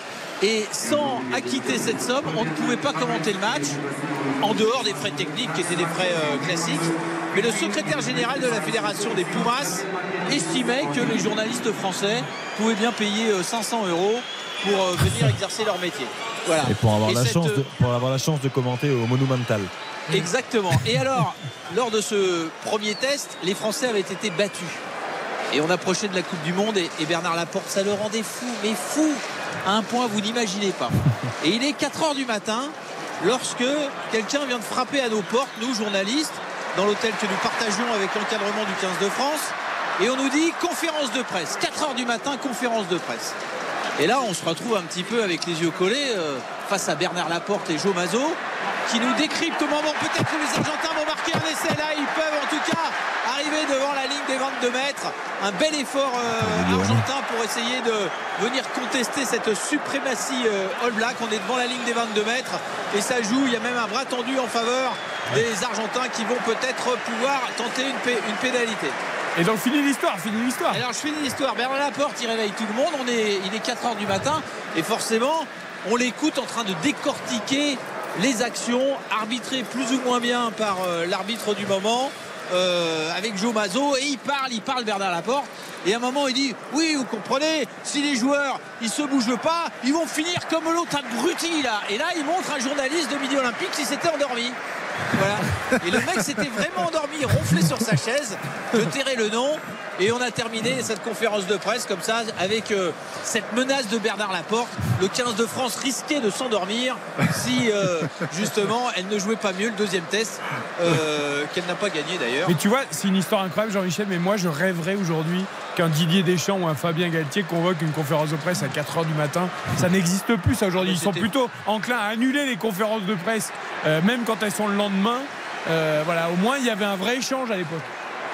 Et sans acquitter cette somme, on ne pouvait pas commenter le match en dehors des frais techniques qui étaient des frais euh, classiques. Mais le secrétaire général de la fédération des Pumas estimait que les journalistes français pouvaient bien payer euh, 500 euros pour euh, venir exercer leur métier. Voilà. Et pour avoir, Et la cette, chance euh, de, pour avoir la chance de commenter au Monumental. Exactement. Et alors, lors de ce premier test, les Français avaient été battus. Et on approchait de la Coupe du Monde et, Bernard Laporte, ça le rendait fou, mais fou, un point vous n'imaginez pas. Et il est 4 heures du matin lorsque quelqu'un vient de frapper à nos portes, nous journalistes, dans l'hôtel que nous partageons avec l'encadrement du 15 de France. Et on nous dit conférence de presse. 4 heures du matin, conférence de presse. Et là, on se retrouve un petit peu avec les yeux collés euh, face à Bernard Laporte et Joe Mazo qui nous décryptent comment bon, peut-être que les Argentins vont marquer un essai. Là, ils peuvent en tout cas arriver devant la ligne des 22 mètres. Un bel effort euh, argentin pour essayer de venir contester cette suprématie euh, All Black. On est devant la ligne des 22 mètres et ça joue. Il y a même un bras tendu en faveur des Argentins qui vont peut-être pouvoir tenter une, pé- une pénalité. Et donc, fini l'histoire, fini l'histoire. Alors je finis l'histoire. Bernard Laporte, il réveille tout le monde. On est, il est 4 heures du matin et forcément, on l'écoute en train de décortiquer les actions, arbitrées plus ou moins bien par euh, l'arbitre du moment. Euh, avec Joe Mazo et il parle, il parle Bernard Laporte et à un moment il dit oui vous comprenez si les joueurs ils se bougent pas ils vont finir comme l'autre abruti là et là il montre un journaliste de Midi Olympique qui s'était endormi voilà. Et le mec s'était vraiment endormi, il ronflait sur sa chaise, je tairai le nom. Et on a terminé cette conférence de presse comme ça, avec euh, cette menace de Bernard Laporte. Le 15 de France risquait de s'endormir si euh, justement elle ne jouait pas mieux le deuxième test, euh, qu'elle n'a pas gagné d'ailleurs. Mais tu vois, c'est une histoire incroyable, Jean-Michel, mais moi, je rêverais aujourd'hui qu'un Didier Deschamps ou un Fabien Galtier convoque une conférence de presse à 4h du matin. Ça n'existe plus, ça, aujourd'hui. Ils sont plutôt enclins à annuler les conférences de presse, même quand elles sont le lendemain. Voilà, au moins, il y avait un vrai échange à l'époque.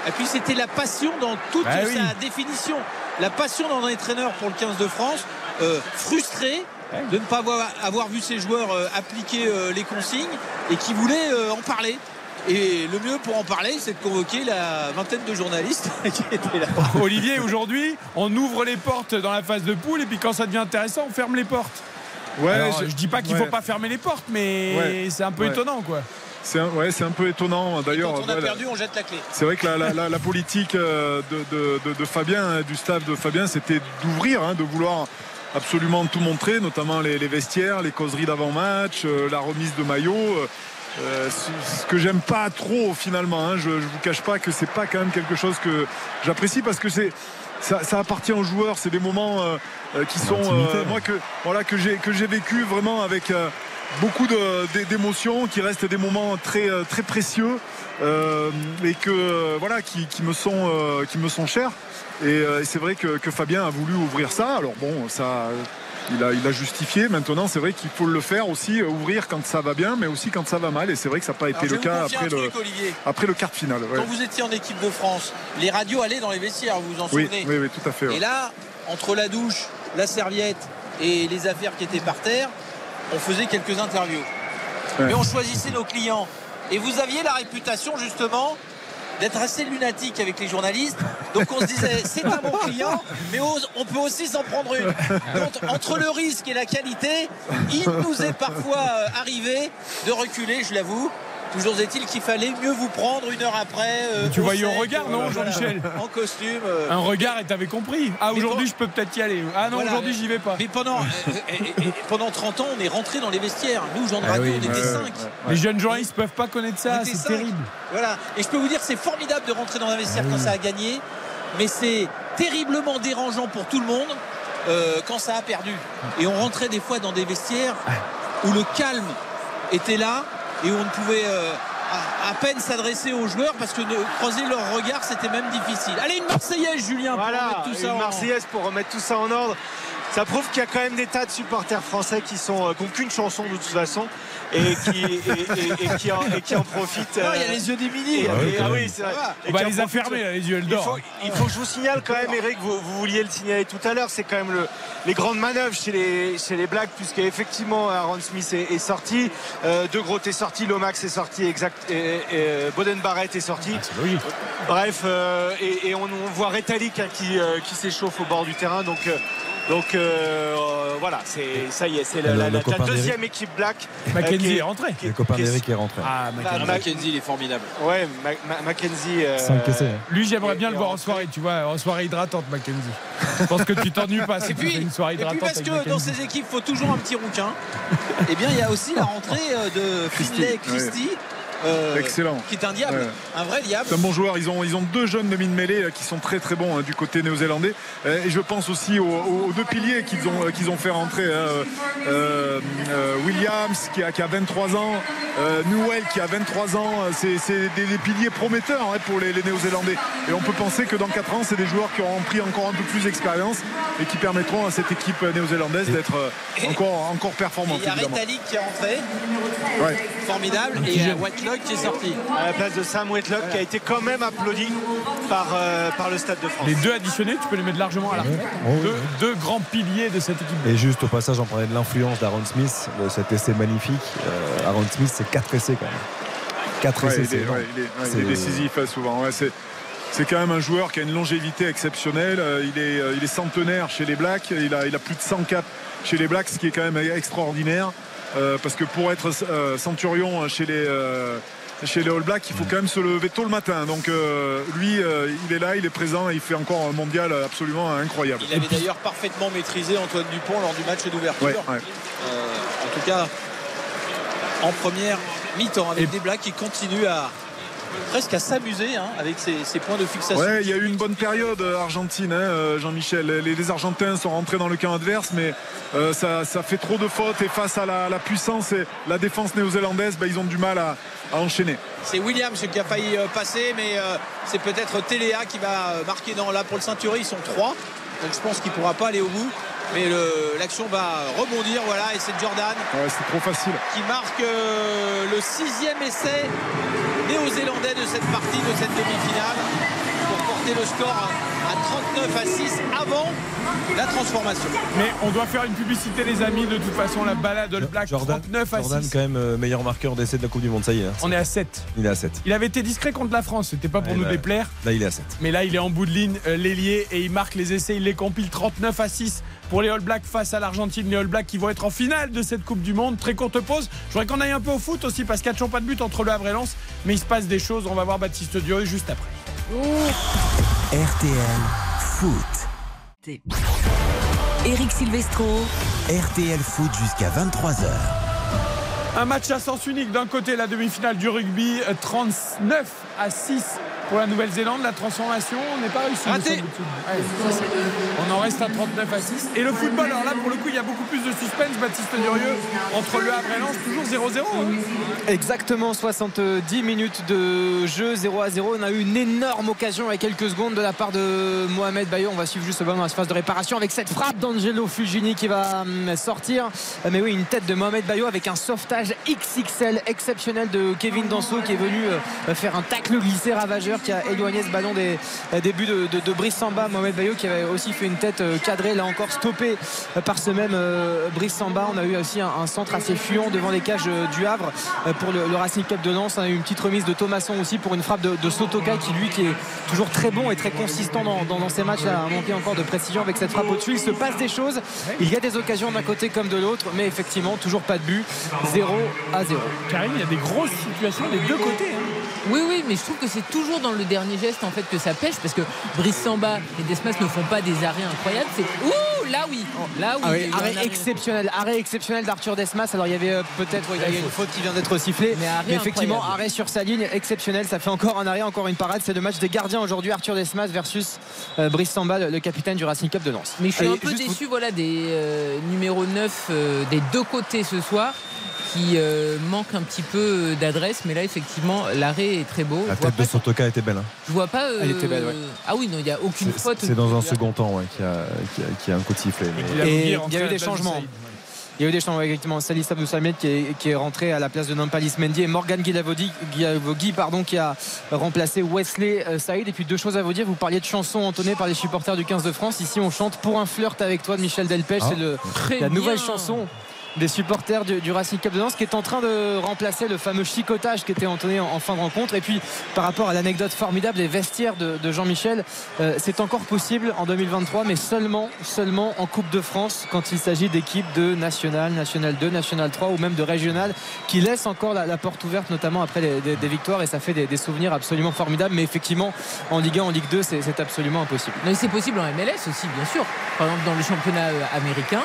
Et puis c'était la passion dans toute Bah oui. sa définition. la passion d'un entraîneur pour le 15 de France, euh, frustré de ne pas avoir, avoir vu ses joueurs euh, appliquer euh, les consignes et qui voulait euh, en parler. Et le mieux pour en parler, c'est de convoquer la vingtaine de journalistes qui étaient là. Olivier, aujourd'hui, on ouvre les portes dans la phase de poule et puis quand ça devient intéressant, on ferme les portes. Ouais, Alors, je- je, dis pas qu'il ouais. faut pas fermer les portes, mais Ouais. c'est un peu Ouais. étonnant, quoi. C'est un, ouais, c'est un peu étonnant. D'ailleurs, Quand on a voilà. perdu, on jette la clé. C'est vrai que la, la- la- la politique euh, de, de- de- de Fabien, hein, du staff de Fabien, c'était d'ouvrir, hein, de vouloir absolument tout montrer, notamment les, les vestiaires, les causeries d'avant-match, euh, la remise de maillots. euh, ce, ce que j'aime pas trop finalement, hein, je, je vous cache pas que c'est pas quand même quelque chose que j'apprécie parce que c'est ça, ça appartient aux joueurs, c'est des moments euh, qui sont euh, moi que voilà que j'ai que j'ai vécu vraiment avec euh, beaucoup d'émotions, qui restent des moments très euh, très précieux euh, et que euh, voilà qui, qui me sont euh, qui me sont chers. Et, euh, et c'est vrai que, que Fabien a voulu ouvrir ça. Alors bon, ça. Il a, il a justifié. Maintenant, c'est vrai qu'il faut le faire aussi, ouvrir quand ça va bien, mais aussi quand ça va mal. Et c'est vrai que ça n'a pas été le cas après le, truc, après le quart final. ouais. Quand vous étiez en équipe de France, les radios allaient dans les vestiaires, vous vous en Oui, souvenez oui, oui, tout à fait. ouais. Et là, entre la douche, la serviette et les affaires qui étaient par terre, on faisait quelques interviews. Ouais. Mais on choisissait nos clients. Et vous aviez la réputation justement d'être assez lunatique avec les journalistes. Donc on se disait, c'est un bon client, mais on peut aussi s'en prendre une. Donc entre le risque et la qualité, il nous est parfois euh, arrivé de reculer, je l'avoue. Toujours est-il qu'il fallait mieux vous prendre une heure après. euh, Tu voyais au regard, non, Jean-Michel En costume. euh, Un regard et t'avais compris. Ah, aujourd'hui, je peux peut-être y aller. Ah non, Voilà. aujourd'hui, j'y vais pas. Mais pendant, euh, et- et- et pendant 30 ans, on est rentré dans les vestiaires. Nous, Jean de Ah Radio, oui, on était ouais, 5. ouais, ouais. Les jeunes journalistes peuvent pas connaître ça, c'est terrible. Voilà. Et je peux vous dire, c'est formidable de rentrer dans un vestiaire Ah quand ça a gagné, mais c'est terriblement dérangeant pour tout le monde euh, quand ça a perdu. Et on rentrait des fois dans des vestiaires où le calme était là et où on ne pouvait euh, à, à peine s'adresser aux joueurs parce que de croiser leur regard, c'était même difficile. Allez, une Marseillaise, Julien, pour Voilà, remettre tout ça une en- Marseillaise pour remettre tout ça en ordre. Ça prouve qu'il y a quand même des tas de supporters français qui sont euh, qui n'ont qu'une chanson de toute façon et qui, et, et- et qui, en, et qui en profitent. Non, il y a euh, les yeux déminis. et- Ah ah oui, c'est vrai. Et On va les a là, les yeux, elles Il faut, dorment. il faut que je vous signale quand même, Eric, vous, vous vouliez le signaler tout à l'heure, c'est quand même le- les grandes manœuvres chez les, chez les Blacks, puisqu'effectivement Aaron Smith est, est sorti, euh, De Groot est sorti, Lomax est sorti, exact, et, et, Boden Barrett est sorti. Ah. Bref, euh, et, et on, on voit Retalik hein, qui, euh, qui s'échauffe au bord du terrain. Donc, euh, donc euh, voilà, c'est ça y est, c'est la, deuxième équipe black. euh, Mackenzie est rentré. qui- Le copain qui est- d'Eric est rentré. Ah, Bah, Mackenzie. Ma- Mackenzie, il est formidable. Ouais, Ma- Ma- Mackenzie. euh, essais. Lui, j'aimerais bien Et- le et voir en soirée, tu vois, en soirée hydratante, Mackenzie. Je pense que tu t'ennuies pas si Et tu puis, fais une soirée et puis hydratante parce que dans ces équipes, il faut toujours un petit rouquin. Eh bien, il y a aussi la rentrée euh, de Finlay Christie. Euh, Excellent. Qui est un diable, Ouais. un vrai diable. C'est un bon joueur. Ils ont, ils ont deux jeunes de mine mêlée euh, qui sont très très bons hein, du côté néo-zélandais. Euh, Et je pense aussi aux, aux- aux deux piliers qu'ils ont, qu'ils ont fait rentrer. hein. Euh, euh, Williams qui a, qui a 23 ans, euh, Newell qui a 23 ans. C'est c'est des, des piliers prometteurs hein, pour les, les néo-zélandais. Et on peut penser que dans 4 ans, c'est des joueurs qui auront pris encore un peu plus d'expérience et qui permettront à cette équipe néo-zélandaise d'être encore, encore performante. il y a. Retalik qui est rentré, Ouais. formidable, et il y qui est sorti. à la place de Sam Whitlock qui a été quand même applaudi par, euh, par le Stade de France. Les deux additionnés, tu peux les mettre largement à la retraite. Oh, Deux, oui. deux grands piliers de cette équipe. Et juste au passage, on parlait de l'influence d'Aaron Smith, de cet essai magnifique. Euh, Aaron Smith, c'est 4 essais quand même. 4 Ouais, essais, il, c'est est, énorme. ouais, il est- ouais, il est C'est- décisif hein, souvent. Ouais, c'est, c'est quand même un joueur qui a une longévité exceptionnelle. Euh, Il est, il est centenaire chez les Blacks. Il a, il a plus de 100 caps chez les Blacks, ce qui est quand même extraordinaire. Euh, parce que pour être euh, centurion chez les, euh, chez les All Blacks, il faut quand même se lever tôt le matin. Donc euh, lui, euh, il est là, il est présent et il fait encore un mondial absolument incroyable. Il avait d'ailleurs parfaitement maîtrisé Antoine Dupont lors du match d'ouverture. Ouais, ouais. Euh, en tout cas, en première mi-temps, avec des Blacks qui continuent à presque à s'amuser hein, avec ces, ces points de fixation. Ouais, il y a eu une bonne période euh, argentine, hein, euh, Jean-Michel. Les, les Argentins sont rentrés dans le camp adverse, mais euh, ça, ça fait trop de fautes et face à la, la puissance et la défense néo-zélandaise, bah, ils ont du mal à, à enchaîner. C'est Williams qui a failli passer, mais euh, c'est peut-être Téléa qui va marquer dans, là pour le ceinturé. Ils sont trois, donc je pense qu'il ne pourra pas aller au bout. Mais l'action va rebondir, voilà, et c'est Jordan Ouais, c'est trop facile. qui marque euh, le sixième essai néo-zélandais de cette partie, de cette demi-finale, pour porté le score à 39 à 6 avant la transformation. Mais on doit faire une publicité, les amis. De toute façon, la balade All Black, Jordan, 39 à Jordan 6. quand même euh, meilleur marqueur d'essai de la Coupe du Monde, ça y est. hein. On est à 7. Il est à 7. Il avait été discret contre la France, c'était pas pour Ouais, nous là- déplaire. Là, il est à 7. Mais là, il est en bout de ligne, euh, l'ailier, et il marque les essais, il les compile 39 à 6 pour les All Blacks face à l'Argentine. Les All Blacks qui vont être en finale de cette Coupe du Monde. Très courte pause. Je voudrais qu'on aille un peu au foot aussi parce qu'il n'y a toujours pas de but entre le Havre et Lens. Mais il se passe des choses. On va voir Baptiste Durieux juste après. RTL Foot. Eric Silvestro. RTL Foot jusqu'à 23h. Un match à sens unique. D'un côté, la demi-finale du rugby, euh, 39 à 6 pour la Nouvelle-Zélande. La transformation, on n'est pas réussi. Raté. Ouais, on en reste à 39 à 6. Et le football, alors là, pour le coup, il y a beaucoup plus de suspense. Baptiste Durieux, entre le Havre et Lens, toujours 0-0. hein. Exactement 70 minutes de jeu 0 à 0 on a eu une énorme occasion avec quelques secondes de la part de Mohamed Bayo on va suivre juste le ballon dans la phase de réparation avec cette frappe d'Angelo Fugini qui va hum, sortir mais oui une tête de Mohamed Bayo avec un sauvetage XXL exceptionnel de Kevin Danso qui est venu euh, faire un tacle glissé ravageur qui a éloigné ce ballon des, des buts de, de, de Brice Samba. Mohamed Bayo qui avait aussi fait une tête euh, cadrée là encore stoppé euh, par ce même euh, Brice Samba. On a eu aussi un, un centre assez fuyant devant les cages du Havre pour le, le Racing Club de Lens. On a eu une petite remise de Thomasson aussi pour une frappe de, de Sotoka qui lui qui est toujours très bon et très consistant dans, dans, dans ces matchs là a manqué encore de précision avec cette frappe au-dessus. Il se passe des choses. Il y a des occasions d'un côté comme de l'autre mais effectivement toujours pas de but. 0 à 0 Karim, il y a des grosses situations des deux côtés. hein. Oui, oui, mais je trouve que c'est toujours dans le dernier geste en fait que ça pêche parce que Brice Samba et Desmas ne font pas des arrêts incroyables. C'est ouh là oui, là oui. Ah oui, arrêt exceptionnel, arrêt exceptionnel d'Arthur Desmas. Alors il y avait euh, peut-être ouais, il y a une faute qui vient d'être sifflée, Mais arrêt mais effectivement incroyable. arrêt sur sa ligne exceptionnel. Ça fait encore un arrêt, encore une parade. C'est le match des gardiens aujourd'hui. Arthur Desmas versus euh, Brice Samba, le, le capitaine du Racing Club de Lens. Mais je suis Allez, un peu vous- déçu voilà, des euh, numéros 9 euh, des deux côtés ce soir qui euh, manquent un petit peu euh, d'adresse. Mais là, effectivement, l'arrêt est très beau. La tête de Sotoka était belle. hein. je vois pas. Elle était belle, ouais. Ah oui, non, il n'y a aucune faute. C'est dans un second temps ouais, qu'il y, a- y y un coup de sifflet. mais- Il a y a eu des changements. Il y a eu des changements effectivement. Salis Abdou Samed qui est, qui est rentré à la place de Nampalis Mendy et Morgan Guilavogui, pardon, qui a remplacé Wesley euh, Saïd. Et puis deux choses à vous dire. Vous parliez de chansons entonnées par les supporters du 15 de France. Ici, on chante Pour un flirt avec toi de Michel Delpech. Ah. C'est la nouvelle bien. chanson des supporters du, Racing Club de Lens qui est en train de remplacer le fameux chicotage qui était entonné en, fin de rencontre et puis par rapport à l'anecdote formidable des vestiaires de, Jean-Michel euh, c'est encore possible en 2023 mais seulement seulement en Coupe de France quand il s'agit d'équipes de National, National 2, National 3 ou même de Régional qui laissent encore la, porte ouverte notamment après des, victoires et ça fait des, des souvenirs absolument formidables mais effectivement en Ligue 1, en Ligue 2 c'est c'est absolument impossible Mais c'est possible en MLS aussi, bien sûr. Par exemple, dans le championnat euh, américain.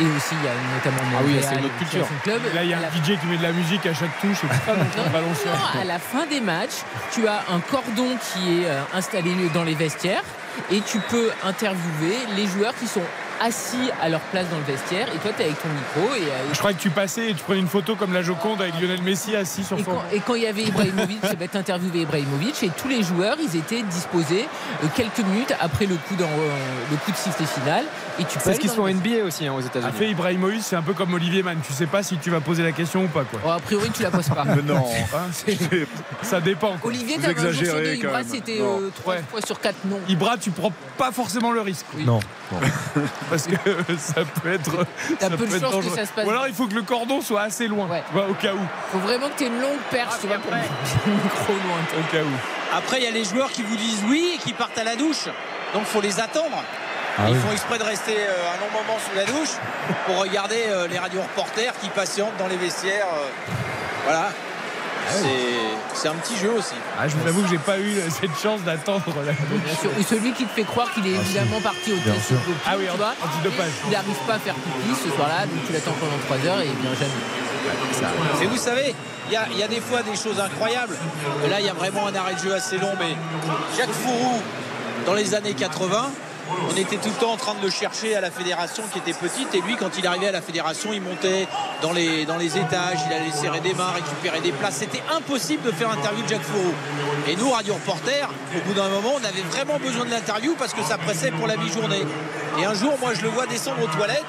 Et aussi, il y a notamment Ah oui, c'est une autre culture. club. Là, il y a la- un DJ qui met de la musique à chaque touche et donc Non, non, à la fin des matchs, tu as un cordon qui est euh, installé dans les vestiaires et tu peux interviewer les joueurs qui sont assis à leur place dans le vestiaire et toi tu es avec ton micro et, euh, Je croyais que tu passais et tu prenais une photo comme la Joconde avec Lionel Messi assis sur et quand, et quand il y avait Ibrahimovic, ben, t'interviewais Ibrahimovic et tous les joueurs ils étaient disposés euh, quelques minutes après le coup, dans, euh, le coup de sifflet final et tu c'est ce qu'ils sont NBA aussi hein, aux A États-Unis fait Ibrahimovic, c'est un peu comme Olivier Mann. Tu sais pas si tu vas poser la question ou pas, quoi. Oh, a priori tu la poses pas Mais non, Hein, ça dépend. Quoi. Olivier Vous t'avais un jour sur deux exagérez, quand Ibra c'était Non. 3 Ouais. fois sur 4 non Ibra, tu prends pas forcément le risque. Non. non. Parce que ça peut être. T'as ça peu de chance que ça se passe Ou alors il faut que le cordon soit assez loin. Ouais. au cas où. faut vraiment que tu aies une longue perche tu vois, pour micro loin Au cas où. Après, il y a les joueurs qui vous disent oui et qui partent à la douche. Donc, faut les attendre. Ah Ils oui. font exprès de rester euh, un long moment sous la douche pour regarder euh, les radio-reporters qui patientent dans les vestiaires. euh. Voilà. C'est- C'est un petit jeu aussi. Ah, je vous avoue que j'ai pas eu cette chance d'attendre la Bien sûr. Ou celui qui te fait croire qu'il est évidemment parti au test Ah oui, tu vois. antidopage. Il n'arrive pas à faire pipi ce soir-là, donc tu l'attends pendant 3 heures et il vient jamais. Mais vous savez, il y y a des fois des choses incroyables. Là, il y a vraiment un arrêt de jeu assez long, mais Jacques Fourou, dans les années 80, on était tout le temps en train de le chercher à la fédération qui était petite. Et lui, quand il arrivait à la fédération, il montait dans les, étages, il allait serrer des mains, récupérer des places. C'était impossible de faire interview de Jacques Fourou. Et nous, radio reporters, au bout d'un moment, on avait vraiment besoin de l'interview parce que ça pressait pour la mi-journée. Et un jour, moi, je le vois descendre aux toilettes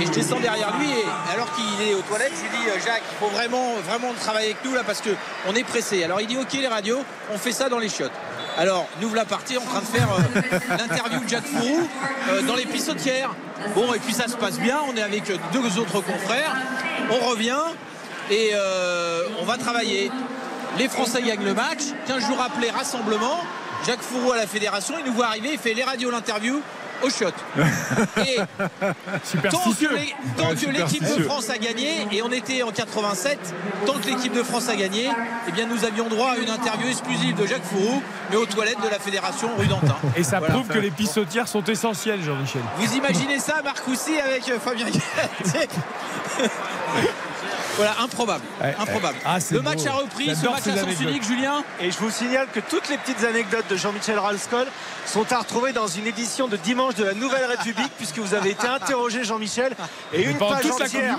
et je descends derrière lui. Et alors qu'il est aux toilettes, je lui dis, euh, Jacques, il faut vraiment, vraiment travailler avec nous là parce qu'on est pressé. Alors il dit, ok, les radios, on fait ça dans les chiottes. Alors, nous voilà partis en train de faire euh, l'interview de Jacques Fourou euh, dans les pissotières. Bon, et puis ça se passe bien. On est avec deux autres confrères. On revient et euh, on va travailler. Les Français gagnent le match. 15 jours après, rassemblement. Jacques Fourou à la fédération. Il nous voit arriver. Il fait les radios, l'interview au shot. Et tant que l'équipe de France a gagné, et on était en 87, tant que l'équipe de France a gagné, eh bien nous avions droit à une interview exclusive de Jacques Fourou, mais aux toilettes de la fédération rue d'Antin. Et ça Voilà. prouve que les pissotières sont essentielles, Jean-Michel. Vous imaginez ça, Marcoussi, avec euh, Fabien Galtier Voilà, improbable. Ouais, improbable. ouais. Ah, le beau. match a repris, ce match à sens unique, Julien. Et je vous signale que toutes les petites anecdotes de Jean-Michel Rascol sont à retrouver dans une édition de dimanche de la Nouvelle République, puisque vous avez été interrogé, Jean-Michel, et une page toute la Coupe entière.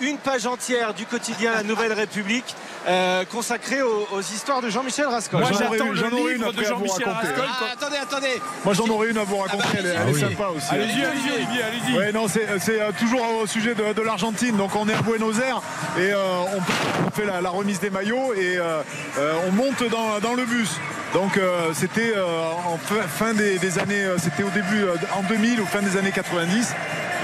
Une page entière du quotidien La Nouvelle République euh, consacrée aux, aux histoires de Jean-Michel Rascol. Moi, J'en aurais j'attends le une de après à vous Jean-Michel raconter. Rascol. Ah, attendez, attendez. Moi j'en aurais une à vous raconter, elle est, elle est sympa aussi. Allez-y, allez-y, allez-y. Ouais, non, c'est c'est, euh, toujours au sujet de, de l'Argentine. Donc on est à Buenos Aires et euh, on, on fait la, la remise des maillots et euh, euh, on monte dans, dans le bus. Donc euh, c'était euh, en fin, des, années, euh, c'était au début en 2000 ou fin des années 90.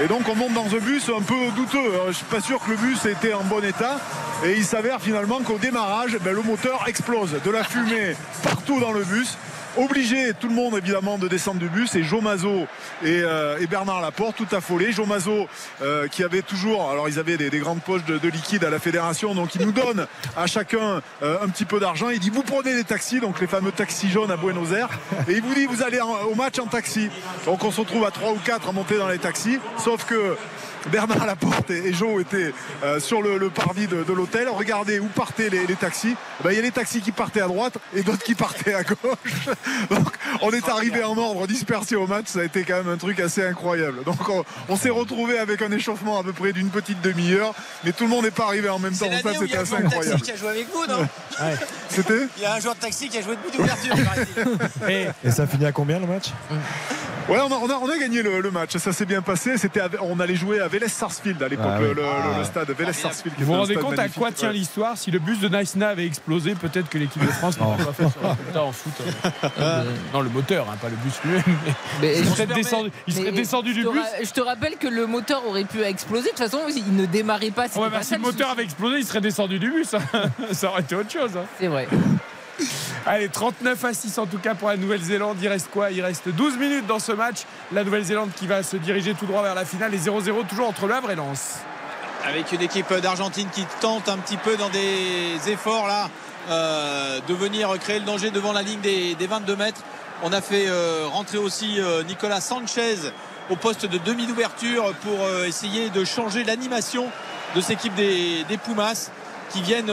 Et donc on monte dans un bus un peu douteux. Je suis pas sûr que le bus était en bon état. Et il s'avère finalement qu'au démarrage, ben, le moteur explose. De la fumée partout dans le bus. Obligé, tout le monde évidemment, de descendre du bus. Et Joe Mazot et, euh, et Bernard Laporte, tout affolés. Joe Mazot, euh, qui avait toujours, alors ils avaient des, des grandes poches de, de liquide à la fédération, donc il nous donne à chacun euh, un petit peu d'argent. Il dit Vous prenez les taxis, donc les fameux taxis jaunes à Buenos Aires, et il vous dit Vous allez au match en taxi. Donc on se retrouve à 3 ou 4 à monter dans les taxis, sauf que. Bernard Laporte et et Joe étaient euh, sur le, le parvis de, de l'hôtel. Regardez où partaient les, les taxis. Ben, Il y a les taxis qui partaient à droite et d'autres qui partaient à gauche. Donc on est arrivé en ordre dispersé au match. Ça a été quand même un truc assez incroyable. Donc on, on s'est retrouvé avec un échauffement à peu près d'une petite demi-heure. Mais tout le monde n'est pas arrivé en même temps. Ça c'était a un assez joueur de taxi incroyable. qui a joué avec vous, non C'était Il y a un joueur de taxi qui a joué de bout d'ouverture. Et Et ça finit à combien le match? Ouais, on a, on a- on a gagné le, le match. Ça s'est bien passé. C'était, on allait jouer à Vélez Sarsfield à l'époque, Ah oui. le, le- le stade Vélez Sarsfield. qui vous vous rendez compte à quoi tient l'histoire Si le bus de Naïsna avait explosé, peut-être que l'équipe de France n'aurait pas fait son résultat en foot. Euh, Non, le moteur, hein, pas le bus lui-même. Il serait descendu, il serait mais descendu du bus. Je te rappelle que le moteur aurait pu exploser. De toute façon, il ne démarrait pas. bah, si le moteur avait explosé, il serait descendu du bus. hein. Ça aurait été autre chose. hein. C'est vrai. Allez, 39 à 6 en tout cas pour la Nouvelle-Zélande. Il reste quoi? Il reste 12 minutes dans ce match. La Nouvelle-Zélande qui va se diriger tout droit vers la finale et 0-0 toujours entre Le Havre et Lens. avec une équipe d'Argentine qui tente un petit peu dans des efforts là euh, de venir créer le danger devant la ligne des, des 22 mètres. On a fait euh, rentrer aussi euh, Nicolas Sanchez au poste de demi d'ouverture pour essayer de changer l'animation de cette équipe des, des Pumas qui viennent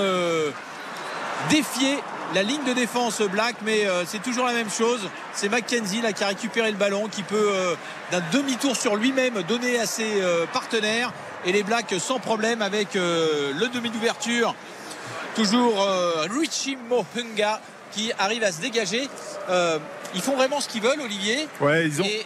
défier la ligne de défense Black mais euh, c'est toujours la même chose. C'est Mackenzie là qui a récupéré le ballon qui peut euh, d'un demi-tour sur lui-même donner à ses euh, partenaires. Et les Blacks sans problème avec le demi d'ouverture. Toujours Richie Mohunga qui arrive à se dégager. Ils font vraiment ce qu'ils veulent Olivier. Ouais, ils ont. et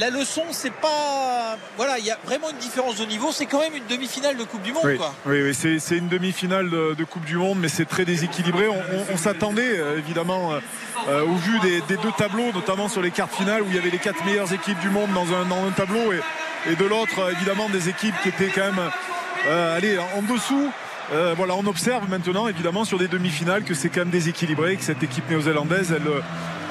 la leçon c'est pas voilà il y a vraiment une différence de niveau c'est quand même une demi-finale de Coupe du Monde Oui, quoi oui, oui, c'est, une demi-finale de, de Coupe du Monde, mais c'est très déséquilibré. On, on- on s'attendait euh, évidemment, euh, euh, au vu des, des deux tableaux, notamment sur les quarts finales où il y avait les quatre meilleures équipes du monde dans un, dans un tableau, et, et de l'autre, évidemment, des équipes qui étaient quand même euh, allez, en dessous. Euh, voilà, on observe maintenant, évidemment, sur des demi-finales, que c'est quand même déséquilibré, que cette équipe néo-zélandaise, elle,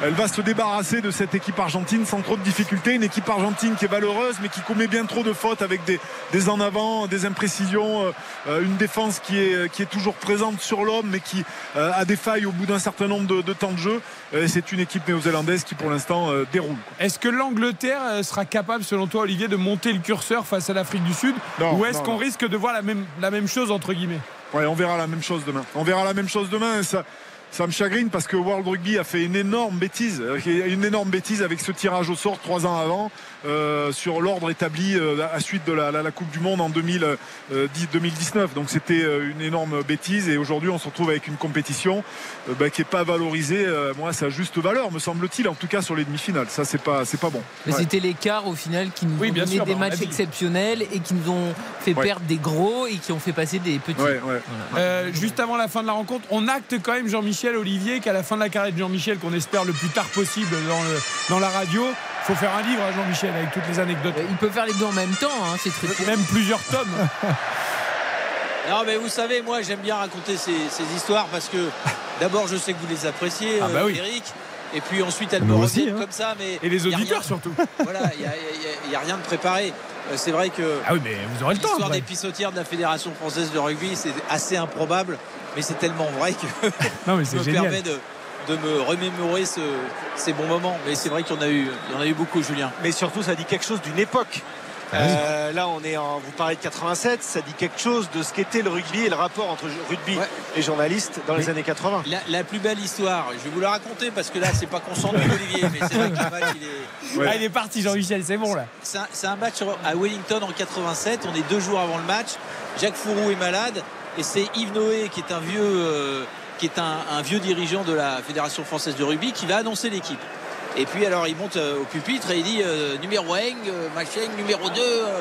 elle va se débarrasser de cette équipe argentine sans trop de difficultés. Une équipe argentine qui est valeureuse, mais qui commet bien trop de fautes avec des, des en avant, des imprécisions, euh, euh, une défense qui est, qui est toujours présente sur l'homme, mais qui euh, a des failles au bout d'un certain nombre de, de temps de jeu. Euh, c'est une équipe néo-zélandaise qui, pour l'instant, euh, déroule. Est-ce que l'Angleterre euh, sera capable, selon toi, Olivier, de monter le curseur face à l'Afrique du Sud? Non, Ou est-ce qu'on risque de voir la même, la même chose, entre guillemets? Ouais, on verra la même chose demain. On verra la même chose demain. Ça, ça me chagrine parce que World Rugby a fait une énorme bêtise, une énorme bêtise avec ce tirage au sort trois ans avant euh, sur l'ordre établi euh, à suite de la, la- la Coupe du Monde en 2000, euh, 10 2019. Donc c'était euh, une énorme bêtise et aujourd'hui on se retrouve avec une compétition euh, bah, qui est pas valorisée, euh, moi, à sa juste valeur, me semble-t-il, en tout cas sur les demi-finales. Ça c'est pas, c'est pas bon. Mais Ouais. c'était l'écart au final qui nous Oui, ont bien donné sûr, des bah, matchs exceptionnels et qui nous ont fait Ouais. perdre des gros et qui ont fait passer des petits. Ouais, ouais. Euh, Juste avant la fin de la rencontre, on acte quand même, Jean-Michel, Jean-Michel Olivier qu'à la fin de la carrière de Jean-Michel, qu'on espère le plus tard possible dans, le, dans la radio, faut faire un livre à Jean-Michel avec toutes les anecdotes. Il peut faire les deux en même temps, hein, c'est très cool. Même plusieurs tomes. Non, mais vous savez, moi, j'aime bien raconter ces, ces histoires parce que d'abord, je sais que vous les appréciez, Ah bah euh, oui. Eric. Et puis ensuite, elles Nous me aussi, reviennent hein. comme ça. Mais Et les auditeurs rien- surtout. Voilà, il n'y a, rien de préparé. Euh, C'est vrai que Ah oui, mais vous aurez le temps. l'histoire des pissotières de la Fédération française de rugby, c'est assez improbable, mais c'est tellement vrai que Non, mais ça c'est génial. permet de, de me remémorer ce- ces bons moments. Mais c'est vrai qu'il y en a eu, il y en a eu beaucoup, Julien. Mais surtout, ça dit quelque chose d'une époque. Euh, là, on est en, vous parlez de 87, ça dit quelque chose de ce qu'était le rugby et le rapport entre rugby Ouais. et journalistes dans les années 80. La, la plus belle histoire, je vais vous la raconter parce que là, c'est pas qu'on s'ennuie, Olivier, mais c'est vrai que le match, il est. Ah, il est parti, Jean-Michel, c'est bon là. C'est un, c'est un match à Wellington en 87. On est deux jours avant le match. Jacques Fourou est malade et c'est Yves Noé qui est un vieux, euh, qui est un, vieux dirigeant de la Fédération française de rugby qui va annoncer l'équipe. Et puis alors il monte euh, au pupitre et il dit euh, numéro 1, euh, machin, numéro 2, euh,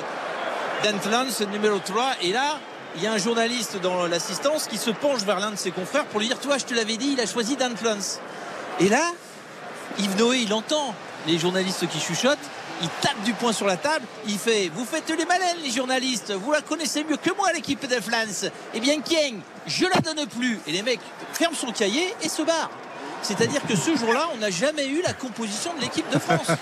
Dantlans, numéro 3. Et là, il y a un journaliste dans l'assistance qui se penche vers l'un de ses confrères pour lui dire Toi, je te l'avais dit, il a choisi Dantlans. Et là, Yves Noé, il entend les journalistes qui chuchotent. Il tape du poing sur la table. Il fait Vous faites les malins, les journalistes. Vous la connaissez mieux que moi, l'équipe de France. Eh bien, Kieng, je la donne plus. Et les mecs ferment son cahier et se barrent. C'est-à-dire que ce jour-là, on n'a jamais eu la composition de l'équipe de France.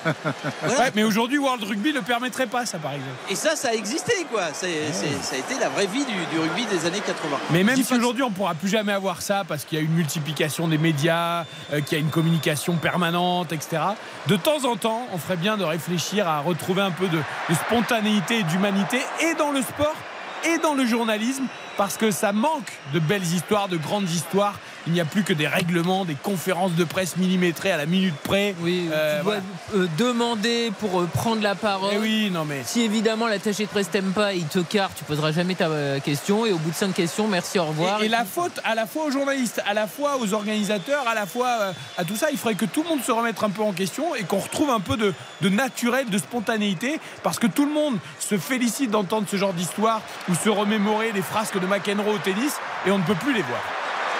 Voilà. Ouais, mais aujourd'hui, World Rugby ne permettrait pas ça, par exemple. Et ça, ça a existé, quoi. Ça a été la vraie vie du, du rugby des années 80. Mais même si aujourd'hui on ne pourra plus jamais avoir ça parce qu'il y a une multiplication des médias, euh, qu'il y a une communication permanente, etc. De temps en temps, on ferait bien de réfléchir à retrouver un peu de, de spontanéité et d'humanité et dans le sport et dans le journalisme parce que ça manque de belles histoires, de grandes histoires. Il n'y a plus que des règlements, des conférences de presse millimétrées à la minute près. Oui, Euh, tu dois voilà. euh, demander pour euh, prendre la parole. Eh oui, non mais. Si évidemment l'attaché de presse t'aime pas, il te carte, tu poseras jamais ta question. Et au bout de cinq questions, merci, au revoir. Et, et la faute à la fois aux journalistes, à la fois aux organisateurs, à la fois à tout ça, il faudrait que tout le monde se remette un peu en question et qu'on retrouve un peu de, de naturel, de spontanéité, parce que tout le monde se félicite d'entendre ce genre d'histoire ou se remémorer les frasques de McEnroe au tennis et on ne peut plus les voir.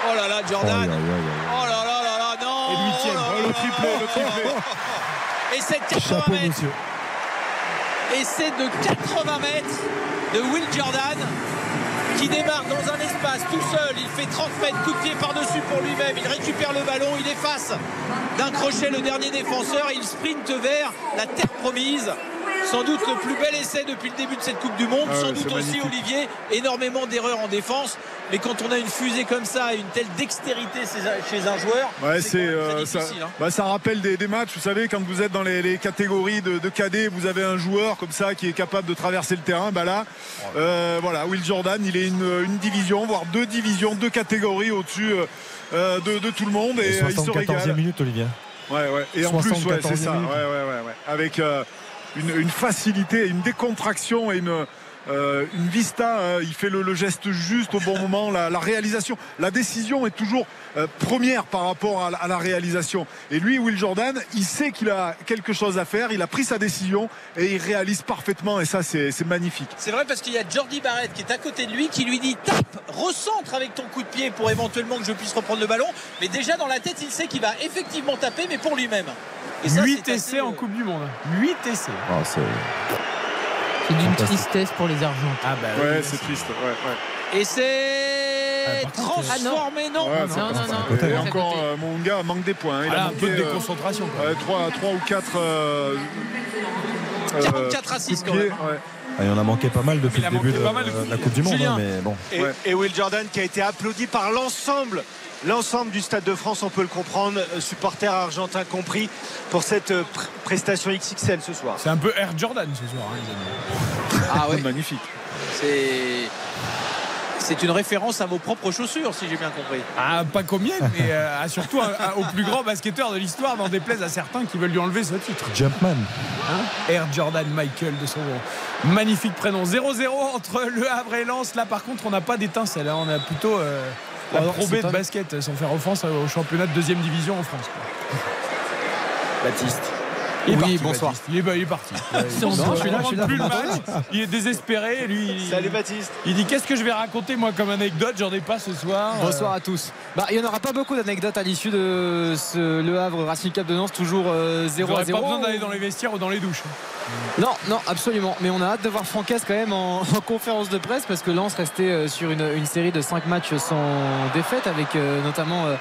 Oh là là, Jordan. Oh là là là là, non Et le huitième, Oh oh, le triplé, le triplé. Et c'est de 80 Chapeau, mètres. monsieur. Et c'est de 80 mètres de Will Jordan qui démarre dans un espace tout seul. Il fait 30 mètres, coup de pied par-dessus pour lui-même. Il récupère le ballon, il efface d'un crochet le dernier défenseur et il sprinte vers la terre promise. Sans doute le plus bel essai depuis le début de cette Coupe du Monde. Ah ouais, Sans doute aussi, magnifique. Olivier, énormément d'erreurs en défense. Mais quand on a une fusée comme ça et une telle dextérité chez un joueur, Ouais, c'est euh, ça, difficile. hein. bah, ça rappelle des, des matchs. Vous savez, quand vous êtes dans les, les catégories de, de cadets, vous avez un joueur comme ça qui est capable de traverser le terrain. Bah là, euh, voilà, Will Jordan, il est une, une division, voire deux divisions, deux catégories au-dessus euh, de, de tout le monde et, Et euh, il se 74e régale. minute, Olivier. Ouais, ouais. Et en plus, ouais, c'est 74e ça. Ouais, minute. ouais, ouais, ouais. Avec euh, une, une facilité, une décontraction et une. Euh, une vista, euh, il fait le, le geste juste au bon moment, la, la réalisation, la décision est toujours euh, première par rapport à, la- à la réalisation. Et lui, Will Jordan, il sait qu'il a quelque chose à faire, il a pris sa décision et il réalise parfaitement. Et ça, c'est magnifique. C'est vrai parce qu'il y a Jordi Barrett qui est à côté de lui qui lui dit tape, recentre avec ton coup de pied pour éventuellement que je puisse reprendre le ballon. Mais déjà dans la tête, il sait qu'il va effectivement taper, mais pour lui-même. Et ça, 8 c'est essais assez, en Coupe du Monde. 8 essais. Ah, c'est- d'une tristesse pour les Argentins. Ah bah Ouais, c'est triste. Ouais, ouais. Et c'est Ah, transformé, non Ouais, non, c'est- non, non, Et hein. encore, euh, mon gars manque des points. Il Voilà, a un peu de euh, déconcentration. quoi. ouais, 3, ou 4 euh, 44 à 6 quand même. ouais. Ah, il en a manqué pas mal depuis Il le début de la Coupe du Monde. Julien. hein, mais bon. Et Will Jordan qui a été applaudi par l'ensemble l'ensemble du Stade de France, on peut le comprendre, euh, supporters argentins compris, pour cette euh, pr- prestation XXL ce soir. C'est un peu Air Jordan ce soir. hein, les amis. Ah ouais, Magnifique. c'est. C'est une référence à vos propres chaussures, si j'ai bien compris. Ah, pas combien, mais euh, surtout à- au plus grand basketteur de l'histoire, n'en déplaise à certains qui veulent lui enlever ce titre. Jumpman. Air Jordan Michael de son magnifique prénom. 0-0 entre Le Havre et Lens. Là, par contre, on n'a pas d'étincelle. hein. On a plutôt euh, la Pro B de basket, sans faire offense au championnat de deuxième division en France. Baptiste. Il est Oui, parti, bonsoir. Baptiste. Il est, bah, il est parti. Non, je suis là, je suis là. Plus le match. Il est désespéré. Lui, il- Salut Baptiste. il dit Qu'est-ce que je vais raconter, moi, comme anecdote? J'en ai pas ce soir. Bonsoir à tous. Bah, il n'y en aura pas beaucoup d'anecdotes à l'issue de ce Le Havre Racing Club de Nantes, toujours euh, 0 à J'aurais 0. pas besoin d'aller dans les vestiaires ou dans les douches. Non, non, absolument. Mais on a hâte de voir Francaise quand même en, en conférence de presse parce que Lens restait euh, sur une, une série de 5 matchs sans défaite avec euh, notamment euh,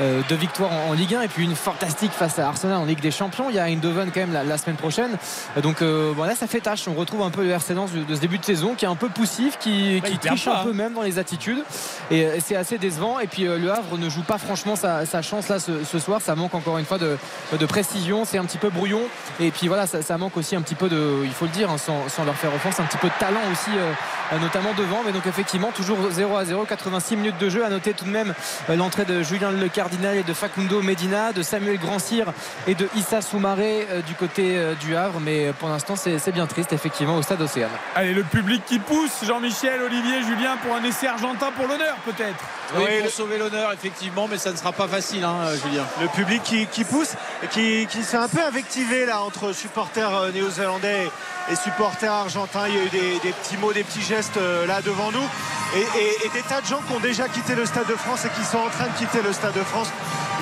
euh, deux victoires en, en Ligue 1 et puis une fantastique face à Arsenal en Ligue des Champions. Il y a Eindhoven quand même la, la semaine prochaine. Donc euh, bon, là, ça fait tâche. On retrouve un peu le RC Lens de, de ce début de saison qui est un peu poussif, qui, qui triche un peu hein. même dans les attitudes. Et euh, c'est assez décevant. Et puis euh, le Havre ne joue pas franchement sa, sa chance là ce, ce soir. Ça manque encore une fois de, de précision. C'est un petit peu brouillon. Et puis voilà, ça, ça manque aussi un petit peu de, il faut le dire, hein, sans, sans leur faire offense, un petit peu de talent aussi, euh, notamment devant. Mais donc effectivement, toujours 0 à 0, 86 minutes de jeu. À noter tout de même l'entrée de Julien Le Cardinal et de Facundo Medina, de Samuel Grand-Cyr et de Issa Soumaré du côté euh, du Havre. Mais euh, pour l'instant, c'est bien triste effectivement au stade Océane. Allez, le public qui pousse. Jean-Michel, Olivier, Julien pour un essai argentin pour l'honneur, peut-être. Oui, Oui, pour le- sauver l'honneur, effectivement, mais ça ne sera pas facile, hein, Julien. Le public qui, qui pousse, qui, qui s'est un peu invectivé là entre supporters euh, néo-zélandais et, et supporters argentins. Il y a eu des, des petits mots, des petits gestes euh, là devant nous. Et, et- et des tas de gens qui ont déjà quitté le Stade de France et qui sont en train de quitter le Stade de France.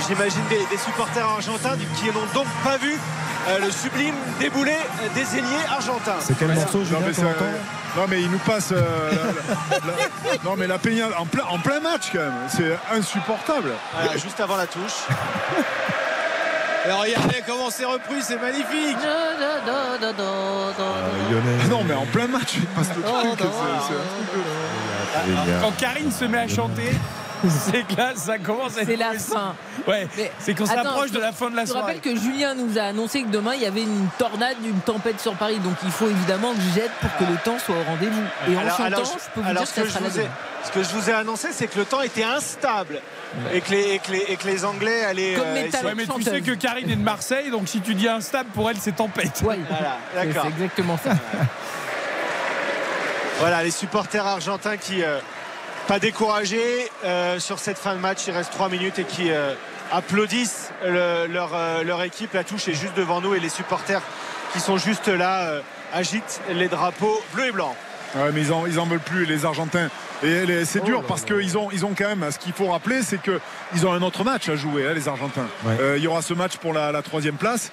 J'imagine des, des supporters argentins qui n'ont donc pas vu euh, le sublime déboulé des ailiers argentins. C'est quel morceau, Non Julien, mais, ça- entend non, mais il nous passe. euh, la- la- la- non, mais la peignade en plein, en plein match, quand même. C'est insupportable. Voilà, juste avant la touche. Et regardez comment c'est repris, c'est magnifique. Lyonnais. Non, mais en plein match, il passe le truc. un de-. Quand Karine se met à chanter, c'est que là, ça commence à être C'est la fin. Ouais, c'est qu'on s'approche je- de la fin de la Je te soirée. rappelle que Julien nous a annoncé que demain il y avait une tornade, une tempête sur Paris. Donc il faut évidemment que je jette pour que le temps soit au rendez-vous. Et en Alors- chantant, alors, je peux vous alors, dire que que ça sera je la ai-. Ce que je vous ai annoncé, c'est que le temps était instable et, que les, et, que les, et que les Anglais allaient. Comme euh. Ouais, mais tu sais que Karine est de Marseille, donc si tu dis instable, pour elle, c'est tempête. Ouais, Voilà, c'est d'accord. c'est exactement ça. Voilà, les supporters argentins qui, euh, pas découragés euh, sur cette fin de match, il reste 3 minutes et qui euh, applaudissent le- leur, euh, leur équipe. La touche est juste devant nous et les supporters qui sont juste là euh, agitent les drapeaux bleus et blancs. Ouais, mais ils en, ils en veulent plus, les Argentins. Et c'est Oh dur parce qu'ils ont, ils ont quand même, ce qu'il faut rappeler, c'est qu'ils ont un autre match à jouer, hein, les Argentins. Ouais. Euh, il y aura ce match pour la, la troisième place.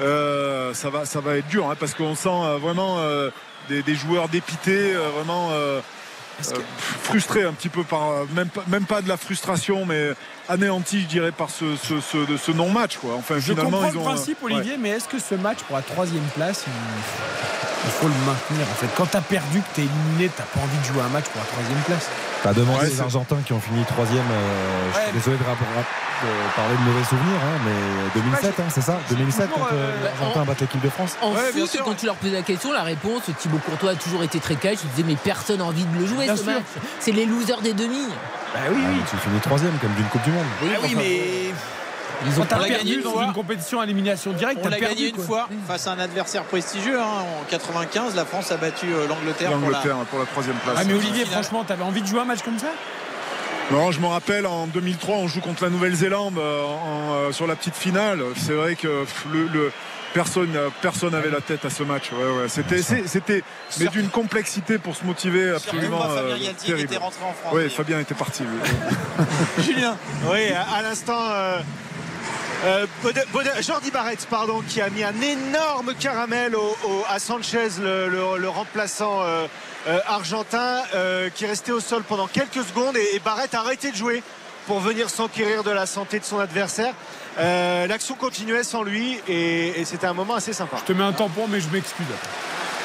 Euh, ça, va, ça va être dur hein, parce qu'on sent euh, vraiment euh, des, des joueurs dépités, euh, vraiment euh, frustrés un petit peu par, euh, même, pas- même pas de la frustration, mais anéantis, je dirais, par ce, ce, ce, de ce non-match. Quoi. Enfin, Je finalement, comprends ils le ont, euh, principe, ouais. Olivier, mais est-ce que ce match pour la troisième place, il, il faut le maintenir En fait, quand t'as perdu, que t'es éliminé, t'as pas envie de jouer un match pour la troisième place. T'as demandé Ouais, les Argentins qui ont fini troisième. euh, je suis désolé de, parler de mauvais souvenirs, hein, mais 2007, hein, c'est ça 2007 quand euh, euh, les Argentins battent l'équipe de France En Ouais, bien foot, sûr. quand tu leur posais la question, la réponse, Thibaut Courtois a toujours été très cash. Il disait mais personne n'a envie de le jouer Bien ce sûr. match. C'est les losers des demi. Bah oui, Ah, oui. mais Tu finis troisième comme d'une Coupe du Monde. Oui, Ah oui, enfin, mais ils ont On perdu gagné une dans fois. une compétition à élimination directe, On l'a perdu, gagné une quoi. fois face à un adversaire prestigieux. hein. En 95, la France a battu euh, l'Angleterre pour la, L'Angleterre pour la troisième place. Ah mais Olivier, Finale. franchement, t'avais envie de jouer un match comme ça? Non, je me rappelle en 2003, on joue contre la Nouvelle-Zélande euh, euh, sur la petite finale. C'est vrai que pff, le, le- personne personne n'avait la tête à ce match. Ouais, ouais. C'était c'est- c'était mais Surtout- d'une complexité pour se motiver absolument pas Fabien euh, terrible. était rentré en France. Oui. Fabien était parti. oui. Julien. Oui, à, à l'instant. Euh, Bode- Bode- Jordi Barrett, pardon, qui a mis un énorme caramel au- au- à Sanchez, le, le- le remplaçant euh, euh, argentin, euh, qui est resté au sol pendant quelques secondes et, et Barrett a arrêté de jouer pour venir s'enquérir de la santé de son adversaire. Euh, L'action continuait sans lui et, et c'était un moment assez sympa. Je te mets un tampon, mais je m'excuse.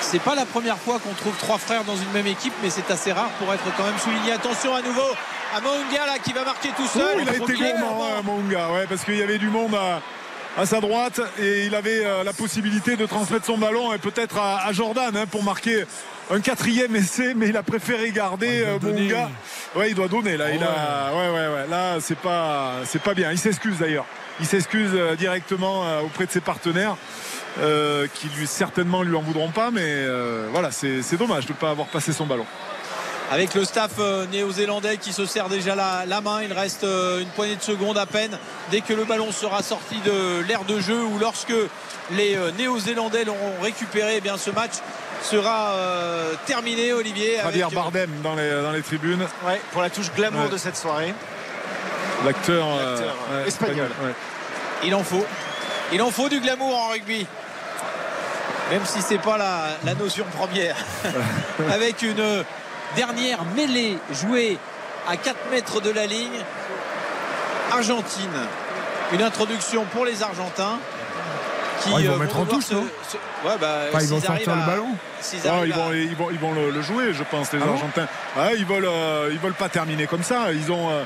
C'est pas la première fois qu'on trouve trois frères dans une même équipe, mais c'est assez rare pour être quand même souligné. Attention à nouveau à Maunga là qui va marquer tout seul. Ouh, il a été gourmand, hein, Monga, ouais, parce qu'il y avait du monde à, à sa droite et il avait euh, la possibilité de transmettre son ballon et peut-être à, à Jordan hein, pour marquer un quatrième essai, mais il a préféré garder euh. Ouais, il doit donner là. Oh, il a, ouais, ouais, ouais. Là, c'est pas, c'est pas bien. Il s'excuse d'ailleurs. Il s'excuse euh, directement euh, auprès de ses partenaires. euh, qui lui certainement lui en voudront pas mais euh, voilà c'est c'est dommage de ne pas avoir passé son ballon avec le staff euh, néo-zélandais qui se serre déjà la, la main. Il reste euh, une poignée de secondes à peine dès que le ballon sera sorti de l'aire de jeu ou lorsque les euh, néo-zélandais l'auront récupéré. Eh bien, ce match sera terminé, Olivier. Javier Bardem dans les, dans les tribunes. Ouais, pour la touche glamour de cette soirée. L'acteur espagnol. Il en faut. Il en faut du glamour en rugby même si c'est pas la, la, notion première. Avec une dernière mêlée jouée à 4 mètres de la ligne. Argentine. Une introduction pour les Argentins. Qui, ils vont euh, mettre en touche, ce, Ouais, bah, ils vont sortir le ballon. ils, vont, ils, vont, ils, vont, le, jouer, je pense, les ah Argentins. Ah, ils veulent, euh, ils veulent pas terminer comme ça. Ils ont, euh,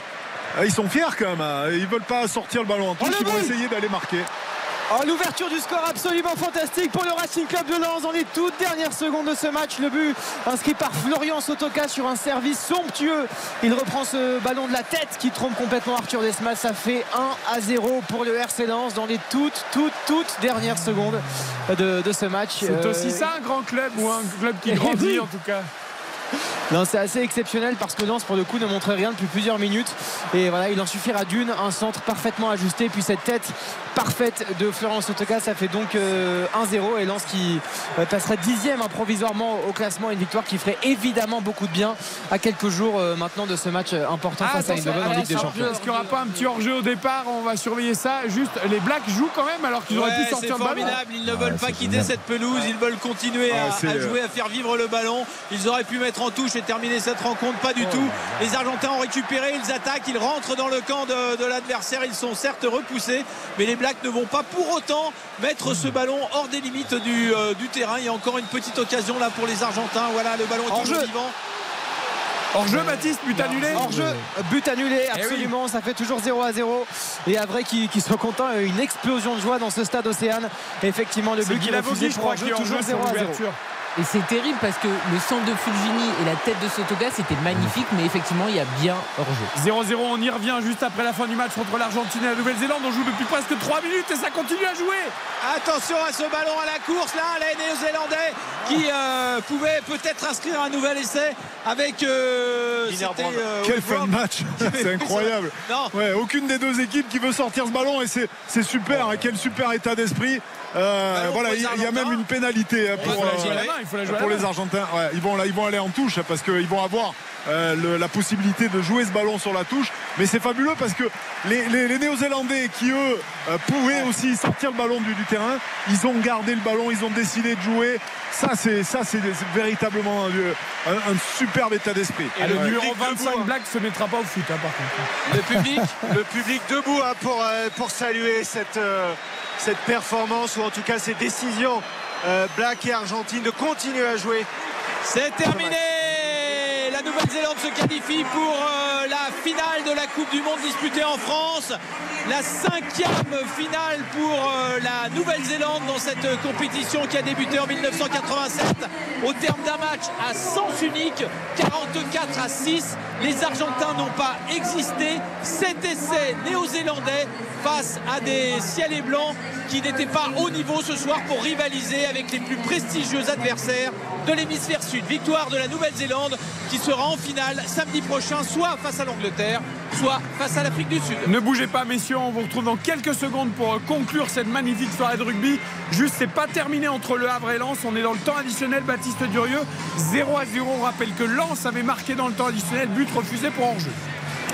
ils sont fiers quand même. Ils veulent pas sortir le ballon en touche. ils vont essayer d'aller marquer. Oh, l'ouverture du score absolument fantastique pour le Racing Club de Lens dans les toutes dernières secondes de ce match. Le but inscrit par Florian Sotoka sur un service somptueux. Il reprend ce ballon de la tête qui trompe complètement Arthur Desmas. Ça fait 1 à 0 pour le RC Lens dans les toutes, toutes, toutes dernières secondes de, ce match. C'est aussi ça un grand club ou un club qui grandit en tout cas non, c'est assez exceptionnel parce que Lens, pour le coup, ne montrait rien depuis plusieurs minutes. Et voilà, il en suffira d'une, un centre parfaitement ajusté, puis cette tête parfaite de Florence Otoka, ça fait donc 1-0 euh, et Lens qui euh, passerait dixième hein, provisoirement au classement, une victoire qui ferait évidemment beaucoup de bien à quelques jours euh, maintenant de ce match important ah, face à Eindhoven en Ligue des Champions. Est-ce qu'il n'y aura pas un petit hors-jeu au départ On va surveiller ça. Juste, les Blacks jouent quand même alors qu'ils auraient pu sortir le ballon. Ils ne veulent pas quitter cette pelouse, ils veulent continuer à, à jouer, à faire vivre le ballon. Ils auraient pu mettre en touche et terminer cette rencontre. Pas du oh. tout. Les Argentins ont récupéré, ils attaquent, ils rentrent dans le camp de, l'adversaire. Ils sont certes repoussés, mais les Blacks ne vont pas pour autant mettre ce ballon hors des limites du, euh, du terrain. Il y a encore une petite occasion là pour les Argentins. Voilà, le ballon est toujours vivant. Hors jeu, Baptiste, but annulé. Hors jeu, but annulé, eh absolument. Ça fait toujours 0 à 0. Et à vrai qui, qui sont contents, une explosion de joie dans ce stade Océane. effectivement, le but qui a refusé pour hors jeu, toujours 0 à 0. Et c'est terrible parce que le centre de Fulgini et la tête de Sotoga, c'était magnifique, mais effectivement, il y a bien hors-jeu. 0-0, on y revient juste après la fin du match contre l'Argentine et la Nouvelle-Zélande. On joue depuis presque 3 minutes et ça continue à jouer. Attention à ce ballon à la course, là, les Néo-Zélandais qui euh, pouvaient peut-être inscrire un nouvel essai avec. Euh, euh Quelle fin de match C'est incroyable. Ouais, aucune des deux équipes qui veut sortir ce ballon et c'est super. Hein, quel super état d'esprit. Euh, voilà, il y, a même une pénalité hein, pour, euh, pour les Argentins. ils, vont, là, ils vont aller en touche parce qu'ils vont avoir euh, la possibilité de jouer ce ballon sur la touche. Mais c'est fabuleux parce que les, Néo-Zélandais qui eux pouvaient aussi sortir le ballon du, terrain, ils ont gardé le ballon, ils ont décidé de jouer. Ça, c'est ça, c'est véritablement un, superbe état d'esprit. Et le numéro 25 Black se mettra pas au foot, hein, par contre. Le public, le public debout hein, pour, pour saluer cette cette performance ou en tout cas ces décisions euh, Black et Argentine de continuer à jouer. C'est terminé La Nouvelle-Zélande se qualifie pour euh, finale de la Coupe du Monde disputée en France. La cinquième finale pour euh, la Nouvelle-Zélande dans cette compétition qui a débuté en 1987 au terme d'un match à sens unique, 44 à 6. Les Argentins n'ont pas existé. Cet essai néo-zélandais face à des ciels et blancs qui n'étaient pas au niveau ce soir pour rivaliser avec les plus prestigieux adversaires de l'hémisphère sud. Victoire de la Nouvelle-Zélande qui sera en finale samedi prochain, soit face à l'Angleterre, soit face à l'Afrique du Sud. Ne bougez pas, messieurs, on vous retrouve dans quelques secondes pour conclure cette magnifique soirée de rugby. Juste, c'est pas terminé entre Le Havre et Lens. On est dans le temps additionnel, Baptiste Durieux. 0 à 0. On rappelle que Lens avait marqué dans le temps additionnel, but refusé pour hors-jeu.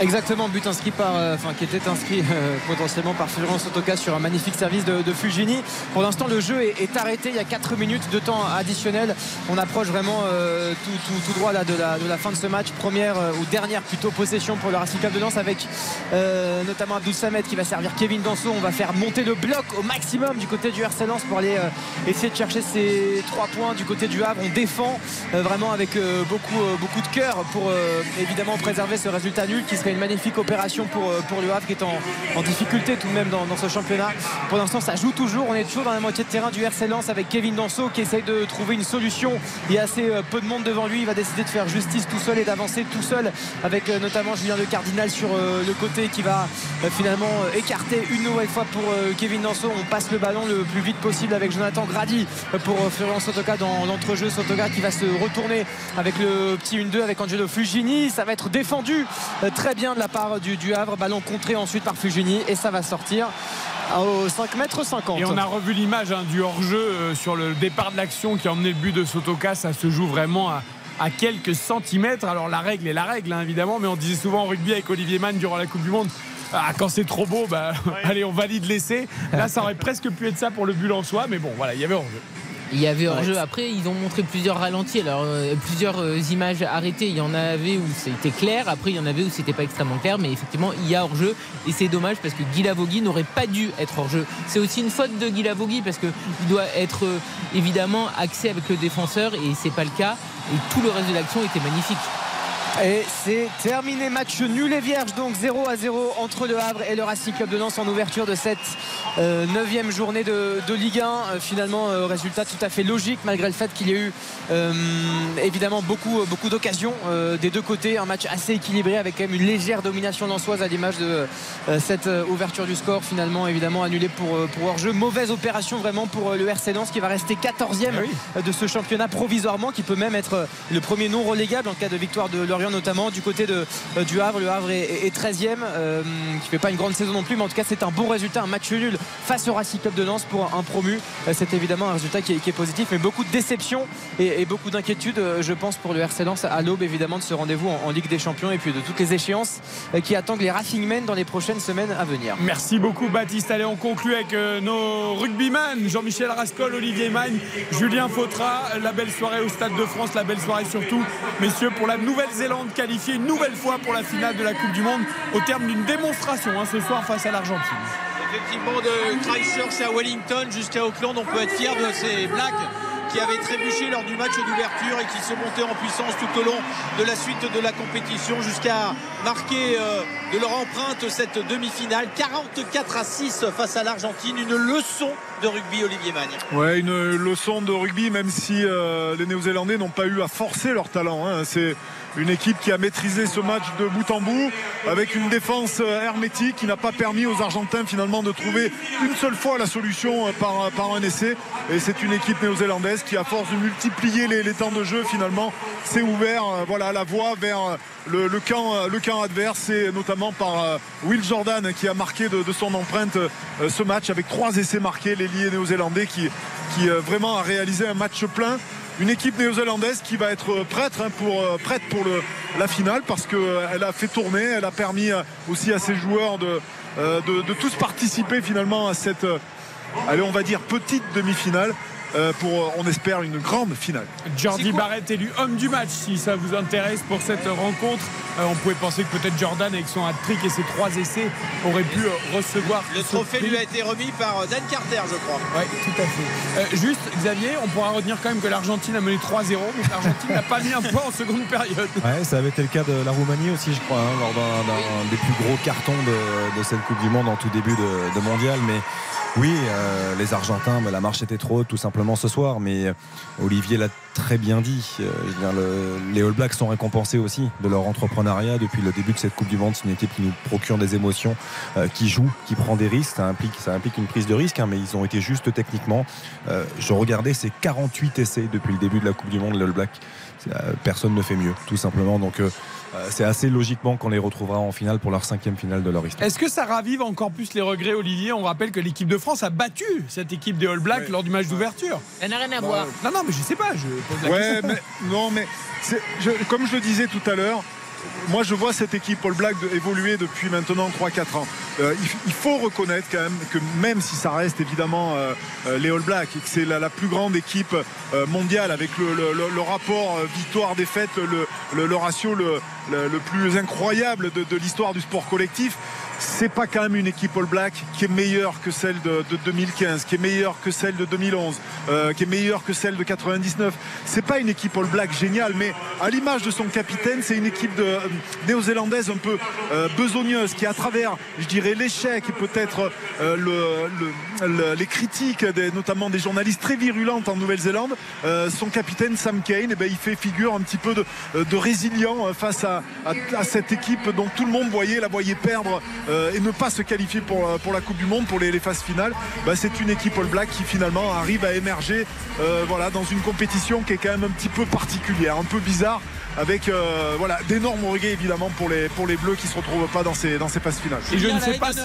Exactement, but inscrit par, euh, enfin qui était inscrit euh, potentiellement par Florence Sotoka sur un magnifique service de, de Fugini. Pour l'instant, le jeu est, arrêté. Il y a 4 minutes de temps additionnel. On approche vraiment euh, tout, droit là, de, la, de la fin de ce match. Première ou dernière plutôt possession pour le Racing Club de Lens avec notamment Abdou Samet qui va servir Kevin Danso. On va faire monter le bloc au maximum du côté du RC Lens pour aller essayer de chercher ces 3 points du côté du Havre. On défend vraiment avec beaucoup, beaucoup de cœur pour évidemment préserver ce résultat nul qui serait une magnifique opération pour, pour le Havre qui est en, difficulté tout de même dans, ce championnat. Pour l'instant ça joue toujours, on est toujours dans la moitié de terrain du RC Lens avec Kevin Danso qui essaye de trouver une solution. Il y a assez peu de monde devant lui, il va décider de faire justice tout seul et d'avancer tout seul avec notamment Julien Le Cardinal sur le côté qui va finalement écarter une nouvelle fois pour Kevin Danso. On passe le ballon le plus vite possible avec Jonathan Grady pour Florian Sotoka dans l'entrejeu. Sotoka qui va se retourner avec le petit 1-2 avec Angelo Fugini. Ça va être défendu euh, très bien de la part du, du Havre. Ballon contré ensuite par Fugini et ça va sortir au 5 mètres 50. Et on a revu l'image hein, du hors-jeu euh, sur le départ de l'action qui a emmené le but de Sotoka. Ça se joue vraiment à, quelques centimètres. Alors la règle est la règle, hein, évidemment, mais on disait souvent en rugby avec Olivier Mann durant la Coupe du Monde. Ah, quand c'est trop beau, bah, allez, on valide l'essai. Là, ça aurait presque pu être ça pour le but en soi, mais bon, voilà, il y avait hors-jeu. Il y avait hors-jeu. Après, ils ont montré plusieurs ralentis, alors euh, plusieurs euh, images arrêtées. Il y en avait où c'était clair, après il y en avait où c'était pas extrêmement clair, mais effectivement, il y a hors-jeu et c'est dommage parce que Guy Lavogui n'aurait pas dû être hors-jeu. C'est aussi une faute de Guy Lavogui parce qu'il doit être euh, évidemment axé avec le défenseur et c'est pas le cas. Et tout le reste de l'action était magnifique. Et c'est terminé, match nul et vierge, donc 0 à 0 entre le Havre et le Racing Club de Lens en ouverture de cette 9 euh, neuvième journée de, Ligue 1. Euh, finalement, euh, résultat tout à fait logique malgré le fait qu'il y a eu évidemment beaucoup, beaucoup d'occasions des deux côtés. Un match assez équilibré avec quand même une légère domination lançoise à l'image de cette ouverture du score. Finalement, évidemment, annulé pour, pour hors-jeu. Mauvaise opération vraiment pour le RC Lens qui va rester 14e ah de ce championnat provisoirement, qui peut même être le premier non relégable en cas de victoire de leur notamment du côté de, euh, du Havre. Le Havre est, 13e, euh, qui fait pas une grande saison non plus, mais en tout cas c'est un bon résultat, un match nul face au Racing Club de Lens pour un promu. Euh, c'est évidemment un résultat qui est, positif, mais beaucoup de déception et, beaucoup d'inquiétude, je pense, pour le RC Lens à l'aube évidemment de ce rendez-vous en, Ligue des Champions et puis de toutes les échéances qui attendent les Racing Men dans les prochaines semaines à venir. Merci beaucoup Baptiste. Allez, on conclut avec nos rugbyman, Jean-Michel Rascol, Olivier Magne, Julien Fautra. La belle soirée au Stade de France, la belle soirée surtout, messieurs, pour la Nouvelle-Zélande qualifié une nouvelle fois pour la finale de la Coupe du Monde au terme d'une démonstration hein, ce soir face à l'Argentine. Effectivement, de Christchurch à Wellington jusqu'à Auckland, on peut être fier de ces Blacks qui avaient trébuché lors du match d'ouverture et qui sont montés en puissance tout au long de la suite de la compétition jusqu'à marquer euh, de leur empreinte cette demi-finale 44 à 6 face à l'Argentine une leçon de rugby Olivier Magne ouais une leçon de rugby même si euh, les Néo-Zélandais n'ont pas eu à forcer leur talent hein. c'est une équipe qui a maîtrisé ce match de bout en bout avec une défense euh, hermétique qui n'a pas permis aux Argentins finalement de trouver une seule fois la solution euh, par, par un essai. Et c'est une équipe néo-zélandaise qui, à force de multiplier les, temps de jeu, finalement s'est ouvert euh, voilà, la voie vers le, camp, le camp adverse. Et notamment par Will Jordan qui a marqué de, son empreinte ce match avec trois essais marqués, l'ailier néo-zélandais qui, qui vraiment a réalisé un match plein une équipe néo-zélandaise qui va être prête hein, pour, euh, prête pour la finale parce qu'elle euh, a fait tourner, elle a permis euh, aussi à ses joueurs de, tous participer finalement à cette, petite demi-finale. Euh, pour, euh, on espère, une grande finale. Jordi Barrett élu homme du match, si ça vous intéresse pour cette rencontre. Euh, on pouvait penser que peut-être Jordan, avec son hat-trick et ses trois essais, aurait pu recevoir. Le trophée lui a été remis par Dan Carter, je crois. Oui, tout à fait. juste, Xavier, on pourra retenir quand même que l'Argentine a mené 3-0, mais l'Argentine n'a pas mis un point en seconde période. Ouais, ça avait été le cas de la Roumanie aussi, je crois, hein, lors d'un des plus gros cartons de, cette Coupe du Monde en tout début de, de mondial. Mais oui, euh, les Argentins, la marche était trop haute tout simplement ce soir, mais euh, Olivier l'a très bien dit. Euh, les All Blacks sont récompensés aussi de leur entrepreneuriat depuis le début de cette Coupe du Monde. C'est une équipe qui nous procure des émotions, qui joue, qui prend des risques. Ça implique, ça implique une prise de risque, hein, mais ils ont été justes techniquement. je regardais ces 48 essais depuis le début de la Coupe du Monde, les All Blacks. Personne ne fait mieux, tout simplement. Donc euh, c'est assez logiquement qu'on les retrouvera en finale pour leur cinquième finale de leur histoire. Est-ce que ça ravive encore plus les regrets, Olivier? On rappelle que l'équipe de France a battu cette équipe des All Blacks lors du match d'ouverture. Elle n'a rien à voir. Non, non, mais je sais pas. Je pose la ouais, mais non, mais comme je le disais tout à l'heure, moi je vois cette équipe All Black évoluer depuis maintenant 3-4 ans. Euh, il, faut reconnaître quand même que même si ça reste évidemment euh, euh, les All Blacks et que c'est la, plus grande équipe mondiale avec le, rapport victoire-défaite, le, ratio le, plus incroyable de, l'histoire du sport collectif, c'est pas quand même une équipe All Black qui est meilleure que celle de, 2015, qui est meilleure que celle de 2011, euh, qui est meilleure que celle de 99. C'est pas une équipe All Black géniale, mais à l'image de son capitaine, c'est une équipe euh, néo-zélandaise un peu euh, besogneuse qui, à travers, je dirais, l'échec et peut-être le, les critiques, notamment des journalistes très virulentes en Nouvelle-Zélande, son capitaine Sam Kane, eh ben, il fait figure un petit peu de, résilient face à, à, cette équipe dont tout le monde voyait, la voyait perdre et ne pas se qualifier pour, euh, pour la Coupe du Monde, pour les, phases finales, bah, c'est une équipe All Black qui finalement arrive à émerger euh, voilà, dans une compétition qui est quand même un petit peu particulière, un peu bizarre avec voilà d'énormes regrets évidemment pour les pour les bleus qui se retrouvent pas dans ces dans ces phases finales. Et je ne sais pas si...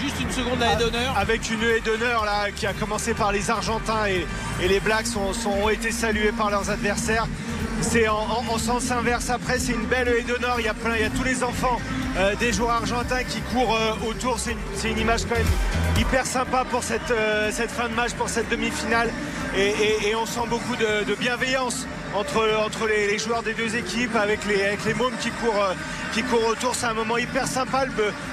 juste une seconde la haie d'honneur. avec une haie d'honneur là qui a commencé par les Argentins et, et les Blacks sont, sont, ont été salués par leurs adversaires. C'est en, sens inverse. Après c'est une belle haie d'honneur. Il y a plein il y a tous les enfants euh, des joueurs argentins qui courent euh, autour. C'est une, image quand même hyper sympa pour cette, euh, cette fin de match pour cette demi-finale. Et, on sent beaucoup de, bienveillance entre, entre les, joueurs des deux équipes avec les, avec les mômes qui courent, qui courent autour. C'est un moment hyper sympa.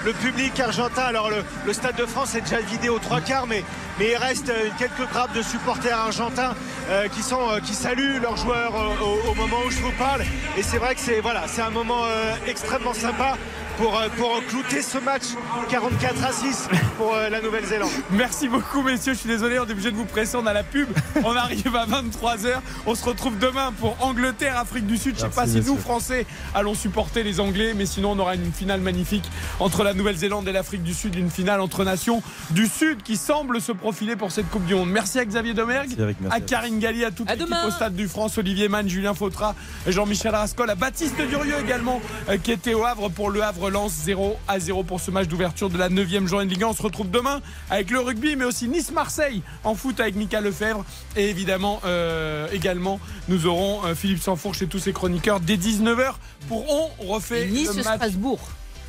Le, public argentin, alors le, Stade de France est déjà vidé aux trois quarts, mais, mais il reste quelques grappes de supporters argentins euh, qui, sont, euh, qui saluent leurs joueurs euh, au, moment où je vous parle. Et c'est vrai que c'est voilà, un moment extrêmement sympa pour, euh, pour clouter ce match 44 à 6 pour euh, la Nouvelle-Zélande. Merci beaucoup messieurs, je suis désolé, on est obligé de vous presser, on a la pub, on arrive à 23h, on se retrouve demain pour Angleterre, Afrique du Sud. Je ne sais pas si nous Français allons supporter les Anglais, mais sinon on aura une finale magnifique entre la Nouvelle-Zélande et l'Afrique du Sud, une finale entre nations du Sud qui semble se profiler pour cette Coupe du Monde. Merci à Xavier Domergue, à Karine Galli, à toute l'équipe au Stade du France, Olivier Mann, Julien Fautra, Jean-Michel Rascol, à Baptiste Durieux également euh, qui était au Havre pour le Havre relance 0 à 0 pour ce match d'ouverture de la 9e journée de Ligue 1. On se retrouve demain avec le rugby, mais aussi Nice-Marseille en foot avec Mika Lefebvre. Et évidemment, euh, également, nous aurons euh, Philippe Sanfourche et tous ses chroniqueurs dès 19h pour On refait nice le match. Strasbourg.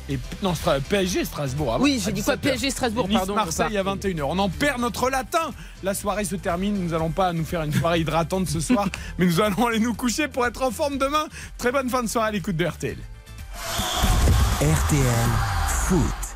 Et, non, PSG Strasbourg. oui, j'ai dit quoi PSG Strasbourg, nice, pardon. Marseille à 21h. On en perd notre latin. La soirée se termine. Nous n'allons pas nous faire une soirée hydratante ce soir, mais nous allons aller nous coucher pour être en forme demain. Très bonne fin de soirée à l'écoute de RTL. RTL Foot.